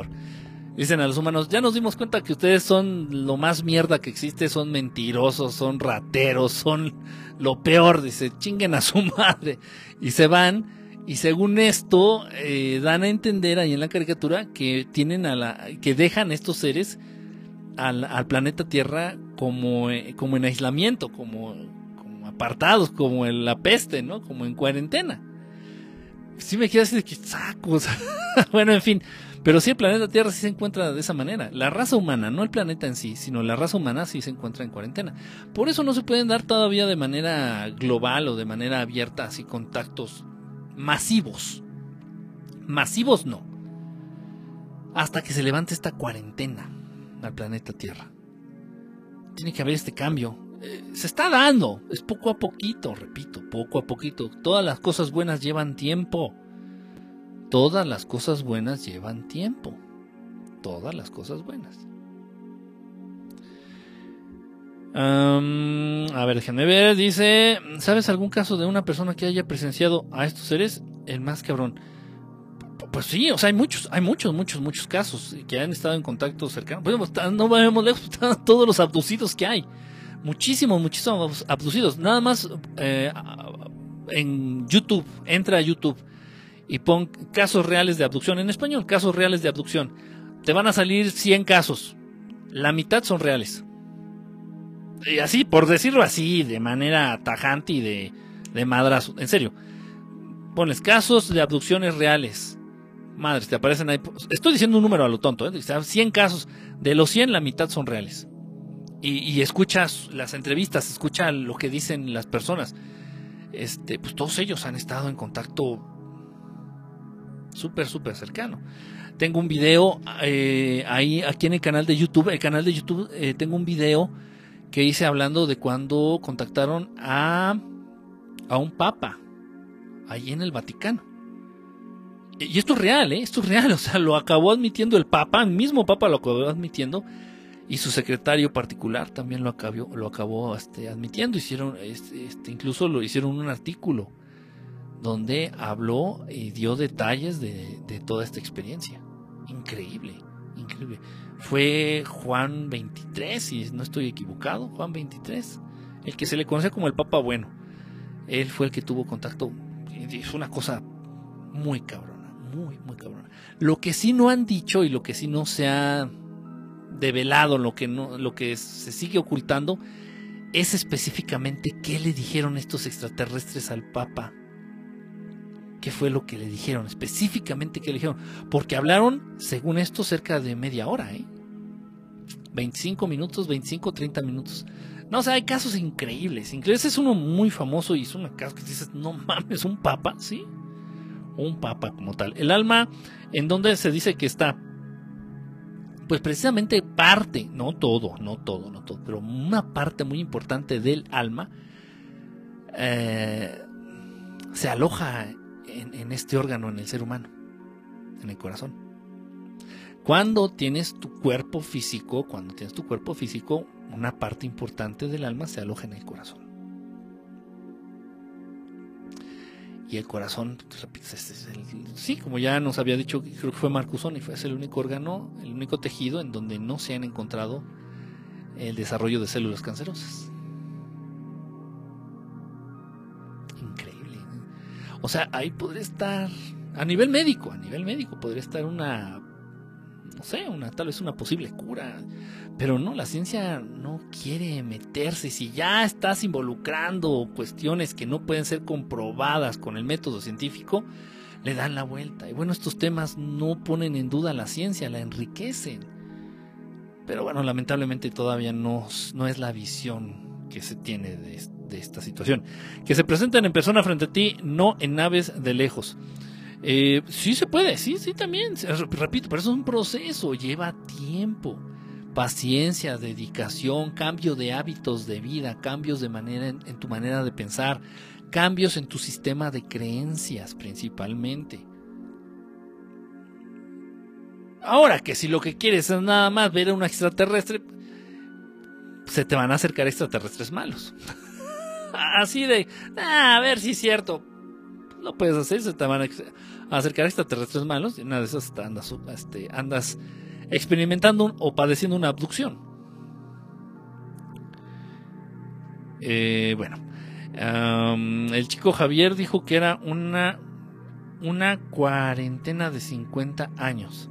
Dicen a los humanos, ya nos dimos cuenta que ustedes son lo más mierda que existe, son mentirosos, son rateros, son lo peor, dice, chinguen a su madre. Y se van y según esto, eh, dan a entender ahí en la caricatura que tienen a la, que dejan estos seres al, planeta Tierra como, eh, como en aislamiento, como apartados, como en la peste, ¿no? Como en cuarentena. Sí me queda así de que sacos. bueno, en fin. Pero sí el planeta Tierra sí se encuentra de esa manera. La raza humana, no el planeta en sí, sino la raza humana sí se encuentra en cuarentena. Por eso no se pueden dar todavía de manera global o de manera abierta así contactos masivos. Masivos no. Hasta que se levante esta cuarentena al planeta Tierra. Tiene que haber este cambio. Se está dando. Es poco a poquito, repito, poco a poquito. Todas las cosas buenas llevan tiempo. Todas las cosas buenas llevan tiempo. Todas las cosas buenas. a ver, déjenme ver. Dice: ¿Sabes algún caso de una persona que haya presenciado a estos seres? El más cabrón. Pues sí, o sea, hay muchos, hay muchos, muchos, muchos casos que han estado en contacto cercano. Pues, no vemos lejos, todos los abducidos que hay. Muchísimos, muchísimos abducidos. Nada más eh, en YouTube, entra a YouTube y pon casos reales de abducción en español, casos reales de abducción. Te van a salir 100 casos la mitad son reales. Y así, por decirlo así, de manera tajante y de, de madrazo. En serio. Pones casos de abducciones reales. Madres, te aparecen ahí. Estoy diciendo un número a lo tonto. ¿eh? 100 casos. De los 100, la mitad son reales. Y, y escuchas las entrevistas, escucha lo que dicen las personas. Este, pues todos ellos han estado en contacto súper, súper cercano. Tengo un video eh, ahí, aquí en el canal de YouTube. El canal de YouTube, eh, tengo un video que hice hablando de cuando contactaron a, a un papa ahí en el Vaticano. Y esto es real, ¿eh? Esto es real. O sea, lo acabó admitiendo el papa, el mismo papa lo acabó admitiendo. Y su secretario particular también lo acabó, lo acabó este, admitiendo. Hicieron, este, incluso lo hicieron un artículo donde habló y dio detalles de, de toda esta experiencia. Increíble, increíble. Fue Juan 23, si no estoy equivocado, Juan 23, el que se le conoce como el Papa Bueno. Él fue el que tuvo contacto. Es una cosa muy cabrona, muy, muy cabrona. Lo que sí no han dicho y lo que sí no se ha develado, lo que, no, lo que se sigue ocultando, es específicamente qué le dijeron estos extraterrestres al Papa qué fue lo que le dijeron, específicamente qué le dijeron, porque hablaron, según esto, cerca de media hora, ¿eh? 25 minutos, 25, 30 minutos. No, o sea, hay casos increíbles, increíbles. Es uno muy famoso y es un caso que dices, no mames, un papa, ¿sí? Un papa como tal. El alma, en donde se dice que está, pues precisamente parte, no todo, no todo, no todo, pero una parte muy importante del alma eh, se aloja en, este órgano, en el ser humano, en el corazón. Cuando tienes tu cuerpo físico, cuando tienes tu cuerpo físico, una parte importante del alma se aloja en el corazón. Y el corazón, pues, sí, como ya nos había dicho, creo que fue Marcusoni, fue el único órgano, el único tejido en donde no se han encontrado el desarrollo de células cancerosas. O sea, ahí podría estar, a nivel médico, a nivel médico, podría estar una, no sé, una, tal vez una posible cura. Pero no, la ciencia no quiere meterse. Si ya estás involucrando cuestiones que no pueden ser comprobadas con el método científico, le dan la vuelta. Y bueno, estos temas no ponen en duda la ciencia, la enriquecen. Pero bueno, lamentablemente todavía no, no es la visión que se tiene de esta situación. Que se presenten en persona frente a ti, no en naves de lejos. Eh, sí se puede, sí, sí también. Repito, pero eso es un proceso, lleva tiempo, paciencia, dedicación, cambio de hábitos de vida, cambios de manera en, tu manera de pensar, cambios en tu sistema de creencias principalmente. Ahora que si lo que quieres es nada más ver a un extraterrestre, se te van a acercar extraterrestres malos. así de, ah, a ver si es cierto. No puedes hacer, se te van a acercar extraterrestres malos y una de esas andas, este, andas experimentando o padeciendo una abducción. Eh, bueno, el chico Javier dijo que era una, una cuarentena de 50 años.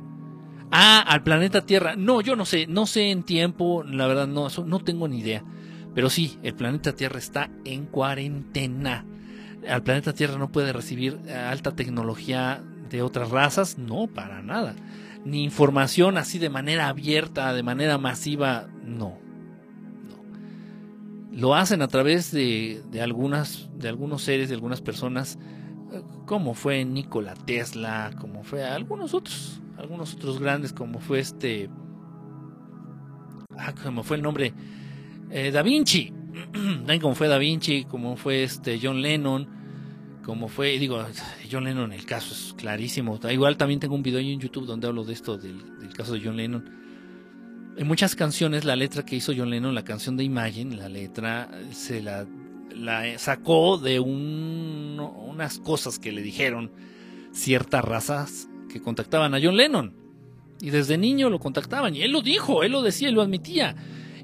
Ah, al planeta Tierra. No, yo no sé, no sé en tiempo, la verdad no, no tengo ni idea. Pero sí, el planeta Tierra está en cuarentena. Al planeta Tierra no puede recibir eh, alta tecnología de otras razas, no, para nada. Ni información así de manera abierta, de manera masiva, no. no. Lo hacen a través de, de, algunas, de algunos seres, de algunas personas, como fue Nikola Tesla, como fue algunos otros, algunos otros grandes, como fue este, ah, como fue el nombre eh, da Vinci, como fue Da Vinci, como fue este John Lennon, como fue, digo, John Lennon, el caso es clarísimo. Igual también tengo un video en YouTube donde hablo de esto, del, caso de John Lennon. En muchas canciones, la letra que hizo John Lennon, la canción de Imagine, la letra se la, sacó de unas cosas que le dijeron ciertas razas que contactaban a John Lennon. Y desde niño lo contactaban, y él lo dijo, él lo decía, él lo admitía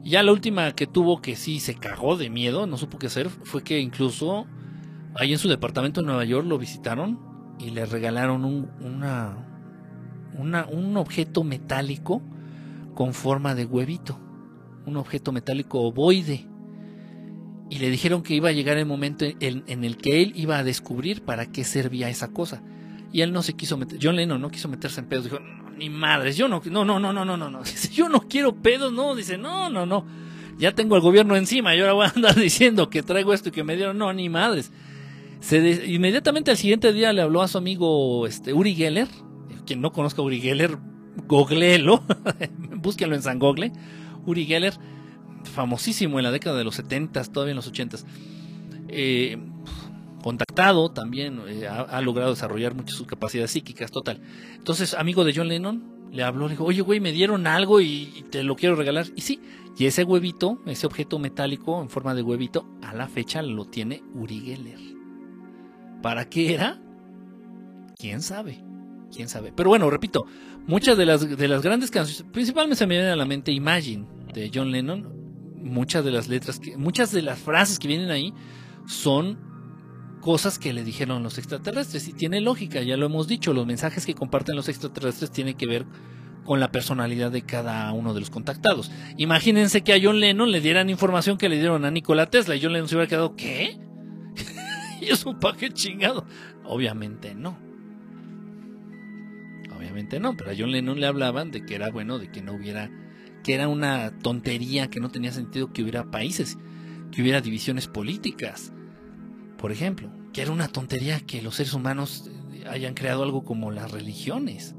ya la última que tuvo que sí se cagó de miedo, no supo qué hacer, fue que incluso Ahí en su departamento en Nueva York lo visitaron y le regalaron un, una, un objeto metálico con forma de huevito, un objeto metálico ovoide. Y le dijeron que iba a llegar el momento en, el que él iba a descubrir para qué servía esa cosa. Y él no se quiso meter, John Lennon no quiso meterse en pedos, dijo, ni madres, yo no, no, no, no, no, no, no, yo no quiero pedos, no, dice, no, no, no, ya tengo al gobierno encima, yo ahora voy a andar diciendo que traigo esto y que me dieron, no, ni madres. Inmediatamente al siguiente día le habló a su amigo este, Uri Geller, quien no conozca a Uri Geller, googleelo, búsquenlo en San Google, Uri Geller, famosísimo en la década de los 70, todavía en los 80. Eh, contactado también, eh, ha, logrado desarrollar muchas sus capacidades psíquicas, total. Entonces, amigo de John Lennon, le habló, le dijo, oye, güey, me dieron algo y, te lo quiero regalar. Y sí, y ese huevito, ese objeto metálico en forma de huevito, a la fecha lo tiene Uri Geller. ¿Para qué era? ¿Quién sabe? ¿Quién sabe? Pero bueno, repito, muchas de las, de las grandes canciones, principalmente se me viene a la mente Imagine de John Lennon, muchas de las letras, muchas de las frases que vienen ahí son cosas que le dijeron los extraterrestres. Y tiene lógica, ya lo hemos dicho, los mensajes que comparten los extraterrestres tienen que ver con la personalidad de cada uno de los contactados. Imagínense que a John Lennon le dieran información que le dieron a Nikola Tesla y John Lennon se hubiera quedado, ¿qué? ¿Y es un paquete chingado? Obviamente no. Obviamente no, pero a John Lennon le hablaban de que era bueno, de que no hubiera, que era una tontería, que no tenía sentido que hubiera países, que hubiera divisiones políticas, por ejemplo, que era una tontería que los seres humanos eh, hayan creado algo como las religiones.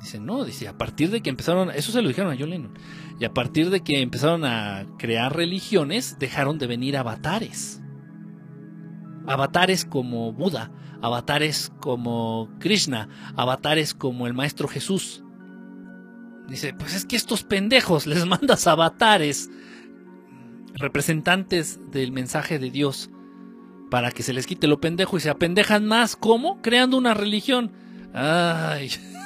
Dice, no, dice, a partir de que empezaron, eso se lo dijeron a John Lennon, y a partir de que empezaron a crear religiones, dejaron de venir avatares. Avatares como Buda, avatares como Krishna, avatares como el Maestro Jesús. Dice, pues es que estos pendejos les mandas avatares representantes del mensaje de Dios para que se les quite lo pendejo y se apendejan más. ¿Cómo? Creando una religión. Ay.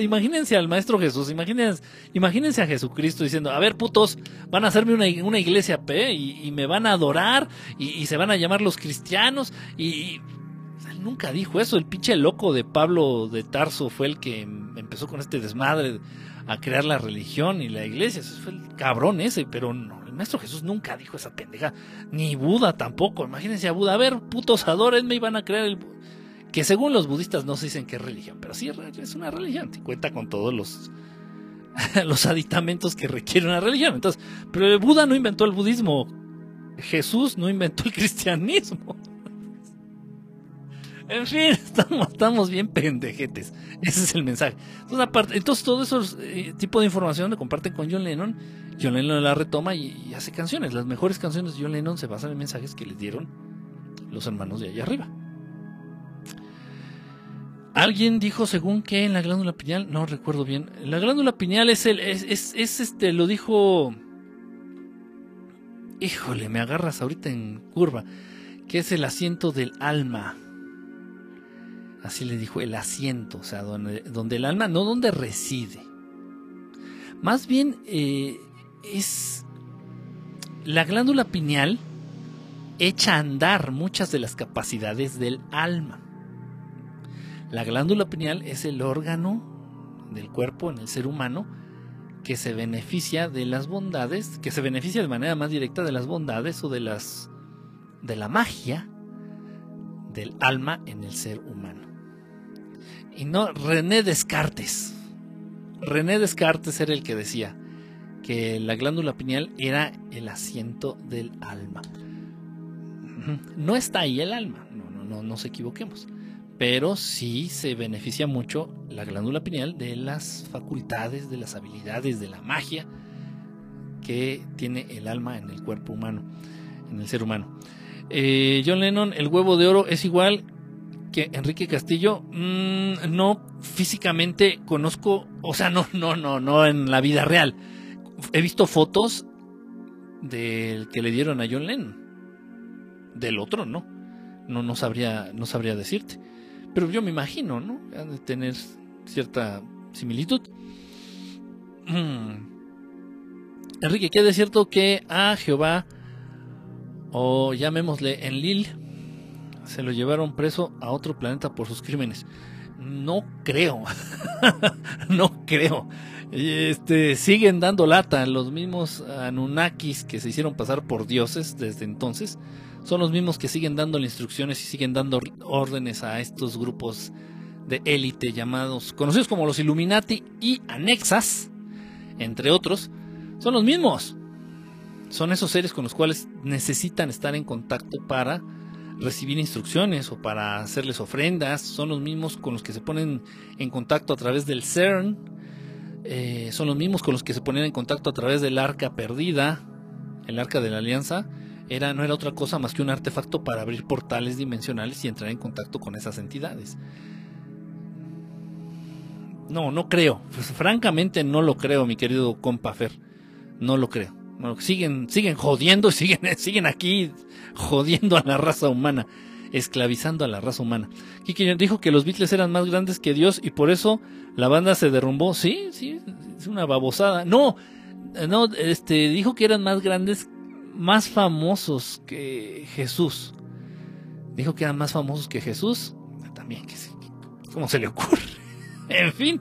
Imagínense al Maestro Jesús, imagínense, imagínense a Jesucristo diciendo, a ver putos, van a hacerme una, iglesia P y, me van a adorar y, se van a llamar los cristianos y, nunca dijo eso, el pinche loco de Pablo de Tarso fue el que empezó con este desmadre a crear la religión y la iglesia. Ese fue el cabrón ese, pero no, el maestro Jesús nunca dijo esa pendeja. Ni Buda tampoco. Imagínense a Buda. A ver, putos me iban a crear el. Que según los budistas no se dicen que es religión, pero sí es una religión. cuenta con todos los, los aditamentos que requiere una religión. Entonces, pero Buda no inventó el budismo. Jesús no inventó el cristianismo. En fin, estamos, bien pendejetes. Ese es el mensaje. Entonces, todo ese eh, tipo de información lo comparten con John Lennon. John Lennon la retoma y, hace canciones. Las mejores canciones de John Lennon se basan en mensajes que le dieron los hermanos de allá arriba. Alguien dijo, según que en la glándula pineal, no recuerdo bien. La glándula pineal es el, es, es, es este, lo dijo. Híjole, me agarras ahorita en curva. Que es el asiento del alma así le dijo, el asiento, o sea, donde, donde el alma, no donde reside. Más bien eh, es la glándula pineal echa a andar muchas de las capacidades del alma. La glándula pineal es el órgano del cuerpo en el ser humano que se beneficia de las bondades, que se beneficia de manera más directa de las bondades o de las de la magia del alma en el ser humano y no René Descartes. René Descartes era el que decía que la glándula pineal era el asiento del alma. No está ahí el alma, no, no, no nos equivoquemos. Pero sí se beneficia mucho la glándula pineal de las facultades, de las habilidades, de la magia que tiene el alma en el cuerpo humano, en el ser humano. Eh, John Lennon, el huevo de oro es igual que Enrique Castillo, mm, no físicamente conozco, o sea, no, no, no, no en la vida real. He visto fotos del que le dieron a John Lennon. Del otro, no. No, no sabría, no sabría decirte. Pero yo me imagino, ¿no? de tener cierta similitud. Mm. Enrique, ¿qué de cierto que a Jehová, o llamémosle en Lil, se lo llevaron preso a otro planeta por sus crímenes. No creo. no creo. Este, siguen dando lata. Los mismos Anunnakis que se hicieron pasar por dioses desde entonces son los mismos que siguen dando instrucciones y siguen dando órdenes a estos grupos de élite llamados, conocidos como los Illuminati y anexas, entre otros, son los mismos. Son esos seres con los cuales necesitan estar en contacto para recibir instrucciones o para hacerles ofrendas. Son los mismos con los que se ponen en contacto a través del CERN. Eh, son los mismos con los que se ponen en contacto a través del arca perdida, el arca de la alianza. Era, no era otra cosa más que un artefacto para abrir portales dimensionales y entrar en contacto con esas entidades. No, no creo. Pues, francamente no lo creo, mi querido compa Fer. No lo creo. siguen, siguen jodiendo, siguen, siguen aquí jodiendo a la raza humana, esclavizando a la raza humana. Kiki dijo que los Beatles eran más grandes que Dios y por eso la banda se derrumbó. Sí, sí, es una babosada. No, no, este, dijo que eran más grandes, más famosos que Jesús. Dijo que eran más famosos que Jesús. También, ¿cómo se le ocurre? en fin.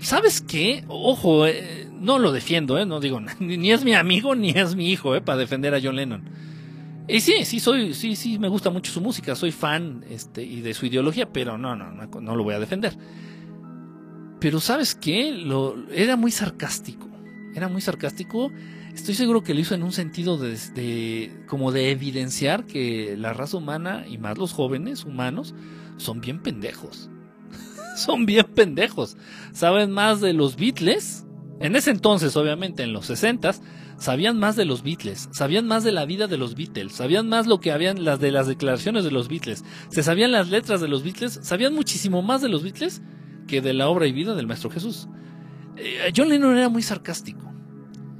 ¿Sabes qué? Ojo, eh, no lo defiendo, eh, no digo, ni, es mi amigo ni es mi hijo, eh, para defender a John Lennon. Y sí, sí soy, sí, sí me gusta mucho su música, soy fan, este, y de su ideología, pero no, no, no, no lo voy a defender. Pero ¿sabes qué? Lo, era muy sarcástico, era muy sarcástico. Estoy seguro que lo hizo en un sentido de, como de evidenciar que la raza humana y más los jóvenes humanos son bien pendejos son bien pendejos. Saben más de los Beatles. En ese entonces, obviamente, en los 60 sabían más de los Beatles, sabían más de la vida de los Beatles, sabían más lo que habían las de las declaraciones de los Beatles, se sabían las letras de los Beatles, sabían muchísimo más de los Beatles que de la obra y vida del Maestro Jesús. Eh, John Lennon era muy sarcástico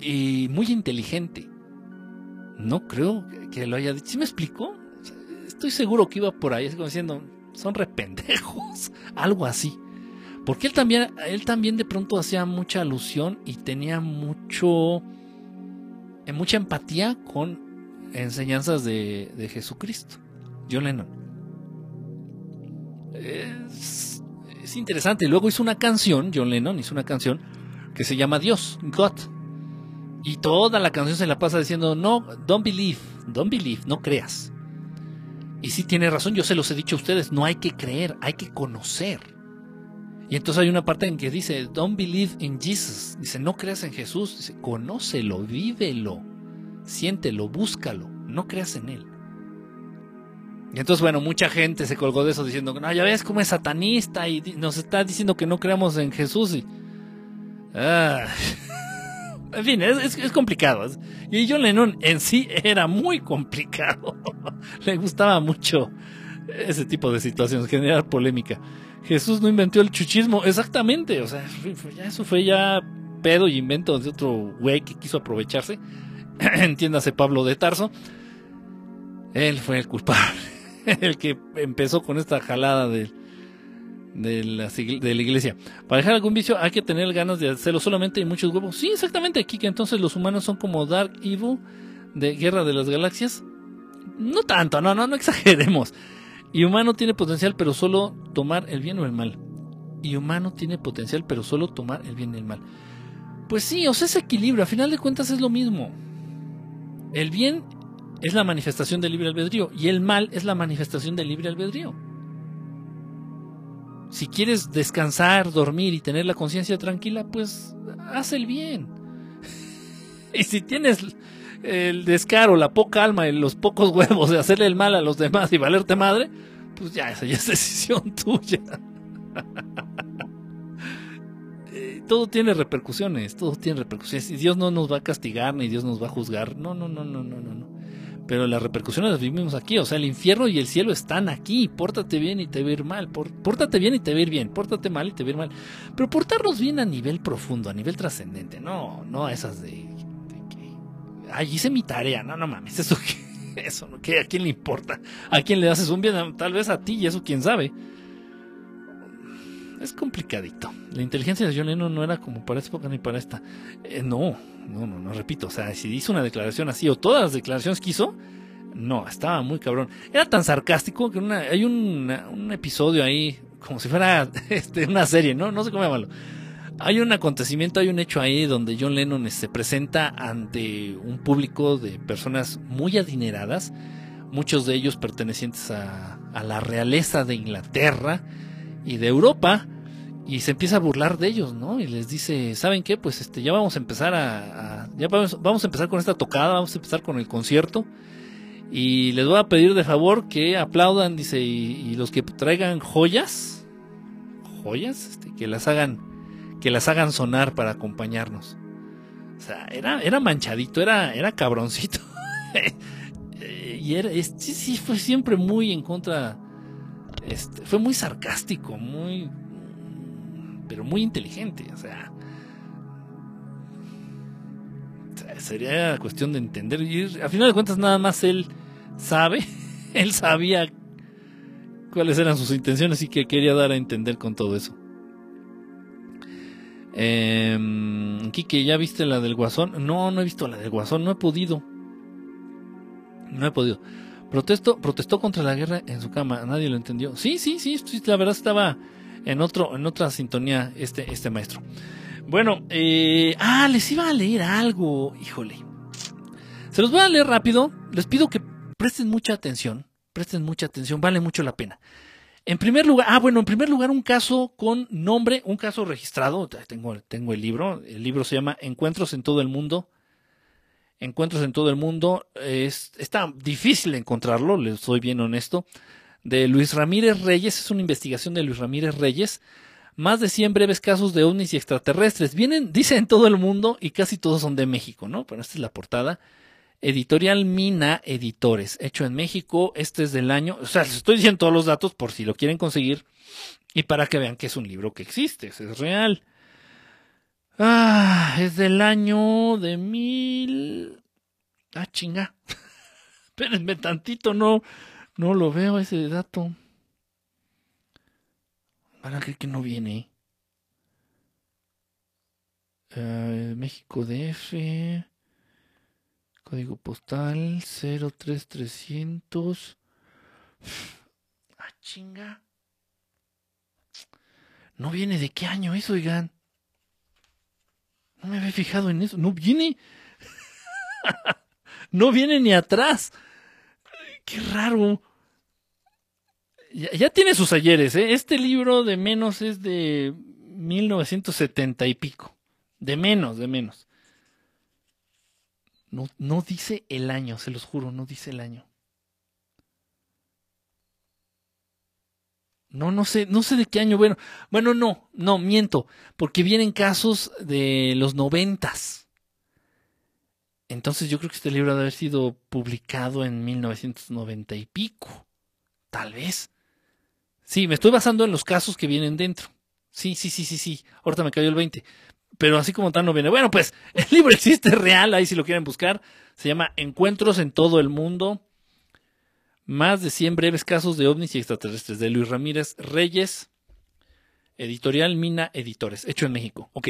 y muy inteligente. No creo que lo haya dicho. ¿Sí me explico? Estoy seguro que iba por ahí, como diciendo, son rependejos, algo así. Porque él también, él también de pronto hacía mucha alusión y tenía mucho, eh, mucha empatía con enseñanzas de, de Jesucristo, John Lennon. Es, es, interesante. Luego hizo una canción, John Lennon hizo una canción que se llama Dios, God. Y toda la canción se la pasa diciendo, no, don't believe, don't believe, no creas. Y sí tiene razón, yo se los he dicho a ustedes, no hay que creer, hay que conocer. Y entonces hay una parte en que dice, don't believe in Jesus. Dice, no creas en Jesús. Dice, conócelo, vívelo, siéntelo, búscalo, no creas en él. Y entonces, bueno, mucha gente se colgó de eso diciendo, no, ya ves cómo es satanista y nos está diciendo que no creamos en Jesús. Y, ah, en fin, es, es, complicado. Y John Lennon en sí era muy complicado. Le gustaba mucho ese tipo de situaciones, generar polémica. Jesús no inventó el chuchismo, exactamente. O sea, eso fue ya pedo y invento de otro güey que quiso aprovecharse. Entiéndase Pablo de Tarso. Él fue el culpable. el que empezó con esta jalada del de la, de la iglesia. Para dejar algún vicio hay que tener ganas de hacerlo solamente y muchos huevos. Sí, exactamente, aquí que entonces los humanos son como Dark Evil de Guerra de las Galaxias. No tanto, no, no, no exageremos. Y humano tiene potencial, pero solo tomar el bien o el mal. Y humano tiene potencial, pero solo tomar el bien y el mal. Pues sí, o sea, ese equilibrio, a final de cuentas es lo mismo. El bien es la manifestación del libre albedrío y el mal es la manifestación del libre albedrío. Si quieres descansar, dormir y tener la conciencia tranquila, pues haz el bien. y si tienes el descaro, la poca alma y los pocos huevos de hacerle el mal a los demás y valerte madre, pues ya esa ya es decisión tuya. Eh, todo tiene repercusiones, todo tiene repercusiones. Y Dios no nos va a castigar ni Dios nos va a juzgar. No, no, no, no, no, no. no pero las repercusiones las vivimos aquí. O sea, el infierno y el cielo están aquí. Pórtate bien y te va a ir mal. Pórtate bien y te va a ir bien. Pórtate mal y te va a ir mal. Pero portarnos bien a nivel profundo, a nivel trascendente. No, no a esas de. Ay, hice mi tarea. No, no mames. Eso que. Eso. ¿A quién le importa? ¿A quién le haces un bien? Tal vez a ti y eso quién sabe. Es complicadito. La inteligencia de John Lennon no era como para esta época ni para esta. Eh, no, no, no, no, repito, o sea, si hizo una declaración así o todas las declaraciones que hizo, no, estaba muy cabrón. Era tan sarcástico que una, hay un, un episodio ahí como si fuera este, una serie, ¿no? No sé cómo llamarlo. Hay un acontecimiento, hay un hecho ahí donde John Lennon se presenta ante un público de personas muy adineradas, muchos de ellos pertenecientes a, la realeza de Inglaterra y de Europa, y se empieza a burlar de ellos, ¿no? Y les dice, ¿saben qué? Pues este, ya vamos a empezar a, ya vamos, a empezar con esta tocada, vamos a empezar con el concierto. Y les voy a pedir de favor que aplaudan, dice, y, los que traigan joyas, joyas, este, que las hagan, que las hagan sonar para acompañarnos. O sea, era, era manchadito, era, era cabroncito. y era, sí, fue siempre muy en contra, este, fue muy sarcástico, muy, pero muy inteligente, o sea, sería cuestión de entender. Y a final de cuentas, nada más él sabe, él sabía cuáles eran sus intenciones y qué quería dar a entender con todo eso. Eh, ¿ya viste la del Guasón? No, no he visto la del Guasón, no he podido. No he podido. Protesto, protestó contra la guerra en su cama, nadie lo entendió. Sí, sí, sí, la verdad estaba en otro, en otra sintonía este, este maestro. Bueno, eh, ah, les iba a leer algo, híjole. Se los voy a leer rápido. Les pido que presten mucha atención. Presten mucha atención, vale mucho la pena. En primer lugar, ah, bueno, en primer lugar, un caso con nombre, un caso registrado. Tengo, el libro. El libro se llama Encuentros en todo el mundo. Encuentros en todo el mundo. Es, está difícil encontrarlo, les soy bien honesto de Luis Ramírez Reyes, es una investigación de Luis Ramírez Reyes, más de 100 breves casos de ovnis y extraterrestres. Vienen, dicen en todo el mundo y casi todos son de México, ¿no? Pero esta es la portada. Editorial Mina Editores, hecho en México, este es del año, o sea, les estoy diciendo todos los datos por si lo quieren conseguir y para que vean que es un libro que existe, es real. Ah, es del año de mil... Ah, chinga. Espérenme tantito, no, no lo veo ese dato. Van a que no viene. Uh, México DF. Código postal 03300. Ah, chinga. No viene de qué año eso, oigan. No me había fijado en eso. No viene. no viene ni atrás. Qué raro. Ya, tiene sus ayeres, ¿eh? Este libro de menos es de 1970 y pico. De menos, de menos. No, no dice el año, se los juro, no dice el año. No, no sé, no sé de qué año. Bueno, bueno, no, no, miento, porque vienen casos de los noventas. Entonces yo creo que este libro debe haber sido publicado en 1990 y pico. Tal vez. Sí, me estoy basando en los casos que vienen dentro. Sí, sí, sí, sí, sí. Ahorita me cayó el 20. Pero así como tal no viene. Bueno, pues el libro existe real, ahí si lo quieren buscar. Se llama Encuentros en todo el mundo. Más de 100 breves casos de ovnis y extraterrestres de Luis Ramírez Reyes. Editorial Mina Editores, hecho en México. Ok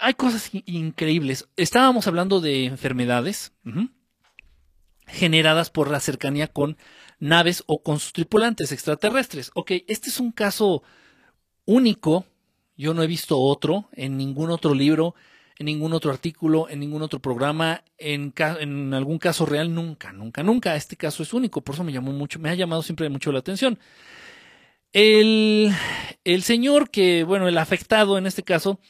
hay cosas increíbles. Estábamos hablando de enfermedades generadas por la cercanía con naves o con sus tripulantes extraterrestres. Ok, este es un caso único. Yo no he visto otro en ningún otro libro, en ningún otro artículo, en ningún otro programa, en, algún caso real, nunca, nunca, nunca. Este caso es único, por eso me llamó mucho, me ha llamado siempre mucho la atención. El, el señor que, bueno, el afectado en este caso,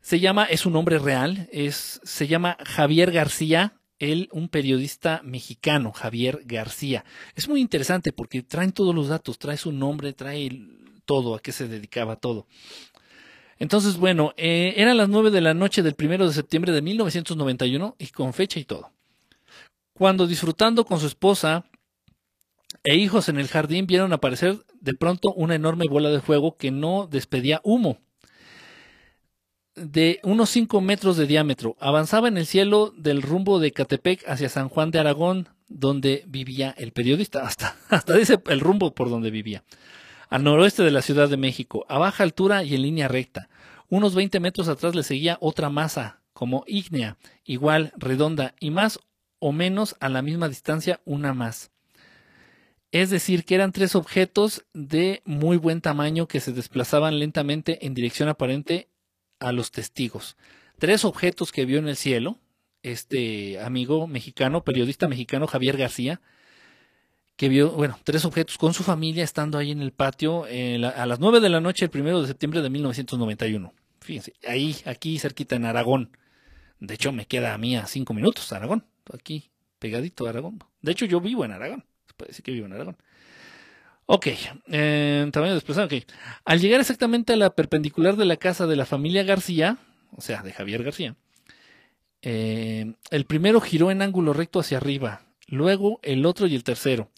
se llama, es un nombre real, es, se llama Javier García, él, un periodista mexicano, Javier García. Es muy interesante porque traen todos los datos, trae su nombre, trae todo, a qué se dedicaba todo. Entonces, bueno, eh, eran las nueve de la noche del primero de septiembre de 1991 y con fecha y todo. Cuando disfrutando con su esposa e hijos en el jardín vieron aparecer de pronto una enorme bola de fuego que no despedía humo de unos 5 metros de diámetro. Avanzaba en el cielo del rumbo de Catepec hacia San Juan de Aragón, donde vivía el periodista. Hasta, hasta dice el rumbo por donde vivía. Al noroeste de la Ciudad de México, a baja altura y en línea recta. Unos 20 metros atrás le seguía otra masa, como ígnea, igual, redonda, y más o menos a la misma distancia una más. Es decir, que eran tres objetos de muy buen tamaño que se desplazaban lentamente en dirección aparente a los testigos. Tres objetos que vio en el cielo este amigo mexicano, periodista mexicano Javier García, que vio, bueno, tres objetos con su familia estando ahí en el patio eh, a las nueve de la noche el primero de septiembre de 1991. Fíjense, ahí, aquí cerquita en Aragón. De hecho, me queda a mí a cinco minutos, Aragón, aquí, pegadito a Aragón. De hecho, yo vivo en Aragón, se puede decir que vivo en Aragón. Ok, eh, tamaño desplazado, ok. Al llegar exactamente a la perpendicular de la casa de la familia García, o sea, de Javier García, eh, el primero giró en ángulo recto hacia arriba, luego el otro y el tercero.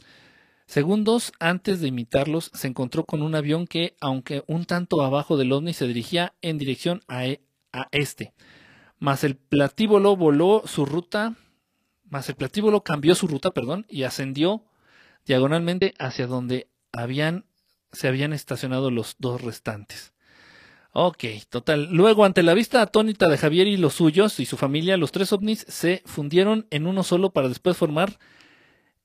Segundos antes de imitarlos, se encontró con un avión que, aunque un tanto abajo del ovni, se dirigía en dirección a, e, este. Mas el platíbulo voló su ruta, más el platíbulo cambió su ruta, perdón, y ascendió diagonalmente hacia donde habían, se habían estacionado los dos restantes. Ok, total. Luego, ante la vista atónita de Javier y los suyos y su familia, los tres ovnis se fundieron en uno solo para después formar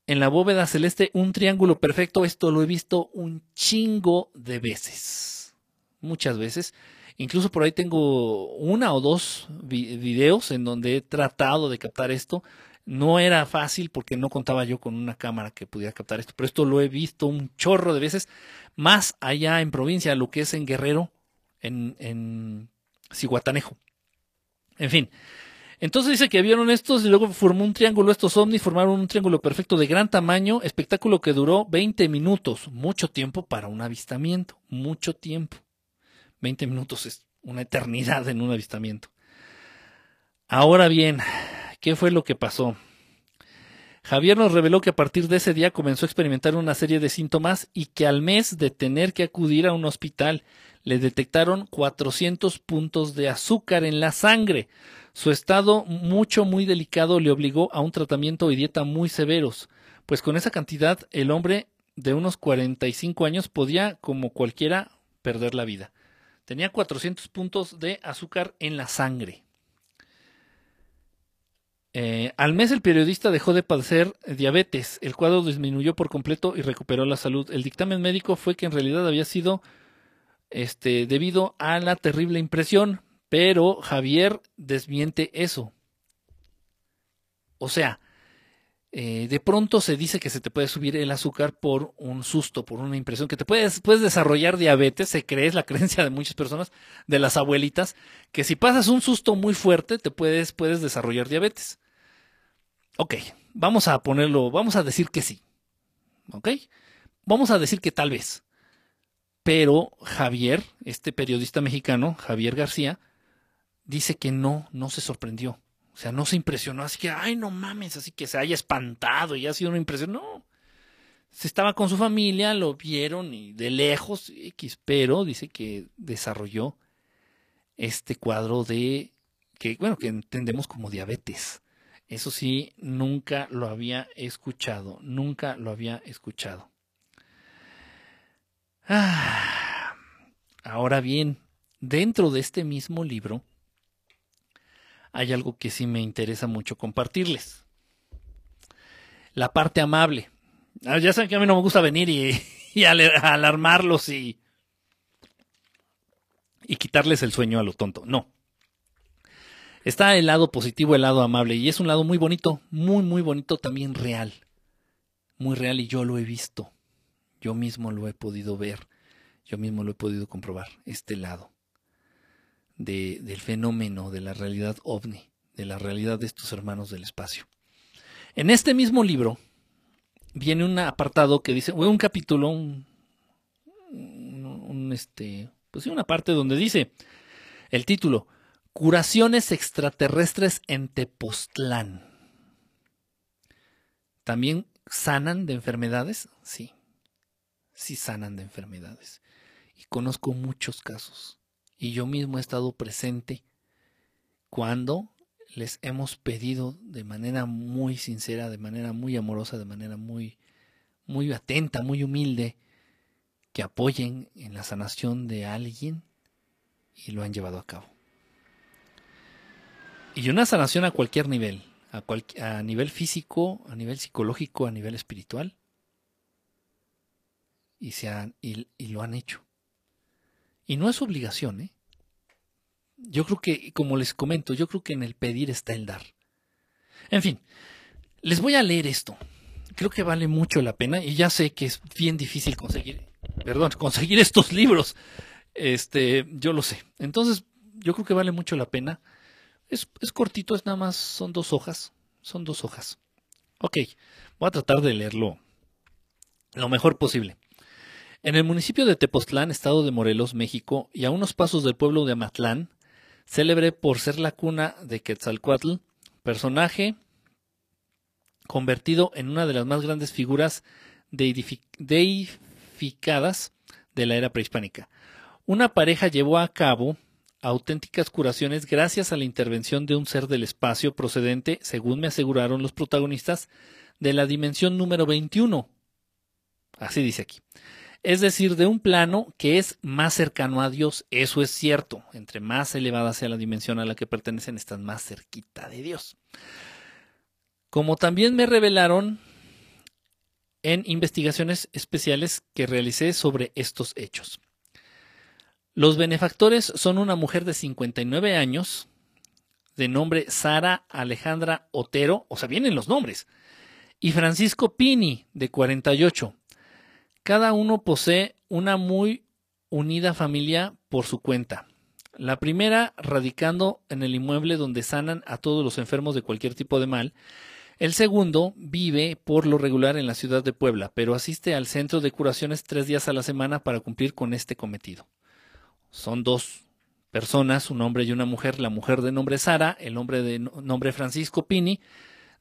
en la bóveda celeste un triángulo perfecto. Esto lo he visto un chingo de veces. Muchas veces. Incluso por ahí tengo una o dos videos en donde he tratado de captar esto. No era fácil porque no contaba yo con una cámara que pudiera captar esto, pero esto lo he visto un chorro de veces, más allá en provincia, lo que es en Guerrero, en, en. En fin. Entonces dice que vieron estos y luego formó un triángulo, estos ovnis formaron un triángulo perfecto de gran tamaño, espectáculo que duró 20 minutos, mucho tiempo para un avistamiento, mucho tiempo. 20 minutos es una eternidad en un avistamiento. Ahora bien, ¿qué fue lo que pasó? Javier nos reveló que a partir de ese día comenzó a experimentar una serie de síntomas y que al mes de tener que acudir a un hospital le detectaron 400 puntos de azúcar en la sangre. Su estado mucho, muy delicado le obligó a un tratamiento y dieta muy severos, pues con esa cantidad el hombre de unos 45 años podía, como cualquiera, perder la vida. Tenía 400 puntos de azúcar en la sangre. Eh, al mes el periodista dejó de padecer diabetes, el cuadro disminuyó por completo y recuperó la salud. El dictamen médico fue que en realidad había sido este, debido a la terrible impresión, pero Javier desmiente eso. O sea, eh, de pronto se dice que se te puede subir el azúcar por un susto, por una impresión, que te puedes, puedes desarrollar diabetes, se cree, es la creencia de muchas personas, de las abuelitas, que si pasas un susto muy fuerte, te puedes, puedes desarrollar diabetes. Ok, vamos a ponerlo, vamos a decir que sí. Ok, vamos a decir que tal vez. Pero Javier, este periodista mexicano, Javier García, dice que no, no se sorprendió. O sea, no se impresionó, así que, ay, no mames, así que se haya espantado y ha sido una impresión. No. Se estaba con su familia, lo vieron y de lejos, X, pero dice que desarrolló este cuadro de, que, bueno, que entendemos como diabetes. Eso sí, nunca lo había escuchado, nunca lo había escuchado. Ah, ahora bien, dentro de este mismo libro hay algo que sí me interesa mucho compartirles. La parte amable. Ah, ya saben que a mí no me gusta venir y, alarmarlos y, y quitarles el sueño a lo tonto. No. Está el lado positivo, el lado amable. Y es un lado muy bonito, muy, muy bonito, también real. Muy real y yo lo he visto. Yo mismo lo he podido ver, yo mismo lo he podido comprobar, este lado de, del fenómeno de la realidad ovni, de la realidad de estos hermanos del espacio. En este mismo libro viene un apartado que dice, o un capítulo, un, este, pues una parte donde dice el título, Curaciones extraterrestres en Tepoztlán. ¿También sanan de enfermedades? Sí si sanan de enfermedades. Y conozco muchos casos. Y yo mismo he estado presente cuando les hemos pedido de manera muy sincera, de manera muy amorosa, de manera muy, muy atenta, muy humilde, que apoyen en la sanación de alguien y lo han llevado a cabo. Y una sanación a cualquier nivel, a, a nivel físico, a nivel psicológico, a nivel espiritual, y, se han, y, y lo han hecho. Y no es obligación, ¿eh? Yo creo que, como les comento, yo creo que en el pedir está el dar. En fin, les voy a leer esto. Creo que vale mucho la pena y ya sé que es bien difícil conseguir, perdón, conseguir estos libros. Este, yo lo sé. Entonces, yo creo que vale mucho la pena. Es, es cortito, es nada más, son dos hojas. Son dos hojas. Ok, voy a tratar de leerlo lo mejor posible. En el municipio de Tepoztlán, estado de Morelos, México, y a unos pasos del pueblo de Amatlán, célebre por ser la cuna de Quetzalcoatl, personaje convertido en una de las más grandes figuras deificadas de la era prehispánica. Una pareja llevó a cabo auténticas curaciones gracias a la intervención de un ser del espacio procedente, según me aseguraron los protagonistas, de la dimensión número 21. Así dice aquí es decir, de un plano que es más cercano a Dios. Eso es cierto. Entre más elevada sea la dimensión a la que pertenecen, están más cerquita de Dios. Como también me revelaron en investigaciones especiales que realicé sobre estos hechos. Los benefactores son una mujer de 59 años, de nombre Sara Alejandra Otero, o sea, vienen los nombres, y Francisco Pini, de 48, cada uno posee una muy unida familia por su cuenta. La primera radicando en el inmueble donde sanan a todos los enfermos de cualquier tipo de mal. El segundo vive por lo regular en la ciudad de Puebla, pero asiste al centro de curaciones tres días a la semana para cumplir con este cometido. Son dos personas, un hombre y una mujer, la mujer de nombre Sara, el hombre de nombre Francisco Pini,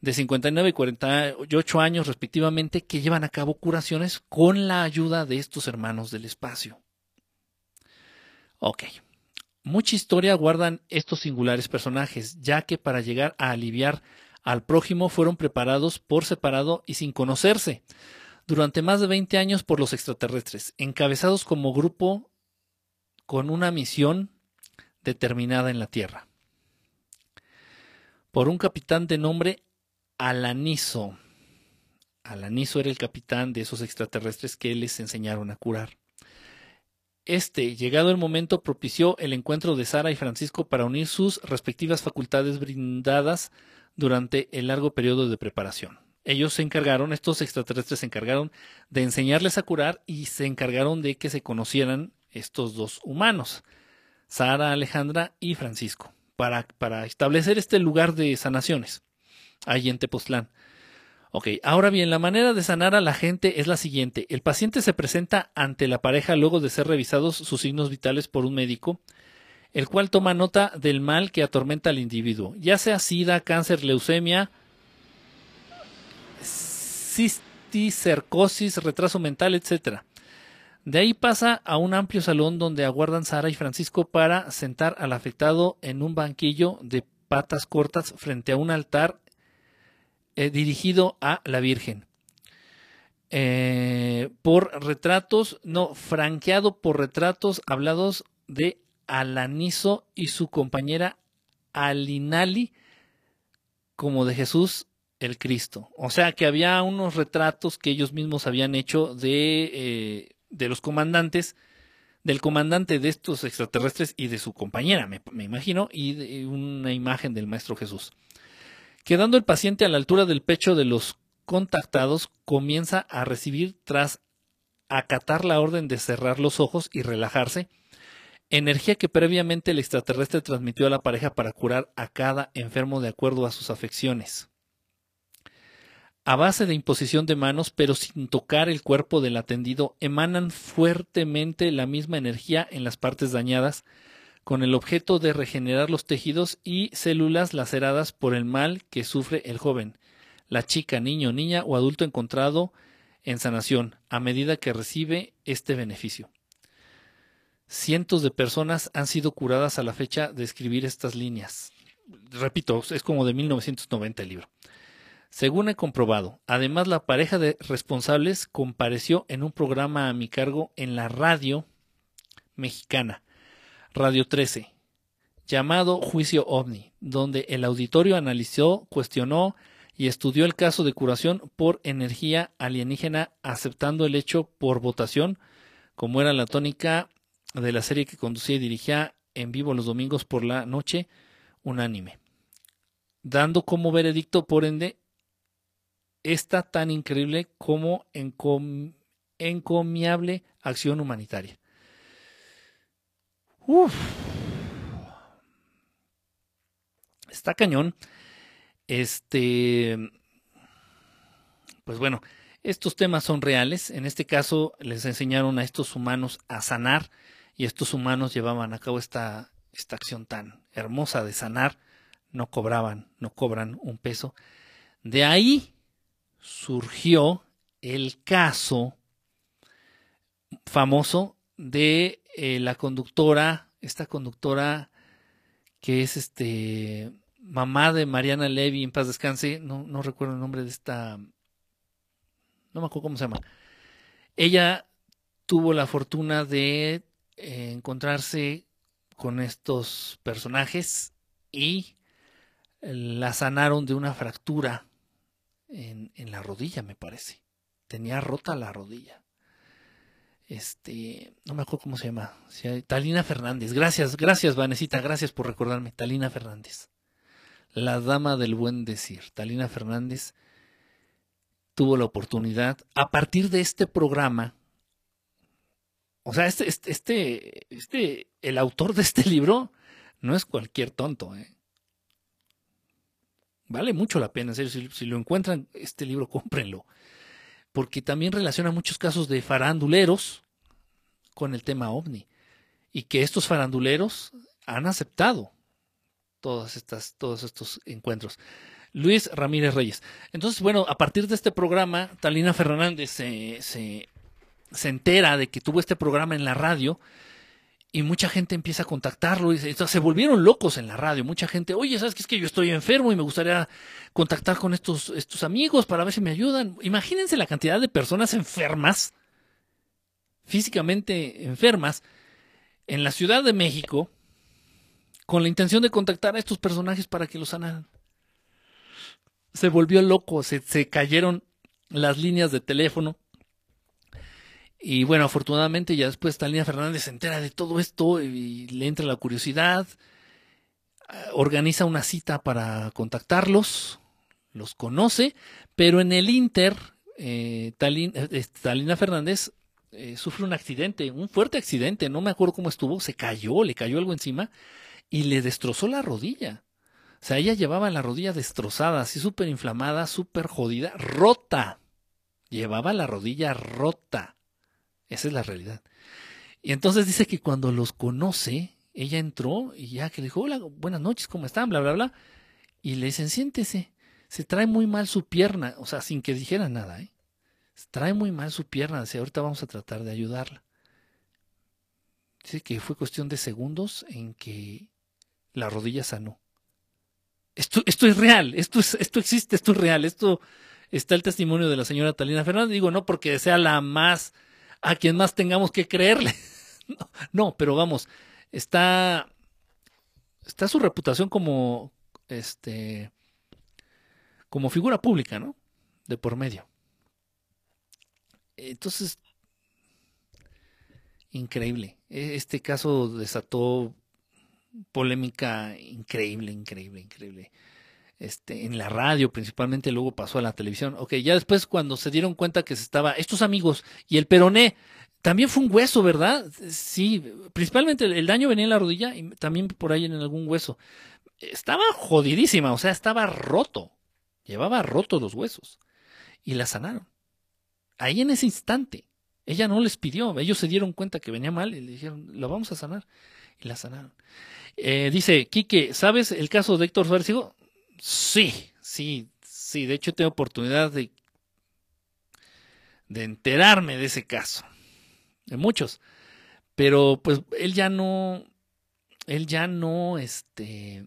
de 59 y 48 años respectivamente que llevan a cabo curaciones con la ayuda de estos hermanos del espacio. Ok. Mucha historia guardan estos singulares personajes, ya que para llegar a aliviar al prójimo fueron preparados por separado y sin conocerse, durante más de 20 años por los extraterrestres, encabezados como grupo con una misión determinada en la Tierra. Por un capitán de nombre Alaniso. Alaniso era el capitán de esos extraterrestres que les enseñaron a curar. Este, llegado el momento, propició el encuentro de Sara y Francisco para unir sus respectivas facultades brindadas durante el largo periodo de preparación. Ellos se encargaron, estos extraterrestres se encargaron de enseñarles a curar y se encargaron de que se conocieran estos dos humanos, Sara, Alejandra y Francisco, para, para establecer este lugar de sanaciones ahí en Tepoztlán. Ok, ahora bien, la manera de sanar a la gente es la siguiente. El paciente se presenta ante la pareja luego de ser revisados sus signos vitales por un médico, el cual toma nota del mal que atormenta al individuo, ya sea sida, cáncer, leucemia, cisticercosis, retraso mental, etc. De ahí pasa a un amplio salón donde aguardan Sara y Francisco para sentar al afectado en un banquillo de patas cortas frente a un altar eh, dirigido a la Virgen. Eh, por retratos, no, franqueado por retratos hablados de Alanizo y su compañera Alinali como de Jesús el Cristo. O sea que había unos retratos que ellos mismos habían hecho de, eh, de los comandantes, del comandante de estos extraterrestres y de su compañera, me, me imagino, y de una imagen del Maestro Jesús. Quedando el paciente a la altura del pecho de los contactados, comienza a recibir, tras acatar la orden de cerrar los ojos y relajarse, energía que previamente el extraterrestre transmitió a la pareja para curar a cada enfermo de acuerdo a sus afecciones. A base de imposición de manos, pero sin tocar el cuerpo del atendido, emanan fuertemente la misma energía en las partes dañadas, con el objeto de regenerar los tejidos y células laceradas por el mal que sufre el joven, la chica, niño, niña o adulto encontrado en sanación, a medida que recibe este beneficio. Cientos de personas han sido curadas a la fecha de escribir estas líneas. Repito, es como de 1990 el libro. Según he comprobado, además la pareja de responsables compareció en un programa a mi cargo en la radio mexicana, Radio 13, llamado Juicio OVNI, donde el auditorio analizó, cuestionó y estudió el caso de curación por energía alienígena, aceptando el hecho por votación, como era la tónica de la serie que conducía y dirigía en vivo los domingos por la noche, unánime, dando como veredicto, por ende, esta tan increíble como encomiable acción humanitaria. Uf. Está cañón. Este, pues bueno, estos temas son reales. En este caso les enseñaron a estos humanos a sanar y estos humanos llevaban a cabo esta, esta acción tan hermosa de sanar. No cobraban, no cobran un peso. De ahí surgió el caso famoso de eh, la conductora, esta conductora que es este mamá de Mariana Levy, en paz descanse, no, no recuerdo el nombre de esta, no me acuerdo cómo se llama. Ella tuvo la fortuna de eh, encontrarse con estos personajes y la sanaron de una fractura en, en la rodilla, me parece. Tenía rota la rodilla. Este, no me acuerdo cómo se llama. Talina Fernández. Gracias, gracias, Vanesita, gracias por recordarme. Talina Fernández la dama del buen decir, Talina Fernández, tuvo la oportunidad, a partir de este programa, o sea, este, este, este, este el autor de este libro no es cualquier tonto, ¿eh? Vale mucho la pena, en si, si lo encuentran, este libro, cómprenlo. Porque también relaciona muchos casos de faranduleros con el tema ovni. Y que estos faranduleros han aceptado todas estas, todos estos encuentros. Luis Ramírez Reyes. Entonces, bueno, a partir de este programa, Talina Fernández se, se, se entera de que tuvo este programa en la radio y mucha gente empieza a contactarlo y se, volvieron locos en la radio. Mucha gente, oye, ¿sabes qué es que yo estoy enfermo y me gustaría contactar con estos, estos amigos para ver si me ayudan? Imagínense la cantidad de personas enfermas, físicamente enfermas, en la Ciudad de México, con la intención de contactar a estos personajes para que los sanaran. Se volvió loco, se, se cayeron las líneas de teléfono. Y bueno, afortunadamente ya después Talina Fernández se entera de todo esto y le entra la curiosidad. Organiza una cita para contactarlos, los conoce, pero en el Inter, eh, eh Talina, Fernández eh, sufre un accidente, un fuerte accidente, no me acuerdo cómo estuvo, se cayó, le cayó algo encima y le destrozó la rodilla. O sea, ella llevaba la rodilla destrozada, así súper inflamada, súper jodida, rota. Llevaba la rodilla rota. Esa es la realidad. Y entonces dice que cuando los conoce, ella entró y ya que le dijo, hola, buenas noches, ¿cómo están? Bla, bla, bla. Y le dicen, siéntese. Se trae muy mal su pierna, o sea, sin que dijera nada, ¿eh? Se trae muy mal su pierna. Dice, ahorita vamos a tratar de ayudarla. Dice que fue cuestión de segundos en que la rodilla sanó. Esto, esto es real, esto, es, esto existe, esto es real, esto está el testimonio de la señora Talina Fernández. Digo, no porque sea la más, a quien más tengamos que creerle. No, pero vamos, está, está su reputación como, este, como figura pública, ¿no? De por medio. Entonces, increíble. E, este caso desató polémica increíble, increíble, increíble. Este, en la radio principalmente, luego pasó a la televisión. Ok, ya después cuando se dieron cuenta que se estaba, estos amigos y el peroné, también fue un hueso, ¿verdad? Sí, principalmente el, daño venía en la rodilla y también por ahí en algún hueso. Estaba jodidísima, o sea, estaba roto. Llevaba rotos los huesos. Y la sanaron. Ahí en ese instante. Ella no les pidió, ellos se dieron cuenta que venía mal y le dijeron, lo vamos a sanar. Y la sanaron. Eh, dice, Quique, ¿sabes el caso de Héctor Suárez? Sí, sí, sí. De hecho, tengo oportunidad de, de enterarme de ese caso. De muchos. Pero pues él ya no, él ya no, este,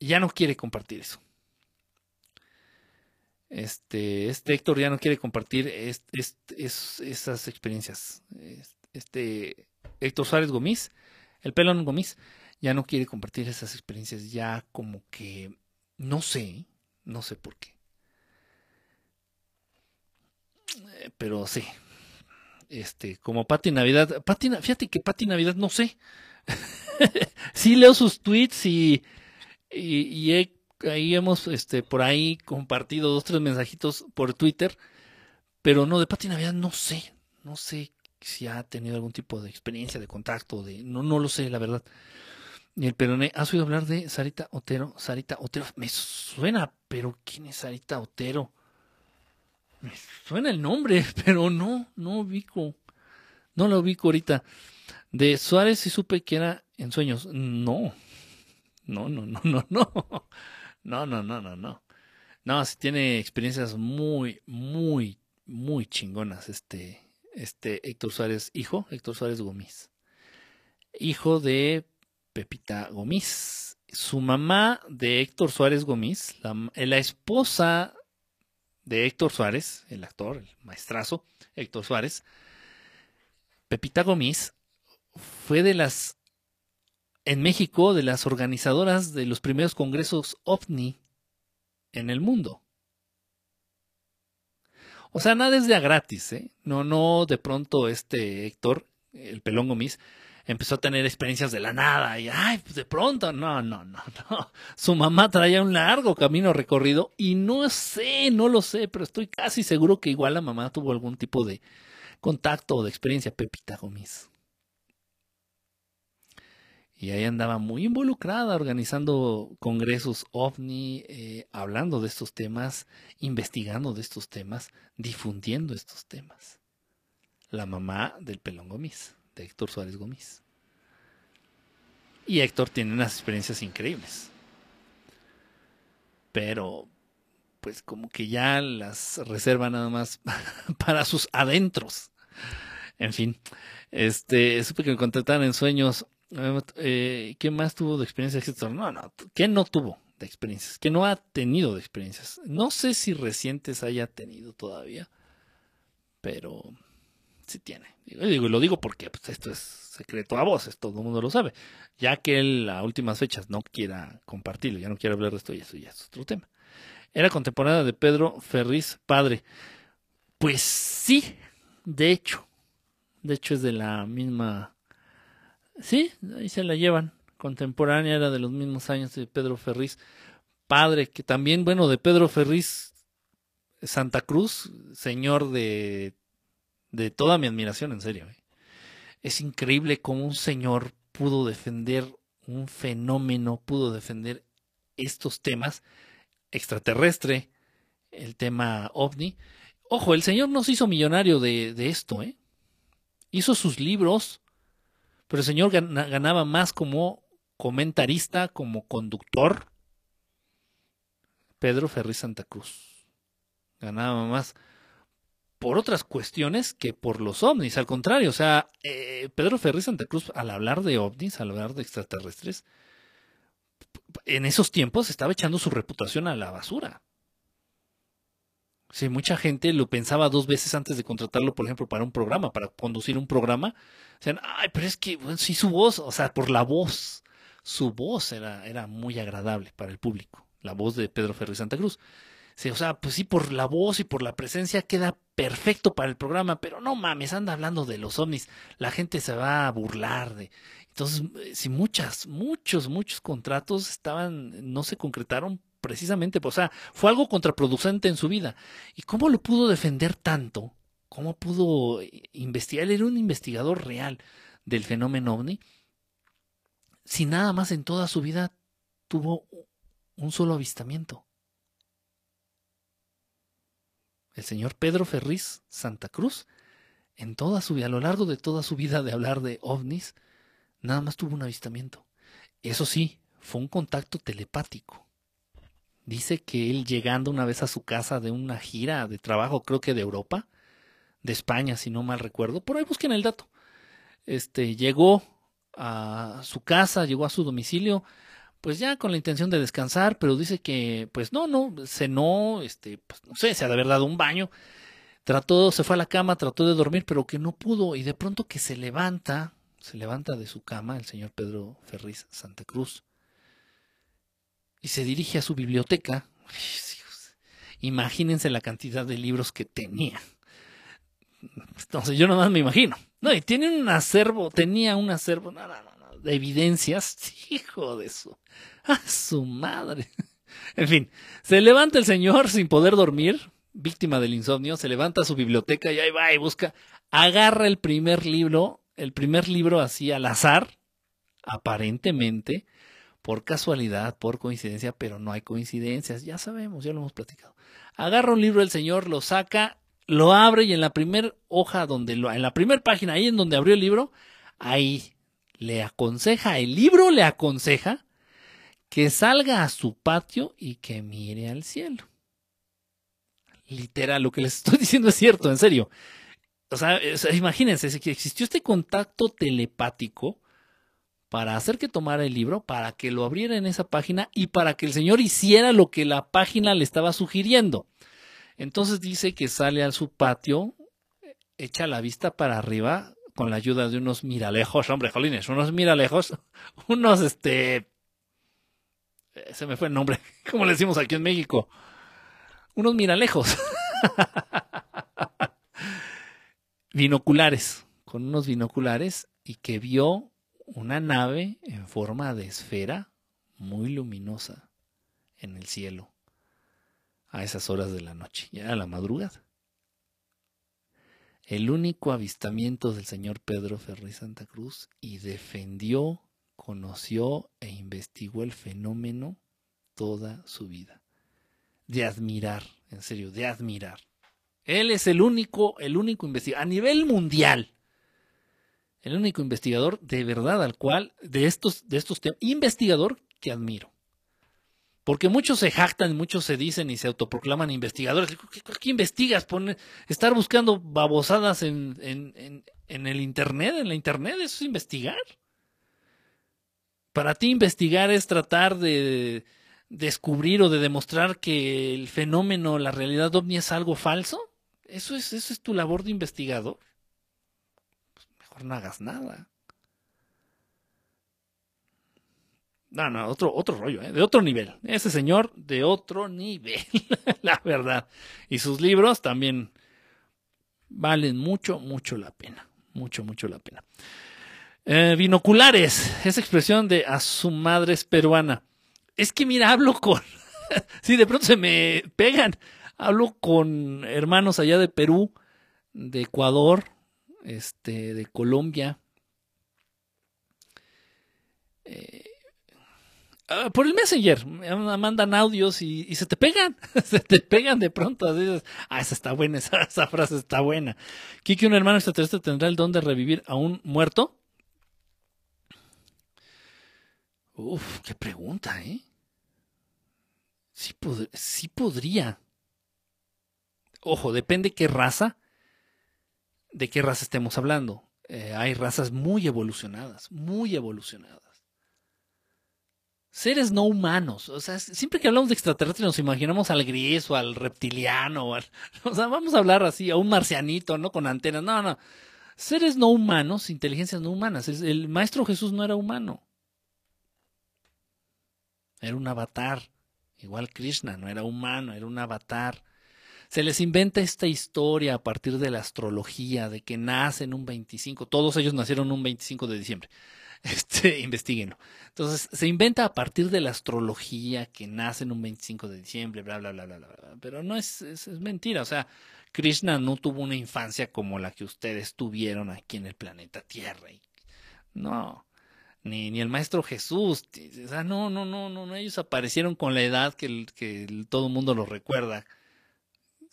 ya no quiere compartir eso. Este, este Héctor ya no quiere compartir esas experiencias. Este Héctor Suárez Gómez, el pelón Gómez, ya no quiere compartir esas experiencias, ya como que, no sé, No sé por qué. Eh, pero sí. Este, como Pati Navidad. Fíjate que Pati Navidad no sé. sí leo sus tweets y, y, ahí hemos este, por ahí compartido dos, tres mensajitos por Twitter. Pero no, de Pati Navidad no sé. No sé si ha tenido algún tipo de experiencia, de contacto, de no, no lo sé, la verdad. Y el peroné, ¿has oído hablar de Sarita Otero? Sarita Otero, me suena, pero ¿quién es Sarita Otero? Me suena el nombre, pero no, no ubico. No lo ubico ahorita. De Suárez sí supe que era en sueños. No. No, no, no, no, no. No, no, no, no, no. No, sí tiene experiencias muy, muy, muy chingonas este, este Héctor Suárez, hijo, Héctor Suárez Gómez. Hijo de Pepita Gómez. Su mamá de Héctor Suárez Gómez, la, la esposa de Héctor Suárez, el actor, el maestrazo, Héctor Suárez, Pepita Gómez, fue de las, en México, de las organizadoras de los primeros congresos OVNI en el mundo. O sea, nada es de a gratis, ¿eh? No, no, de pronto este Héctor, el pelón Gomis, empezó a tener experiencias de la nada y, ay, pues de pronto, no, no, no, no. Su mamá traía un largo camino recorrido y no sé, no lo sé, pero estoy casi seguro que igual la mamá tuvo algún tipo de contacto o de experiencia, Pepita Gomis. Y ahí andaba muy involucrada organizando congresos ovni, eh, hablando de estos temas, investigando de estos temas, difundiendo estos temas. La mamá del pelón Gómez, Héctor Suárez Gómez. Y Héctor tiene unas experiencias increíbles. Pero, pues como que ya las reserva nada más para sus adentros. En fin, este, supe que me contactaron en sueños eh, ¿Qué más tuvo de experiencias? No, no, ¿qué no tuvo de experiencias? ¿Qué no ha tenido de experiencias? No sé si recientes haya tenido todavía, pero sí tiene. Digo, lo digo porque pues, esto es secreto a voces, todo el mundo lo sabe. Ya que él a últimas fechas no quiera compartirlo, ya no quiere hablar de esto y eso ya es otro tema. Era contemporánea de Pedro Ferriz, padre. Pues sí, de hecho. De hecho es de la misma Sí, ahí se la llevan. Contemporánea era de los mismos años de Pedro Ferriz. Padre, que también, bueno, de Pedro Ferriz Santa Cruz, señor de, de toda mi admiración, en serio. ¿eh? Es increíble cómo un señor pudo defender un fenómeno, pudo defender estos temas extraterrestre, el tema ovni. Ojo, el señor no se hizo millonario de, de esto, ¿eh? Hizo sus libros, pero el señor ganaba más como comentarista, como conductor. Pedro Ferri Santa Cruz. Ganaba más por otras cuestiones que por los ovnis. Al contrario, o sea, eh, Pedro Ferri Santa Cruz, al hablar de ovnis, al hablar de extraterrestres, en esos tiempos estaba echando su reputación a la basura. Sí, mucha gente lo pensaba dos veces antes de contratarlo, por ejemplo, para un programa, para conducir un programa. Decían, ay, pero es que, bueno, sí, su voz, o sea, por la voz, su voz era, era muy agradable para el público, la voz de Pedro Ferri Santa Cruz. O sea, pues sí, por la voz y por la presencia queda perfecto para el programa, pero no mames, anda hablando de los ovnis, la gente se va a burlar de... Entonces, eh, si muchas, muchos, muchos contratos estaban, no se concretaron precisamente, o sea, fue algo contraproducente en su vida. ¿Y cómo lo pudo defender tanto? ¿Cómo pudo investigar? Él era un investigador real del fenómeno ovni. Si nada más en toda su vida tuvo un solo avistamiento. El señor Pedro Ferriz Santa Cruz, en toda su a lo largo de toda su vida de hablar de ovnis, nada más tuvo un avistamiento. Eso sí, fue un contacto telepático. Dice que él llegando una vez a su casa de una gira de trabajo, creo que de Europa, de España, si no mal recuerdo, por ahí busquen el dato. Este llegó a su casa, llegó a su domicilio, pues ya con la intención de descansar, pero dice que, pues no, no, cenó, este, pues no sé, se ha de haber dado un baño, trató, se fue a la cama, trató de dormir, pero que no pudo, y de pronto que se levanta, se levanta de su cama el señor Pedro Ferriz Santa Cruz, y se dirige a su biblioteca. imagínense la cantidad de libros que tenía. Entonces yo nomás me imagino. No, y tiene un acervo, tenía un acervo no, no, no, de evidencias. Hijo de. A su madre. En fin, se levanta el señor sin poder dormir, víctima del insomnio, se levanta a su biblioteca y ahí va y busca, agarra el primer libro, el primer libro así al azar, aparentemente, por casualidad, por coincidencia, pero no hay coincidencias, ya sabemos, ya lo hemos platicado. Agarra un libro del señor, lo saca, lo abre y en la primera hoja donde lo, en la primera página, ahí en donde abrió el libro, ahí le aconseja, el libro le aconseja que salga a su patio y que mire al cielo. Literal, lo que les estoy diciendo es cierto, en serio. O sea, imagínense existió este contacto telepático para hacer que tomara el libro, para que lo abriera en esa página y para que el señor hiciera lo que la página le estaba sugiriendo. Entonces dice que sale a su patio, echa la vista para arriba con la ayuda de unos miralejos, hombre, jolines, unos miralejos, unos este se me fue el nombre, como le decimos aquí en México, unos miralejos, binoculares, con unos binoculares y que vio una nave en forma de esfera muy luminosa en el cielo a esas horas de la noche, ya a la madrugada. El único avistamiento del señor Pedro Ferri Santa Cruz y defendió conoció e investigó el fenómeno toda su vida. De admirar, en serio, de admirar. Él es el único, el único investigador, a nivel mundial, el único investigador de verdad al cual, de estos, de estos temas, investigador que admiro. Porque muchos se jactan, muchos se dicen y se autoproclaman investigadores. ¿Qué, investigas? estar buscando babosadas en, el Internet, en la Internet, eso es investigar. Para ti investigar es tratar de descubrir o de demostrar que el fenómeno, la realidad ovni es algo falso. ¿Eso es, eso es tu labor de investigador? Pues mejor no hagas nada. No, no, otro, otro rollo, ¿eh? de otro nivel. Ese señor de otro nivel, la verdad. Y sus libros también valen mucho, mucho la pena. Mucho, mucho la pena. Eh, binoculares, esa expresión de a su madre es peruana. Es que mira, hablo con... sí, de pronto se me pegan. Hablo con hermanos allá de Perú, de Ecuador, este, de Colombia. Eh, ah, por el Messenger, me mandan audios y, se te pegan, se te pegan de pronto. ah, esa está buena, esa, frase está buena. ¿Quién que un hermano extraterrestre tendrá el don de revivir a un muerto? Uf, qué pregunta, ¿eh? Sí, sí podría. Ojo, depende qué raza, de qué raza estemos hablando. Eh, hay razas muy evolucionadas, muy evolucionadas. Seres no humanos. O sea, siempre que hablamos de extraterrestres nos imaginamos al gris o al reptiliano. O, o sea, vamos a hablar así, a un marcianito, ¿no? Con antenas. No, no. Seres no humanos, inteligencias no humanas. El maestro Jesús no era humano. Era un avatar. Igual Krishna, no era humano, era un avatar. Se les inventa esta historia a partir de la astrología, de que nacen un 25, todos ellos nacieron un 25 de diciembre. Este, investiguenlo. Entonces, se inventa a partir de la astrología que nacen un 25 de diciembre, bla, bla, bla, bla, bla. Pero no es, es, mentira. O sea, Krishna no tuvo una infancia como la que ustedes tuvieron aquí en el planeta Tierra. No ni, ni el maestro Jesús. O sea, no, no, no, no, ellos aparecieron con la edad que, que todo el mundo lo recuerda.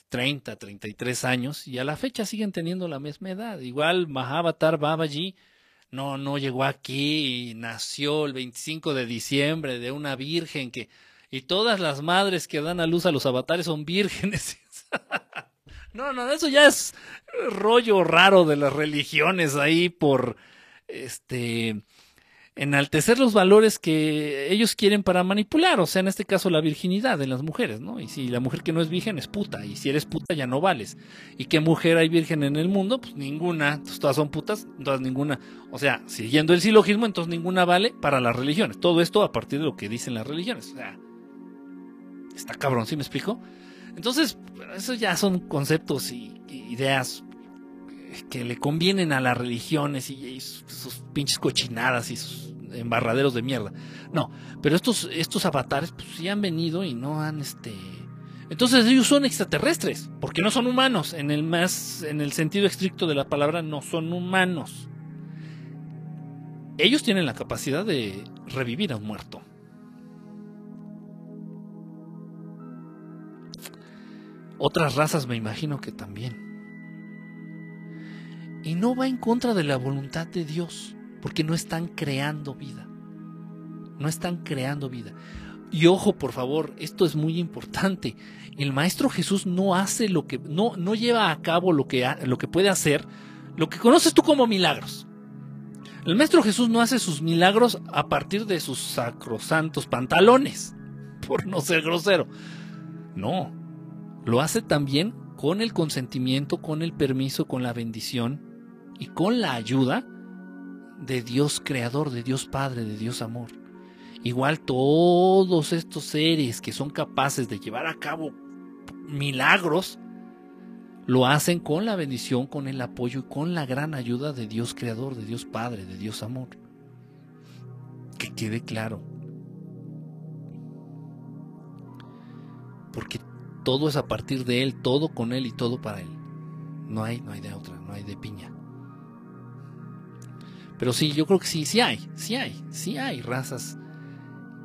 30, 33 años y a la fecha siguen teniendo la misma edad. Igual Mahavatar Babaji no, no llegó aquí y nació el 25 de diciembre de una virgen que y todas las madres que dan a luz a los avatares son vírgenes. no, no, eso ya es rollo raro de las religiones ahí por este enaltecer los valores que ellos quieren para manipular, o sea, en este caso la virginidad de las mujeres, ¿no? Y si la mujer que no es virgen es puta, y si eres puta ya no vales. ¿Y qué mujer hay virgen en el mundo? Pues ninguna, pues todas son putas, todas ninguna. O sea, siguiendo el silogismo, entonces ninguna vale para las religiones. Todo esto a partir de lo que dicen las religiones. O sea, está cabrón, ¿sí me explico? Entonces, esos ya son conceptos y, ideas que le convienen a las religiones y, sus, pinches cochinadas y sus embarraderos de mierda. No, pero estos, estos avatares pues sí han venido y no han este entonces ellos son extraterrestres, porque no son humanos, en el más en el sentido estricto de la palabra no son humanos. Ellos tienen la capacidad de revivir a un muerto. Otras razas me imagino que también. Y no va en contra de la voluntad de Dios, porque no están creando vida. No están creando vida. Y ojo, por favor, esto es muy importante. El maestro Jesús no hace lo que no no lleva a cabo lo que lo que puede hacer, lo que conoces tú como milagros. El maestro Jesús no hace sus milagros a partir de sus sacrosantos pantalones, por no ser grosero. No, lo hace también con el consentimiento, con el permiso, con la bendición y con la ayuda de Dios creador, de Dios Padre, de Dios amor. Igual todos estos seres que son capaces de llevar a cabo milagros, lo hacen con la bendición, con el apoyo y con la gran ayuda de Dios Creador, de Dios Padre, de Dios Amor. Que quede claro. Porque todo es a partir de Él, todo con Él y todo para Él. No hay, no hay de otra, no hay de piña. Pero sí, yo creo que sí, sí hay, sí hay, sí hay razas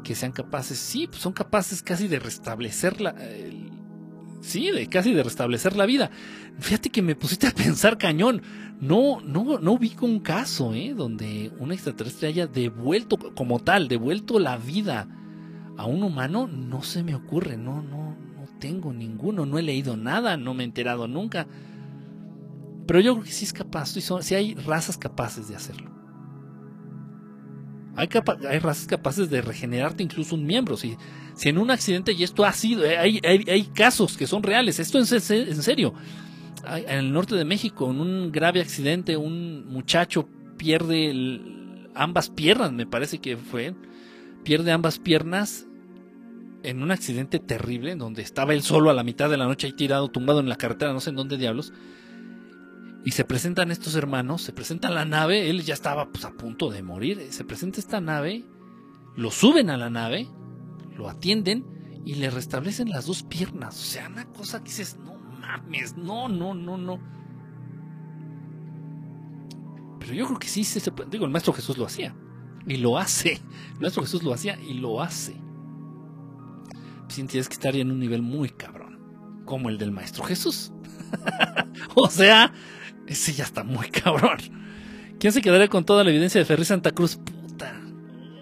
que sean capaces, sí, pues son capaces casi de restablecer la, sí, de casi de restablecer la vida. Fíjate que me pusiste a pensar cañón. No, no, no ubico un caso, ¿eh? Donde un extraterrestre haya devuelto, como tal, devuelto la vida a un humano, no se me ocurre, no, no, no tengo ninguno, no he leído nada, no me he enterado nunca. Pero yo creo que sí es capaz, sí hay razas capaces de hacerlo. Hay, razas capaces de regenerarte incluso un miembro. Si, en un accidente, y esto ha sido, eh, hay, hay, casos que son reales, esto es en serio. En el norte de México, en un grave accidente, un muchacho pierde ambas piernas, me parece que fue, pierde ambas piernas en un accidente terrible, donde estaba él solo a la mitad de la noche ahí tirado, tumbado en la carretera, no sé en dónde diablos y se presentan estos hermanos, se presenta la nave, él ya estaba pues, a punto de morir, se presenta esta nave, lo suben a la nave, lo atienden y le restablecen las dos piernas. O sea, una cosa que dices, no mames, no, no, no, no. Pero yo creo que sí se puede. Digo, el Maestro Jesús lo hacía. Y lo hace. El Maestro Jesús lo hacía y lo hace. Pues tienes que estar en un nivel muy cabrón. Como el del Maestro Jesús. o sea, ese ya está muy cabrón. ¿Quién se quedaría con toda la evidencia de Ferri Santa Cruz? Puta.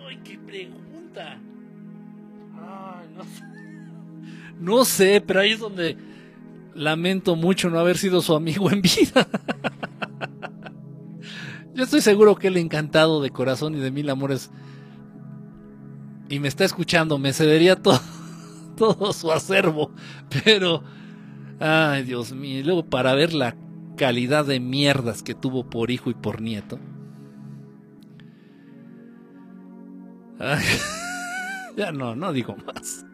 Ay, qué pregunta. Ay, no sé. No sé, pero ahí es donde lamento mucho no haber sido su amigo en vida. Yo estoy seguro que él encantado de corazón y de mil amores y me está escuchando, me cedería todo, todo su acervo, pero ay Dios mío, y luego para ver la calidad de mierdas que tuvo por hijo y por nieto. ya no, no digo más.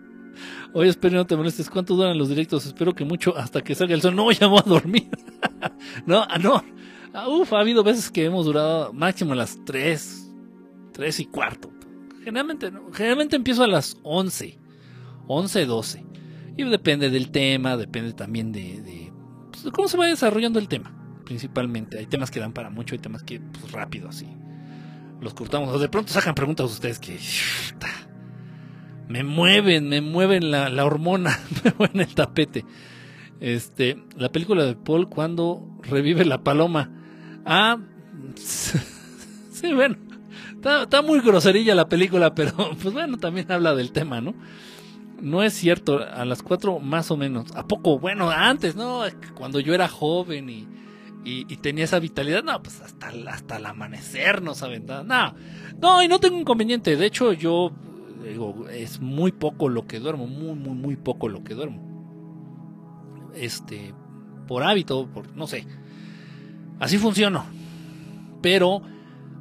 Oye, espero no te molestes. ¿Cuánto duran los directos? Espero que mucho hasta que salga el sol. No, ya voy a dormir. no, ah, no. Ah, uf, ha habido veces que hemos durado máximo las 3, 3 y cuarto. Generalmente, generalmente empiezo a las 11, 11, 12. Y depende del tema, depende también de cómo se va desarrollando el tema, principalmente. Hay temas que dan para mucho, hay temas que, pues rápido, así. Los cortamos. De pronto sacan preguntas ustedes que. Me mueven, me mueven la, la hormona, me mueven el tapete. Este, la película de Paul cuando revive la paloma. Ah, sí, bueno, está, está, muy groserilla la película, pero pues bueno, también habla del tema, ¿no? No es cierto, a las cuatro más o menos. ¿A poco? Bueno, antes, ¿no? Cuando yo era joven y, y, tenía esa vitalidad, no, pues hasta, hasta el amanecer no saben nada. No, no, y no tengo inconveniente. De hecho, yo digo, es muy poco lo que duermo, muy, muy, muy poco lo que duermo. Este, por hábito, por, no sé. Así funciono. Pero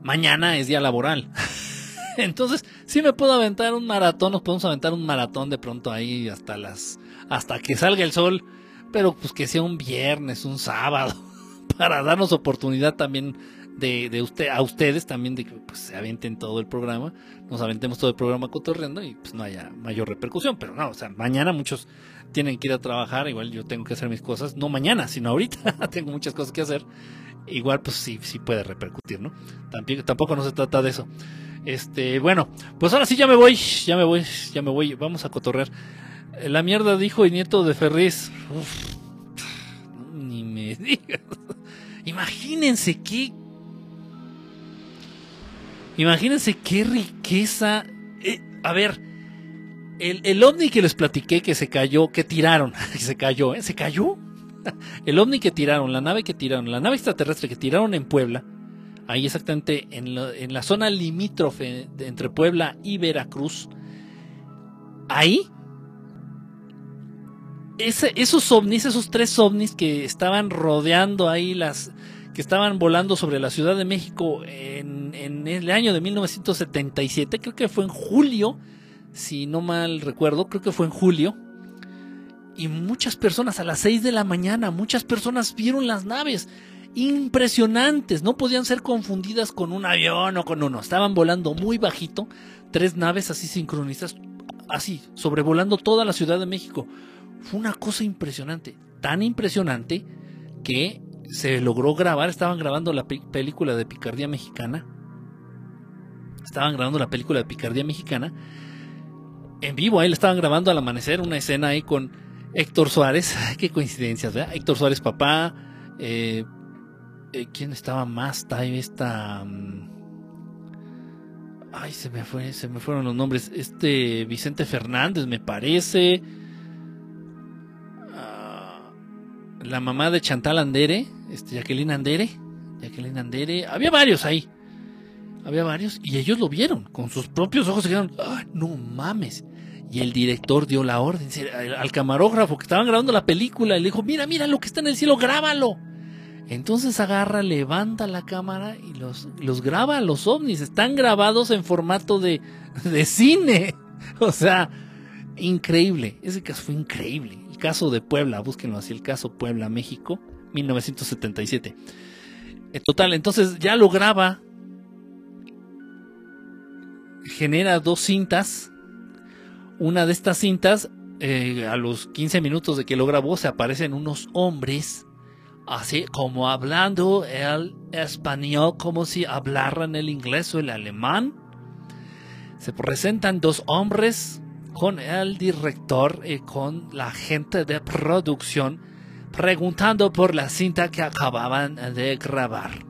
mañana es día laboral. Entonces, sí me puedo aventar un maratón, nos podemos aventar un maratón de pronto ahí hasta las hasta que salga el sol, pero pues que sea un viernes, un sábado, para darnos oportunidad también de, de usted, a ustedes también de que pues, se avienten todo el programa, nos aventemos todo el programa cotorreando y pues no haya mayor repercusión, pero no, o sea, mañana muchos tienen que ir a trabajar, igual yo tengo que hacer mis cosas, no mañana, sino ahorita, tengo muchas cosas que hacer, igual pues sí, sí puede repercutir, ¿no? Tampoco, tampoco no se trata de eso. Este, bueno, pues ahora sí ya me voy, ya me voy, ya me voy, vamos a cotorrear. La mierda dijo el nieto de Ferriz. Uf, ni me digas. Imagínense qué. Imagínense qué riqueza. Eh, a ver, el, el, ovni que les platiqué que se cayó, que tiraron, que se cayó, ¿eh? ¿Se cayó? El ovni que tiraron, la nave que tiraron, la nave extraterrestre que tiraron en Puebla, ahí exactamente en, en la zona limítrofe entre Puebla y Veracruz, ahí, esos ovnis, esos tres ovnis que estaban rodeando ahí las que estaban volando sobre la Ciudad de México en, en el año de 1977, creo que fue en julio, si no mal recuerdo, creo que fue en julio. Y muchas personas a las 6 de la mañana, muchas personas vieron las naves impresionantes, no podían ser confundidas con un avión o con uno, estaban volando muy bajito, tres naves así sincronizadas, así, sobrevolando toda la Ciudad de México. Fue una cosa impresionante, tan impresionante que se logró grabar, estaban grabando la película de Picardía Mexicana, estaban grabando la película de Picardía Mexicana, en vivo, ahí le estaban grabando al amanecer una escena ahí con Héctor Suárez, qué coincidencias, ¿verdad? Héctor Suárez papá, eh, eh, ¿quién estaba más? Tal esta... Um, ay, se me fueron los nombres. Este Vicente Fernández, me parece. Uh, la mamá de Chantal Andere, este Jacqueline Andere, Jacqueline Andere, había varios ahí. Había varios y ellos lo vieron con sus propios ojos. Se quedaron, ah, no mames. Y el director dio la orden al camarógrafo que estaban grabando la película y le dijo, mira, mira lo que está en el cielo, grábalo. Entonces agarra, levanta la cámara y los, los graba los ovnis. Están grabados en formato de, de cine. O sea, increíble. Ese caso fue increíble. El caso de Puebla, búsquenlo así, el caso Puebla, México, 1977. En total, entonces ya lo graba. Genera dos cintas. Una de estas cintas, eh, a los 15 minutos de que lo grabó, se aparecen unos hombres así como hablando el español como si hablaran el inglés o el alemán. Se presentan dos hombres con el director y con la gente de producción preguntando por la cinta que acababan de grabar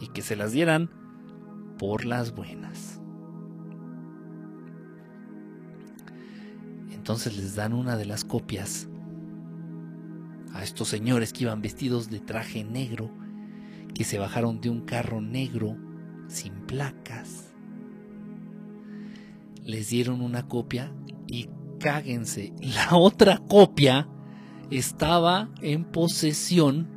y que se las dieran por las buenas. Entonces les dan una de las copias a estos señores que iban vestidos de traje negro, que se bajaron de un carro negro sin placas. Les dieron una copia y cáguense, la otra copia estaba en posesión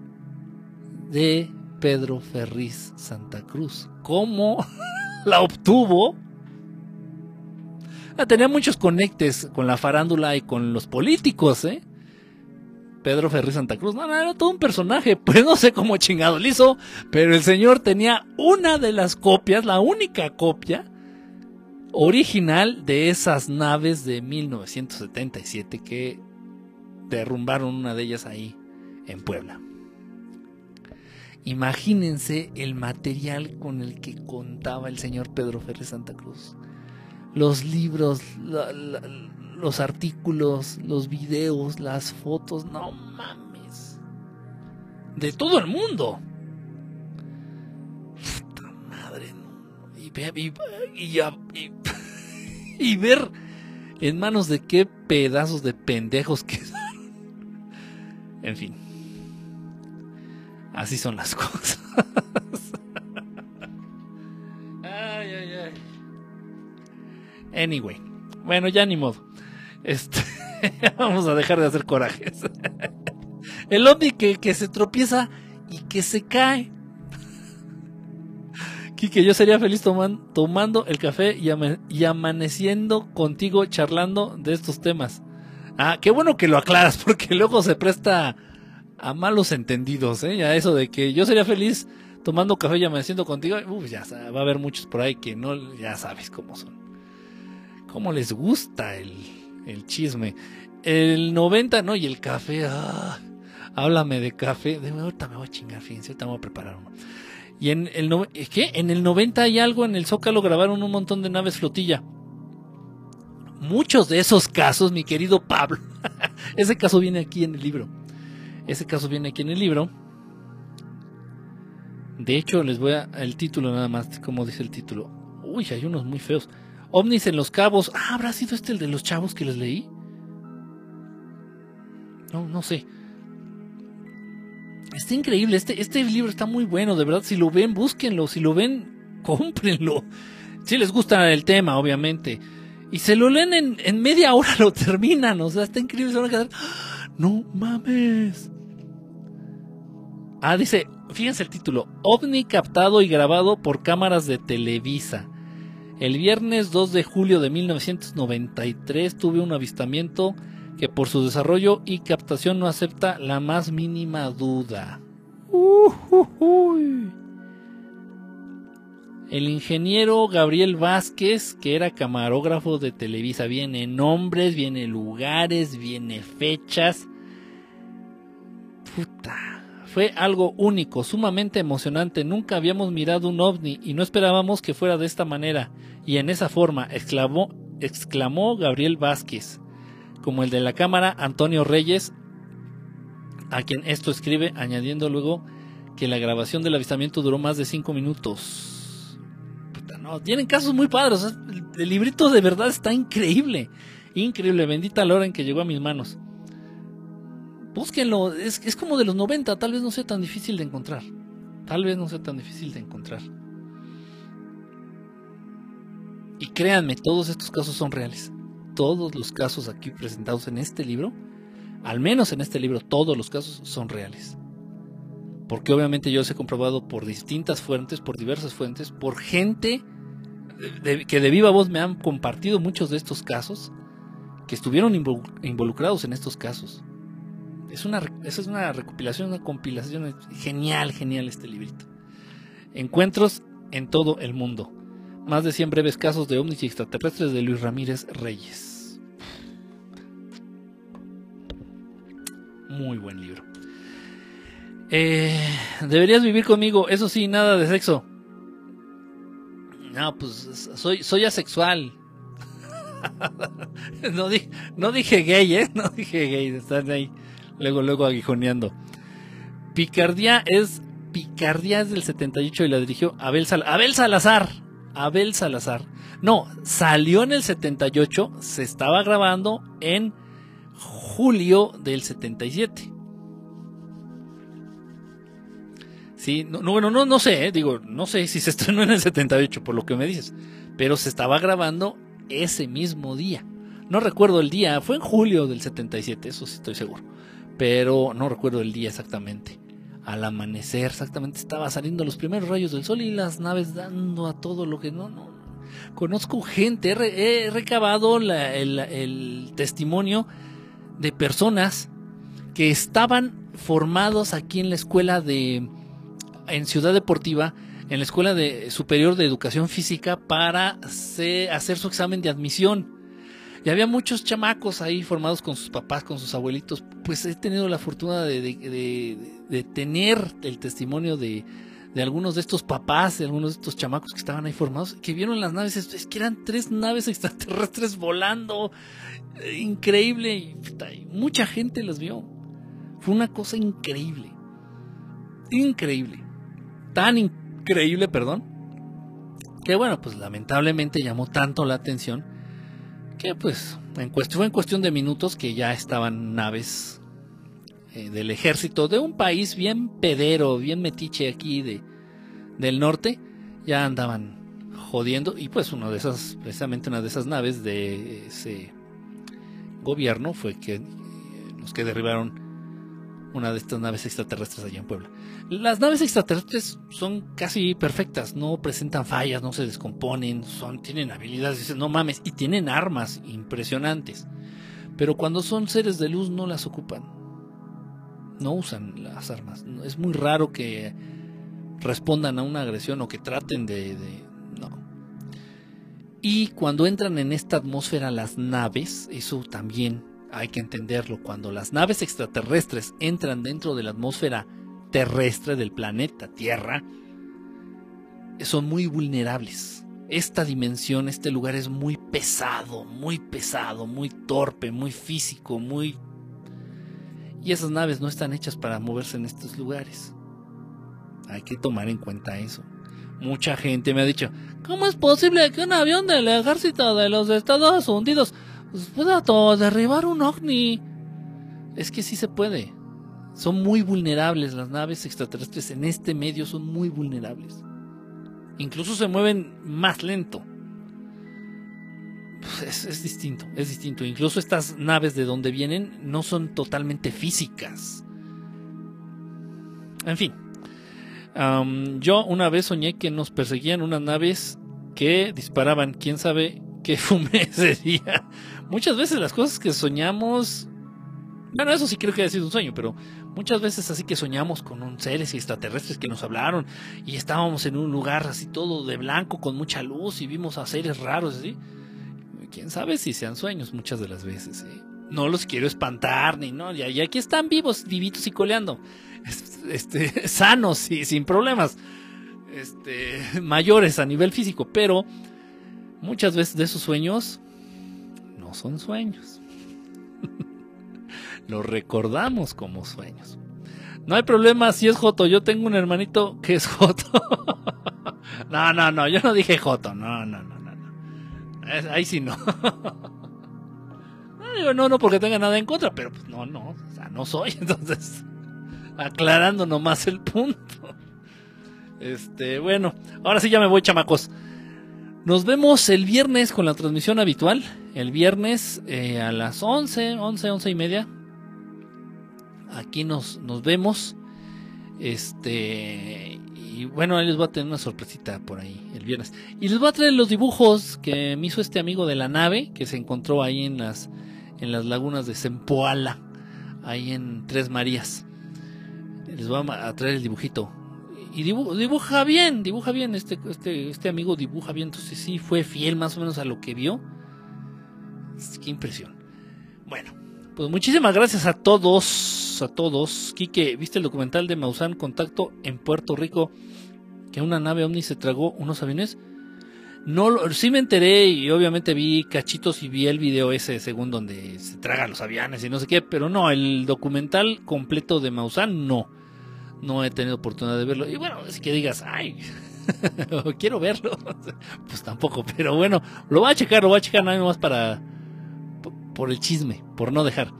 de Pedro Ferriz Santa Cruz. ¿Cómo la obtuvo? Ah, tenía muchos conectes con la farándula y con los políticos, ¿eh? Pedro Ferri Santa Cruz. No, no, era todo un personaje. Pues no sé cómo chingado lo hizo, pero el señor tenía una de las copias, la única copia original de esas naves de 1977 que derrumbaron una de ellas ahí en Puebla. Imagínense el material con el que contaba el señor Pedro Ferri Santa Cruz. Los libros, la, la, los artículos, los videos, las fotos, no mames. De todo el mundo. Puta madre. Y, y, y, y, ver en manos de qué pedazos de pendejos quedaron. En fin. Así son las cosas. ay, ay, ay. Anyway. Bueno, ya ni modo. Este, vamos a dejar de hacer corajes. El ovni que, que se tropieza y que se cae. Quique, yo sería feliz tomando el café y, amaneciendo contigo charlando de estos temas. Ah, qué bueno que lo aclaras, porque luego se presta a malos entendidos, ¿eh? A eso de que yo sería feliz tomando café y amaneciendo contigo. Ya va a haber muchos por ahí que no, ya sabes cómo son. Cómo les gusta el, el chisme. El 90, no, y el café, ah, háblame de café. De, ahorita me voy a chingar, fíjense, ahorita me voy a preparar uno. Y en el, ¿qué? En el 90 hay algo, en el Zócalo grabaron un montón de naves flotilla. Muchos de esos casos, mi querido Pablo, ese caso viene aquí en el libro. Ese caso viene aquí en el libro. De hecho, les voy a el título nada más, como dice el título. Uy, hay unos muy feos. OVNIs en los cabos. Ah, ¿habrá sido este el de los chavos que les leí? No, no sé. Está increíble, este, este libro está muy bueno, de verdad, si lo ven, búsquenlo, si lo ven, cómprenlo. Si les gusta el tema, obviamente. Y se lo leen en, en media hora, lo terminan, o sea, está increíble, se van a quedar, ¡Ah! no mames. Ah, dice, fíjense el título, OVNI captado y grabado por cámaras de Televisa. El viernes 2 de julio de 1993 tuve un avistamiento que por su desarrollo y captación no acepta la más mínima duda. El ingeniero Gabriel Vázquez, que era camarógrafo de Televisa, viene nombres, viene lugares, viene fechas. Puta. Fue algo único, sumamente emocionante. Nunca habíamos mirado un ovni y no esperábamos que fuera de esta manera y en esa forma, exclamó, Gabriel Vázquez como el de la cámara Antonio Reyes, a quien esto escribe, añadiendo luego que la grabación del avistamiento duró más de cinco minutos. no, tienen casos muy padres. El, librito de verdad está increíble. Increíble. Bendita la hora en que llegó a mis manos. Búsquenlo. Es, es como de los 90. Tal vez no sea tan difícil de encontrar. Tal vez no sea tan difícil de encontrar. Y créanme, todos estos casos son reales todos los casos aquí presentados en este libro, al menos en este libro, todos los casos son reales. Porque obviamente yo los he comprobado por distintas fuentes, por diversas fuentes, por gente que de viva voz me han compartido muchos de estos casos, que estuvieron involucrados en estos casos. Es una, esa es una recopilación, una compilación genial, genial este librito. Encuentros en todo el mundo. Más de 100 breves casos de ovnis y extraterrestres de Luis Ramírez Reyes. Muy buen libro. Eh, deberías vivir conmigo, eso sí, nada de sexo. No, pues soy, soy asexual. no, no dije gay, ¿eh? No dije gay, están ahí luego, luego aguijoneando. Picardía es, Picardía es del 78 y la dirigió Abel, Abel Salazar. Abel Salazar. No, salió en el 78, se estaba grabando en julio del 77. Sí, no, bueno, no, no sé, eh, digo, no sé si se estrenó en el 78 por lo que me dices, pero se estaba grabando ese mismo día. No recuerdo el día, fue en julio del 77, eso sí estoy seguro, pero no recuerdo el día exactamente al amanecer, exactamente estaba saliendo los primeros rayos del sol y las naves dando a todo lo que no, no. Conozco gente, he, recabado el, testimonio de personas que estaban formados aquí en la escuela de, en Ciudad Deportiva, en la escuela de, superior de educación física para hacer su examen de admisión y había muchos chamacos ahí formados con sus papás, con sus abuelitos. Pues he tenido la fortuna de, tener el testimonio de, algunos de estos papás, de algunos de estos chamacos que estaban ahí formados, que vieron las naves. Es que eran tres naves extraterrestres volando. Increíble. Y, mucha gente las vio. Fue una cosa increíble. Increíble. Tan increíble, perdón. Que bueno, pues lamentablemente llamó tanto la atención que pues en cuestión, fue en cuestión de minutos que ya estaban naves eh, del ejército de un país bien pedero, bien metiche aquí de, del norte, ya andaban jodiendo y pues una de esas, precisamente una de esas naves de ese gobierno fue que eh, los que derribaron una de estas naves extraterrestres allá en Puebla. Las naves extraterrestres son casi perfectas, no presentan fallas, no se descomponen, son, tienen habilidades, dicen, no mames, y tienen armas impresionantes. Pero cuando son seres de luz no las ocupan. No usan las armas. Es muy raro que respondan a una agresión o que traten de, de no. Y cuando entran en esta atmósfera las naves, eso también hay que entenderlo, cuando las naves extraterrestres entran dentro de la atmósfera terrestre del planeta Tierra, son muy vulnerables. Esta dimensión, este lugar es muy pesado, muy pesado, muy torpe, muy físico, muy... Y esas naves no están hechas para moverse en estos lugares. Hay que tomar en cuenta eso. Mucha gente me ha dicho, ¿cómo es posible que un avión del ejército de los Estados Unidos pueda derribar un ovni. Es que sí se puede. Son muy vulnerables las naves extraterrestres en este medio, son muy vulnerables. Incluso se mueven más lento. Pues, es, distinto, es distinto. Incluso estas naves de donde vienen no son totalmente físicas. En fin. yo una vez soñé que nos perseguían unas naves que disparaban, quién sabe qué fumé ese muchas veces las cosas que soñamos, bueno, eso sí creo que ha sido un sueño, pero muchas veces así que soñamos con un seres extraterrestres que nos hablaron y estábamos en un lugar así todo de blanco con mucha luz y vimos a seres raros así. Quién sabe si sean sueños muchas de las veces. ¿eh? No los quiero espantar ni no, y aquí están vivos, vivitos y coleando, este, sanos y sin problemas, este, mayores a nivel físico, pero muchas veces de esos sueños son sueños. Lo recordamos como sueños. No hay problema si es Joto. Yo tengo un hermanito que es Joto. no, no, no. Yo no dije Joto. No, no, no, no. Ahí sí no. no, no, no porque tenga nada en contra, pero pues no, no. O sea, no soy. Entonces, aclarando nomás el punto. Este, bueno, ahora sí ya me voy, chamacos. Nos vemos el viernes con la transmisión habitual. El viernes eh, a las 11, 11, 11 y media. Aquí nos, nos vemos. Este. Y bueno, ahí les voy a tener una sorpresita por ahí el viernes. Y les voy a traer los dibujos que me hizo este amigo de la nave. Que se encontró ahí en las, en las lagunas de Sempoala. Ahí en Tres Marías. Les voy a traer el dibujito y dibuja, bien, dibuja bien, este, este, este amigo dibuja bien, entonces sí fue fiel más o menos a lo que vio. Qué impresión. Bueno, pues muchísimas gracias a todos, a todos. Quique, ¿viste el documental de Maussan Contacto en Puerto Rico? Que una nave ovni se tragó unos aviones. No, sí me enteré y obviamente vi cachitos y vi el video ese según donde se tragan los aviones y no sé qué, pero no, el documental completo de Maussan no no he tenido oportunidad de verlo. Y bueno, es que digas, ay, quiero verlo, pues tampoco, pero bueno, lo voy a checar, lo voy a checar nada más para, por el chisme, por no dejar.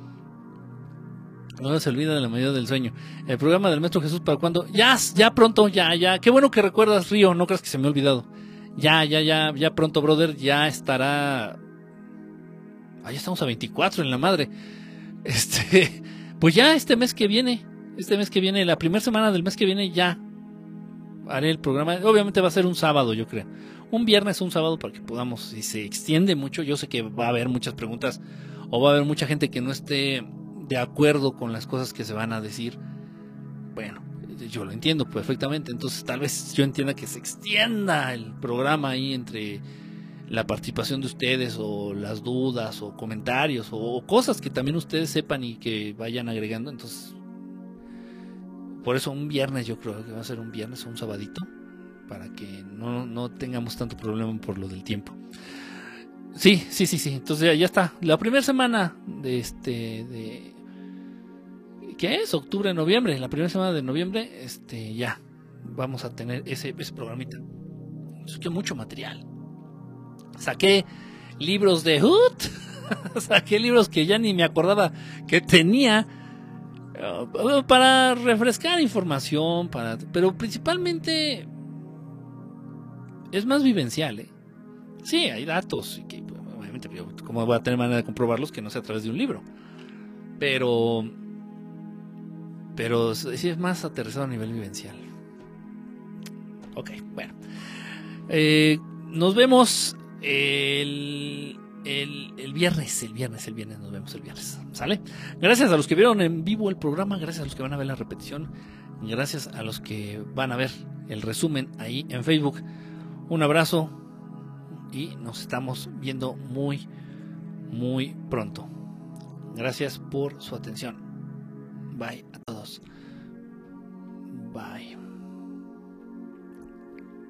No se olvida de la medida del sueño. El programa del Maestro Jesús, ¿para cuándo? Ya, ya pronto, ya, ya. Qué bueno que recuerdas, Río, no creas que se me ha olvidado. Ya, ya, ya, ya pronto, brother, ya estará. Ah, ya estamos a 24 en la madre. Este, pues ya este mes que viene, este mes que viene, la primera semana del mes que viene ya haré el programa. Obviamente va a ser un sábado, yo creo. Un viernes un sábado para que podamos, si se extiende mucho, yo sé que va a haber muchas preguntas o va a haber mucha gente que no esté de acuerdo con las cosas que se van a decir. Bueno, yo lo entiendo perfectamente, entonces tal vez yo entienda que se extienda el programa ahí entre la participación de ustedes o las dudas o comentarios o cosas que también ustedes sepan y que vayan agregando, entonces por eso un viernes yo creo que va a ser un viernes o un sabadito. Para que no, tengamos tanto problema por lo del tiempo. Sí, sí, sí, sí. Entonces ya, está. La primera semana de este. ¿Qué es? Octubre, noviembre. La primera semana de noviembre, este, ya. Vamos a tener ese, ese programita. Que mucho material. Saqué libros de Hood. Saqué libros que ya ni me acordaba que tenía Uh, para refrescar información, para, pero principalmente es más vivencial. ¿eh? Sí, hay datos, que, obviamente, ¿cómo voy a tener manera de comprobarlos que no sea a través de un libro? Pero Pero sí es más aterrizado a nivel vivencial. Ok, bueno. Eh, nos vemos el, el, el, viernes, el viernes, el viernes, nos vemos el viernes. ¿Sale? Gracias a los que vieron en vivo el programa, gracias a los que van a ver la repetición, gracias a los que van a ver el resumen ahí en Facebook. Un abrazo y nos estamos viendo muy, muy pronto. Gracias por su atención. Bye a todos. Bye.